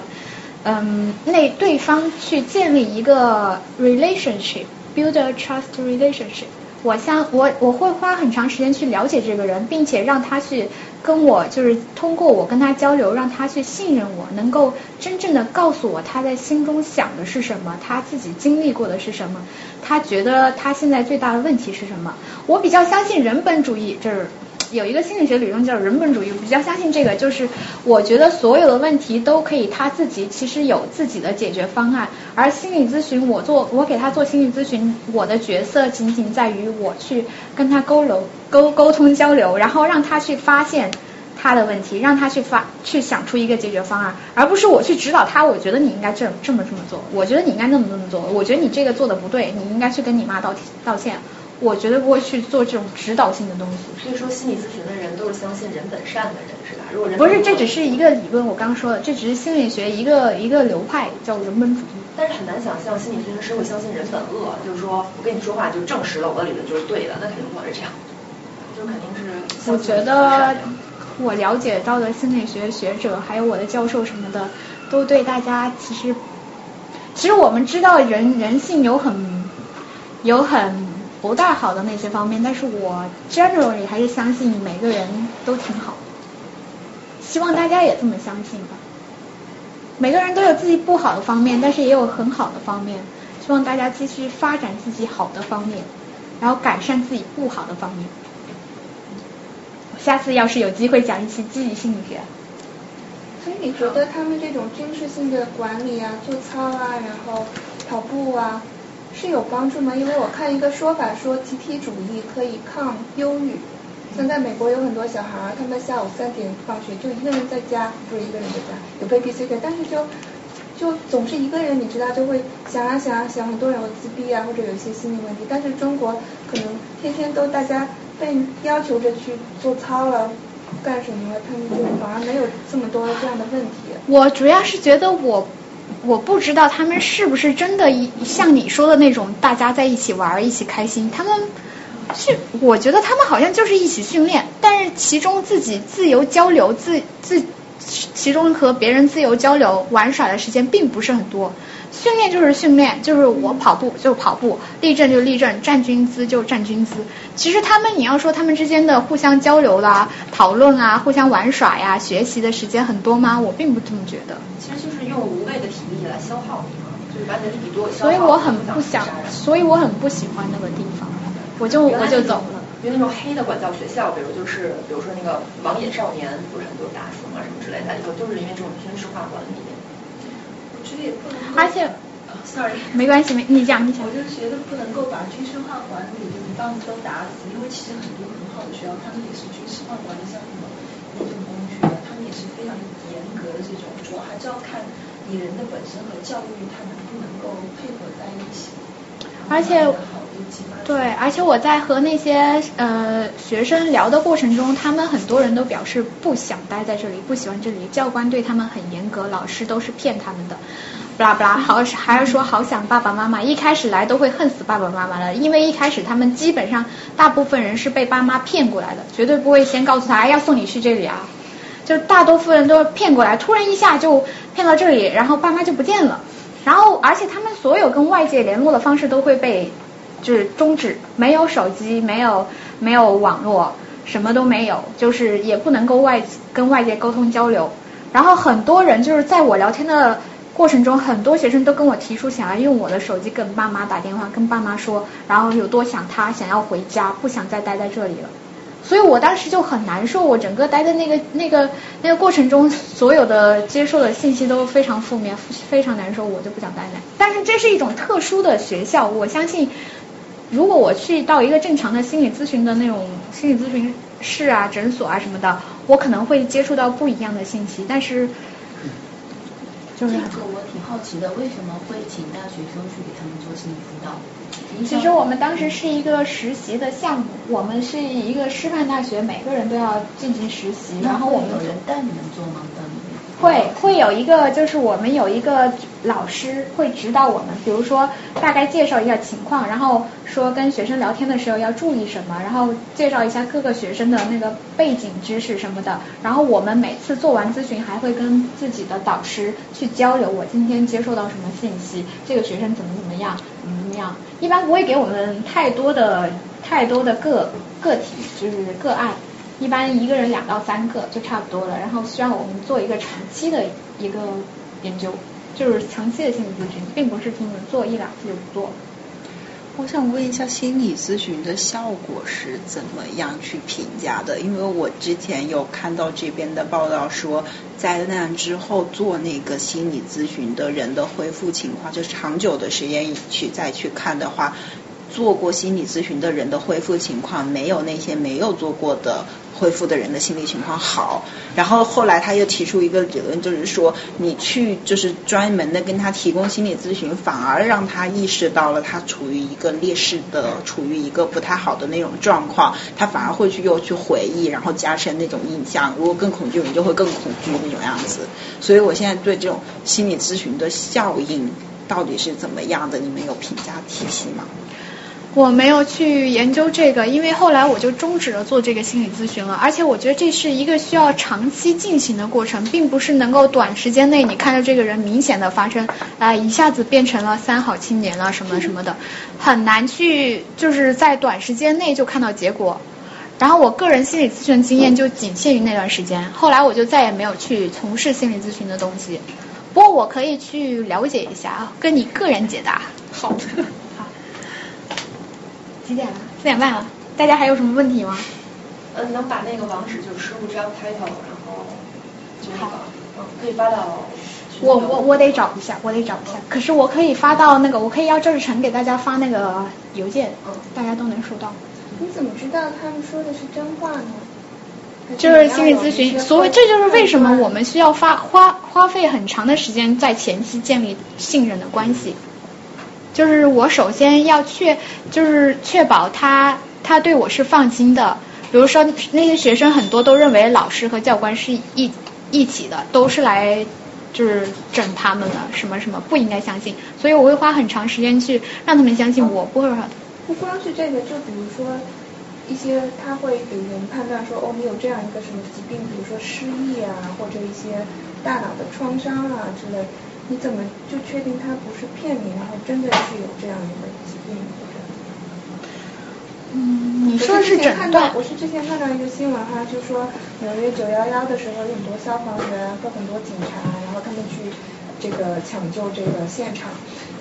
嗯，那对方去建立一个 relationship，build a trust relationship。我相我我会花很长时间去了解这个人，并且让他去跟我，就是通过我跟他交流，让他去信任我，能够真正的告诉我他在心中想的是什么，他自己经历过的是什么，他觉得他现在最大的问题是什么。我比较相信人本主义，这是。有一个心理学理论叫人本主义，比较相信这个，就是我觉得所有的问题都可以他自己其实有自己的解决方案，而心理咨询我做我给他做心理咨询，我的角色仅仅在于我去跟他沟流沟沟通交流，然后让他去发现他的问题，让他去发去想出一个解决方案，而不是我去指导他。我觉得你应该这这么这么做，我觉得你应该那么那么做，我觉得你这个做的不对，你应该去跟你妈道道歉。我绝对不会去做这种指导性的东西。所以说，心理咨询的人都是相信人本善的人，是吧？如果人不是，这只是一个理论。我刚刚说的，这只是心理学一个一个流派，叫人本主义。但是很难想象心理咨询师会相信人本恶，就是说我跟你说话就证实了我的理论就是对的，那肯定不是这样。就肯定是。我觉得我了解到的心理学学者，还有我的教授什么的，都对大家其实，其实我们知道人人性有很有很。不大好的那些方面，但是我 generally 还是相信每个人都挺好，希望大家也这么相信吧。每个人都有自己不好的方面，但是也有很好的方面，希望大家继续发展自己好的方面，然后改善自己不好的方面。下次要是有机会讲一期积极心理学。所以你觉得他们这种军事性的管理啊，做操啊，然后跑步啊？是有帮助吗？因为我看一个说法说，集体主义可以抗忧郁。像在美国有很多小孩儿，他们下午三点放学就一个人在家，不是一个人在家，有 babysitter，但是就就总是一个人，你知道就会想啊想啊想，很多人有自闭啊或者有一些心理问题。但是中国可能天天都大家被要求着去做操了，干什么了，他们就反而没有这么多这样的问题。我主要是觉得我。我不知道他们是不是真的像你说的那种，大家在一起玩一起开心。他们是，我觉得他们好像就是一起训练，但是其中自己自由交流、自自其中和别人自由交流玩耍的时间并不是很多。训练就是训练，就是我跑步就跑步，立正就立正，站军姿就站军姿。其实他们你要说他们之间的互相交流啦、讨论啊、互相玩耍呀、学习的时间很多吗？我并不这么觉得。其实就是用无谓的体力来消耗你嘛，就是把你的力多消耗所以我很不想，所以我很不喜欢那个地方，我就我就走了。因为那种黑的管教学校，比如就是比如说那个网瘾少年，不是很多打死啊什么之类的，里头就是因为这种军事化管理。我觉得也不能。而且，sorry，没关系，没你讲你讲。我就觉得不能够把军事化管理一棒子都打死，因为其实很多很好的学校，他们也是军事化管理，像什么那种工学，他们也是非常严格的这种，主要还是要看你人的本身和教育，它能不能够配合在一起。而且。对，而且我在和那些呃学生聊的过程中，他们很多人都表示不想待在这里，不喜欢这里，教官对他们很严格，老师都是骗他们的，不啦不啦，好还是说好想爸爸妈妈，一开始来都会恨死爸爸妈妈了，因为一开始他们基本上大部分人是被爸妈骗过来的，绝对不会先告诉他要送你去这里啊，就大多数人都是骗过来，突然一下就骗到这里，然后爸妈就不见了，然后而且他们所有跟外界联络的方式都会被。就是终止，没有手机，没有没有网络，什么都没有，就是也不能够外跟外界沟通交流。然后很多人就是在我聊天的过程中，很多学生都跟我提出想要用我的手机跟爸妈打电话，跟爸妈说，然后有多想他，想要回家，不想再待在这里了。所以我当时就很难受，我整个待在那个那个那个过程中，所有的接受的信息都非常负面，非常难受，我就不想待那。但是这是一种特殊的学校，我相信。如果我去到一个正常的心理咨询的那种心理咨询室啊、诊所啊什么的，我可能会接触到不一样的信息。但是，就是这个我挺好奇的，为什么会请大学生去给他们做心理辅导？其实我们当时是一个实习的项目，我们是一个师范大学，每个人都要进行实习，然后我们有人带你们做吗？会会有一个，就是我们有一个老师会指导我们，比如说大概介绍一下情况，然后说跟学生聊天的时候要注意什么，然后介绍一下各个学生的那个背景知识什么的。然后我们每次做完咨询，还会跟自己的导师去交流，我今天接受到什么信息，这个学生怎么怎么样，怎么怎么样。一般不会给我们太多的太多的个个体，就是个案。一般一个人两到三个就差不多了，然后需要我们做一个长期的一个研究，就是长期的心理咨询，并不是听人做一两次就不做。我想问一下，心理咨询的效果是怎么样去评价的？因为我之前有看到这边的报道说，灾难之后做那个心理咨询的人的恢复情况，就长久的时间去再去看的话，做过心理咨询的人的恢复情况没有那些没有做过的。恢复的人的心理情况好，然后后来他又提出一个理论，就是说你去就是专门的跟他提供心理咨询，反而让他意识到了他处于一个劣势的，处于一个不太好的那种状况，他反而会去又去回忆，然后加深那种印象。如果更恐惧，你就会更恐惧那种样子。所以我现在对这种心理咨询的效应到底是怎么样的，你们有评价体系吗？我没有去研究这个，因为后来我就终止了做这个心理咨询了。而且我觉得这是一个需要长期进行的过程，并不是能够短时间内你看到这个人明显的发生，啊一下子变成了三好青年了什么什么的，很难去就是在短时间内就看到结果。然后我个人心理咨询经验就仅限于那段时间，后来我就再也没有去从事心理咨询的东西。不过我可以去了解一下，跟你个人解答。好的。几点了？四点半了。大家还有什么问题吗？嗯，能把那个网址就是输入这样 title，然后就那个，嗯，可以发到。我我我得找一下，我得找一下。可是我可以发到那个，我可以要郑志成给大家发那个邮件，嗯，大家都能收到。你怎么知道他们说的是真话呢？就是心理咨询，所以这就是为什么我们需要花花花费很长的时间在前期建立信任的关系。就是我首先要确，就是确保他他对我是放心的。比如说那些学生很多都认为老师和教官是一一起的，都是来就是整他们的什么什么不应该相信。所以我会花很长时间去让他们相信我不会。不光是这个，就比如说一些他会给人判断说哦你有这样一个什么疾病，比如说失忆啊或者一些大脑的创伤啊之类。你怎么就确定他不是骗你，然后真的是有这样一个疾病？嗯，你说的是诊断？我是之前看到一个新闻哈，就说纽约九幺幺的时候，有很多消防员和很多警察，然后他们去这个抢救这个现场，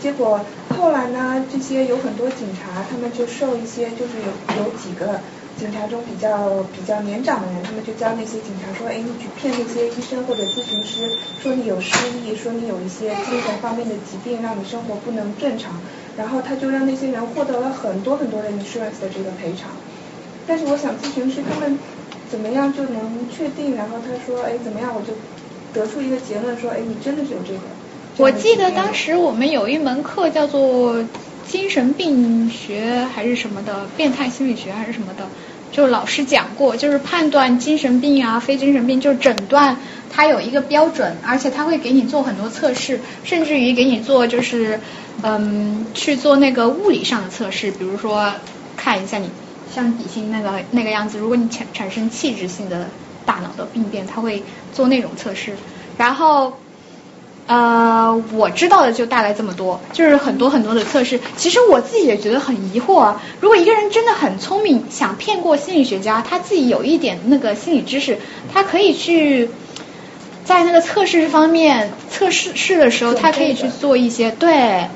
结果后来呢，这些有很多警察，他们就受一些就是有有几个警察中比较比较年长的人，他们就教那些警察说，哎，你去骗那些医生或者咨询师，说你有失忆，说你有一些精神方面的疾病，让你生活不能正常。然后他就让那些人获得了很多很多的 insurance 的这个赔偿，但是我想咨询师他们怎么样就能确定？然后他说，哎，怎么样我就得出一个结论说，哎，你真的是有这个。我记得当时我们有一门课叫做精神病学还是什么的，变态心理学还是什么的，就老师讲过，就是判断精神病啊、非精神病，就是诊断它有一个标准，而且他会给你做很多测试，甚至于给你做就是。嗯，去做那个物理上的测试，比如说看一下你像底薪那个那个样子，如果你产产生器质性的大脑的病变，他会做那种测试。然后呃，我知道的就大概这么多，就是很多很多的测试。其实我自己也觉得很疑惑啊，如果一个人真的很聪明，想骗过心理学家，他自己有一点那个心理知识，他可以去。在那个测试方面，测试试的时候，他可以去做一些对。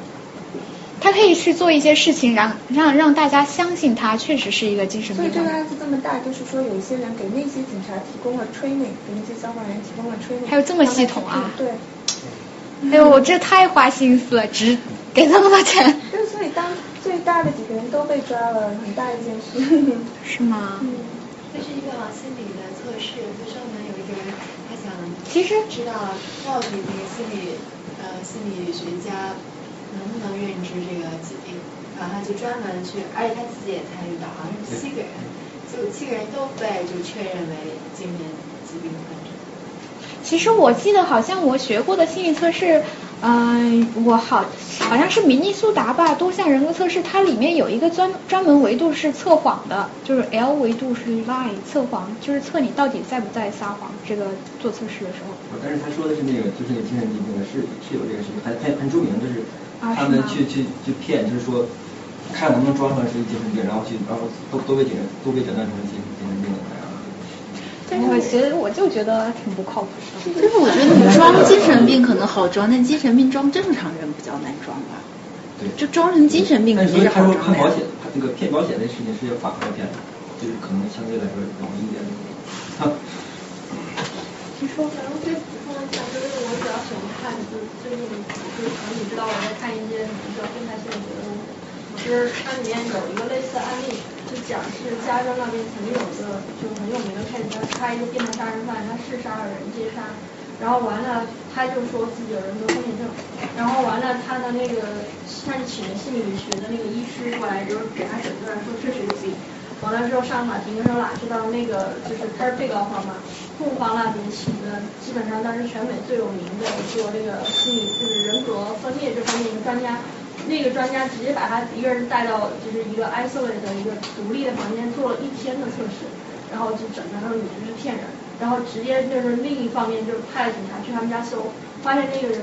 他可以去做一些事情，让让让大家相信他确实是一个精神病。所以这个案子这么大，就是说有一些人给那些警察提供了 training，给那些消防员提供了 training。还有这么系统啊？对。哎呦，我这太花心思了，值给那么多钱。就所以当最大的几个人都被抓了，很大一件事。是吗？嗯。这是一个心理的测试，就专门有一个人，他想其实知道到底那个心理呃心理学家。能不能认知这个疾病？然后他就专门去，而且他自己也参与到，好像是七个人，就七个人都被就确认为精神疾病。其实我记得好像我学过的心理测试，嗯，我好好像是明尼苏达吧，多项人格测试，它里面有一个专专门维度是测谎的，就是 L 维度是 lie 测谎，就是测你到底在不在撒谎。这个做测试的时候。但是他说的是那个，就是那个精神疾病是是有这个事情，还还很著名，就是。他们去去去骗，就是说，看能不能装出来是精神病，然后去，然后都都被诊都被诊断成精精神病了。我觉得我就觉得挺不靠谱的。就是我觉得你装精神病可能好装，但精神病装正常人比较难装吧。对。就装成精神病但是好装他说保险，他这个骗保险的事情是要反过来骗的，就是可能相对来说容易一点。你说，然后再补充一下，就是我比较喜欢看，就是最近，就是可能你知道我在看一些比较变态心理学的东西，就是它里面有一个类似案例，就讲是加州那边曾经有一个就很有名的 case，他一个变态杀人犯，他是杀了人接杀，然后完了他就说自己有人格分裂症，然后完了他的那个他就请了心理学的那个医师过来，就是给他诊断说这是自己。完了之后上法庭的时候哪知道那个就是他是被告方嘛，控方那边请的基本上当时全美最有名的做这个心理就是人格分裂这方面的专家，那个专家直接把他一个人带到就是一个 isolate 的一个独立的房间做了一天的测试，然后就诊断说你这是骗人，然后直接就是另一方面就是派警察去他们家搜，发现那个人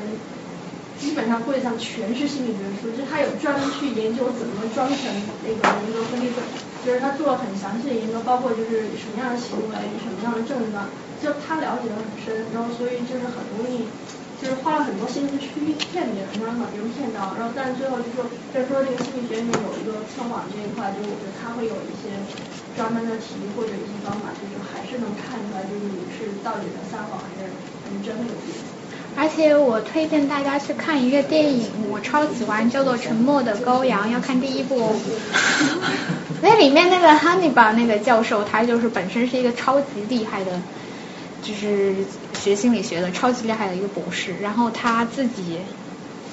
基本上柜子上全是心理学书，就是他有专门去研究怎么装成那个人格分裂症。就是他做了很详细的研究，包括就是什么样的行为、什么样的症状，就他了解的很深，然后所以就是很容易，就是花了很多心思去骗别人，然后把别人骗到，然后但是最后就说，就说这个心理学里面有一个测谎这一块，就是我觉得他会有一些专门的题或者一些方法，就是还是能看出来，就是你是到底在撒谎还是你真的有病。而且我推荐大家去看一个电影，我超喜欢，叫做《沉默的羔羊》，要看第一部。那里面那个 Hannibal 那个教授，他就是本身是一个超级厉害的，就是学心理学的超级厉害的一个博士。然后他自己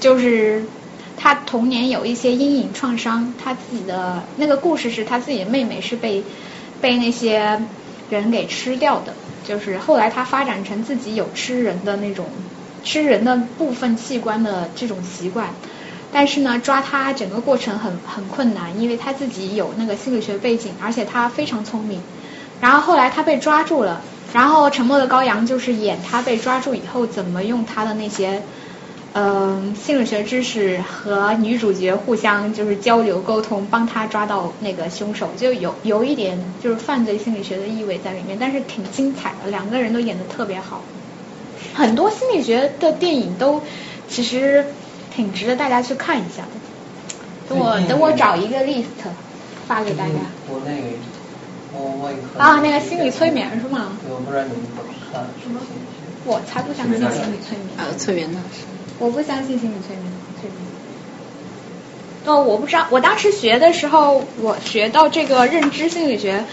就是他童年有一些阴影创伤，他自己的那个故事是他自己的妹妹是被被那些人给吃掉的，就是后来他发展成自己有吃人的那种。吃人的部分器官的这种习惯，但是呢，抓他整个过程很很困难，因为他自己有那个心理学背景，而且他非常聪明。然后后来他被抓住了，然后《沉默的羔羊》就是演他被抓住以后怎么用他的那些嗯、心理学知识和女主角互相就是交流沟通，帮他抓到那个凶手，就有有一点就是犯罪心理学的意味在里面，但是挺精彩的，两个人都演的特别好。很多心理学的电影都其实挺值得大家去看一下的。等我等我找一个 list 发给大家。国内我我也看啊，那个心理催眠是吗？我不知道你们怎么看。什么？我才不相信心理催眠。呃，催眠呢。我不相信心理催眠，催眠。哦，我不知道，我当时学的时候，我学到这个认知心理学，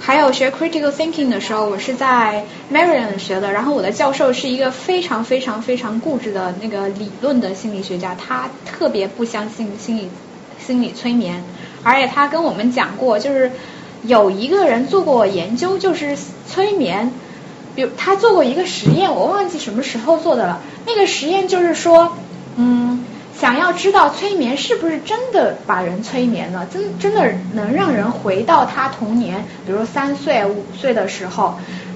还有学 critical thinking 的时候，我是在 Maryland 学的。然后我的教授是一个非常非常非常固执的那个理论的心理学家，他特别不相信心理心理催眠，而且他跟我们讲过，就是有一个人做过研究，就是催眠。比如他做过一个实验，我忘记什么时候做的了。那个实验就是说，嗯，想要知道催眠是不是真的把人催眠了，真真的能让人回到他童年，比如三岁、五岁的时候。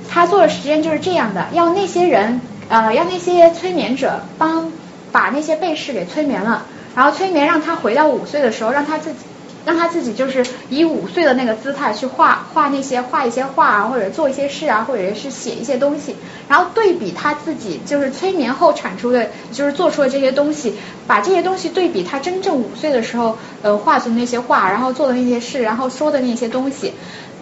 他做的实验就是这样的，要那些人呃，要那些催眠者帮把那些被试给催眠了，然后催眠让他回到五岁的时候，让他自己。让他自己就是以五岁的那个姿态去画画那些画一些画啊，或者做一些事啊，或者是写一些东西，然后对比他自己就是催眠后产出的，就是做出的这些东西，把这些东西对比他真正五岁的时候呃画出的那些画，然后做的那些事，然后说的那些东西，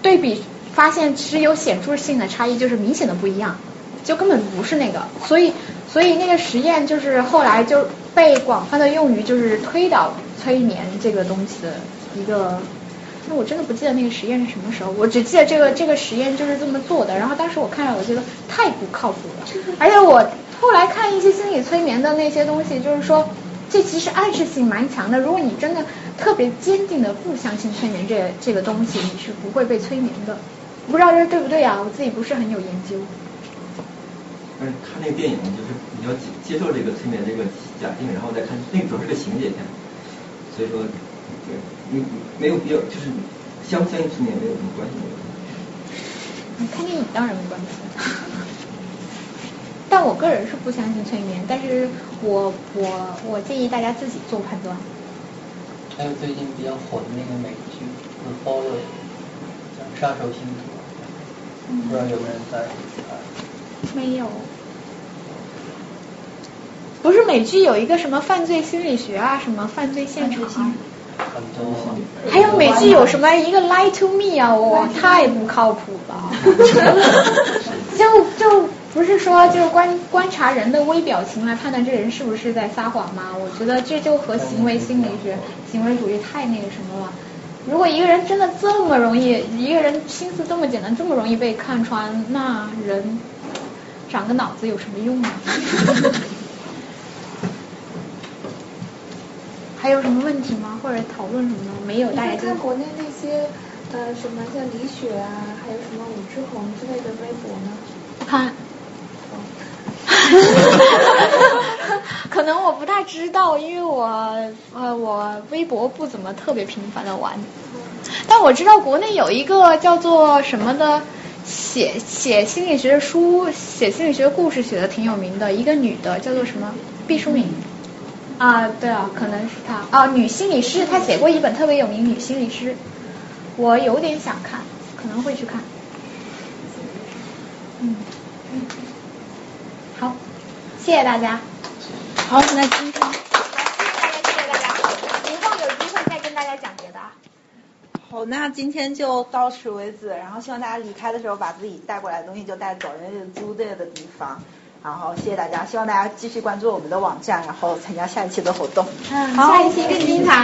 对比发现其实有显著性的差异，就是明显的不一样，就根本不是那个，所以所以那个实验就是后来就被广泛的用于就是推导催眠这个东西的。一个，那我真的不记得那个实验是什么时候，我只记得这个这个实验就是这么做的。然后当时我看了，我觉得太不靠谱了。而且我后来看一些心理催眠的那些东西，就是说这其实暗示性蛮强的。如果你真的特别坚定的不相信催眠这这个东西，你是不会被催眠的。不知道这对不对啊？我自己不是很有研究。但是看那个电影，就是你要接接受这个催眠这个假定，然后再看那个主要是个情节片，所以说对。你没有必要，就是相不相信催眠没有什么关系。看电影当然没关系，但我个人是不相信催眠，但是我我我建议大家自己做判断。还有最近比较火的那个美剧《The Following》，讲杀手信徒，不知道有没有人在看？没有。不是美剧有一个什么犯罪心理学啊，什么犯罪现场啊？还有美剧有什么一个 Lie to Me 啊，我太不靠谱了。就就不是说就是观观察人的微表情来判断这人是不是在撒谎吗？我觉得这就和行为心理学、行为主义太那个什么了。如果一个人真的这么容易，一个人心思这么简单，这么容易被看穿，那人长个脑子有什么用呢？还有什么问题吗？或者讨论什么呢？没有，大家就看国内那些呃什么像李雪啊，还有什么武志红之类的微博呢？不看。可能我不太知道，因为我呃我微博不怎么特别频繁的玩。但我知道国内有一个叫做什么的，写写心理学书、写心理学故事写的挺有名的一个女的，叫做什么毕淑敏。啊，对啊，可能是她啊，女心理师，她写过一本特别有名女心理师，我有点想看，可能会去看。嗯，好，谢谢大家。好，那今天，谢谢大家，谢谢大家，以后有机会再跟大家讲别的啊。好，那今天就到此为止，然后希望大家离开的时候把自己带过来的东西就带走，因为租这的地方。然后谢谢大家，希望大家继续关注我们的网站，然后参加下一期的活动。嗯，下一期更精彩。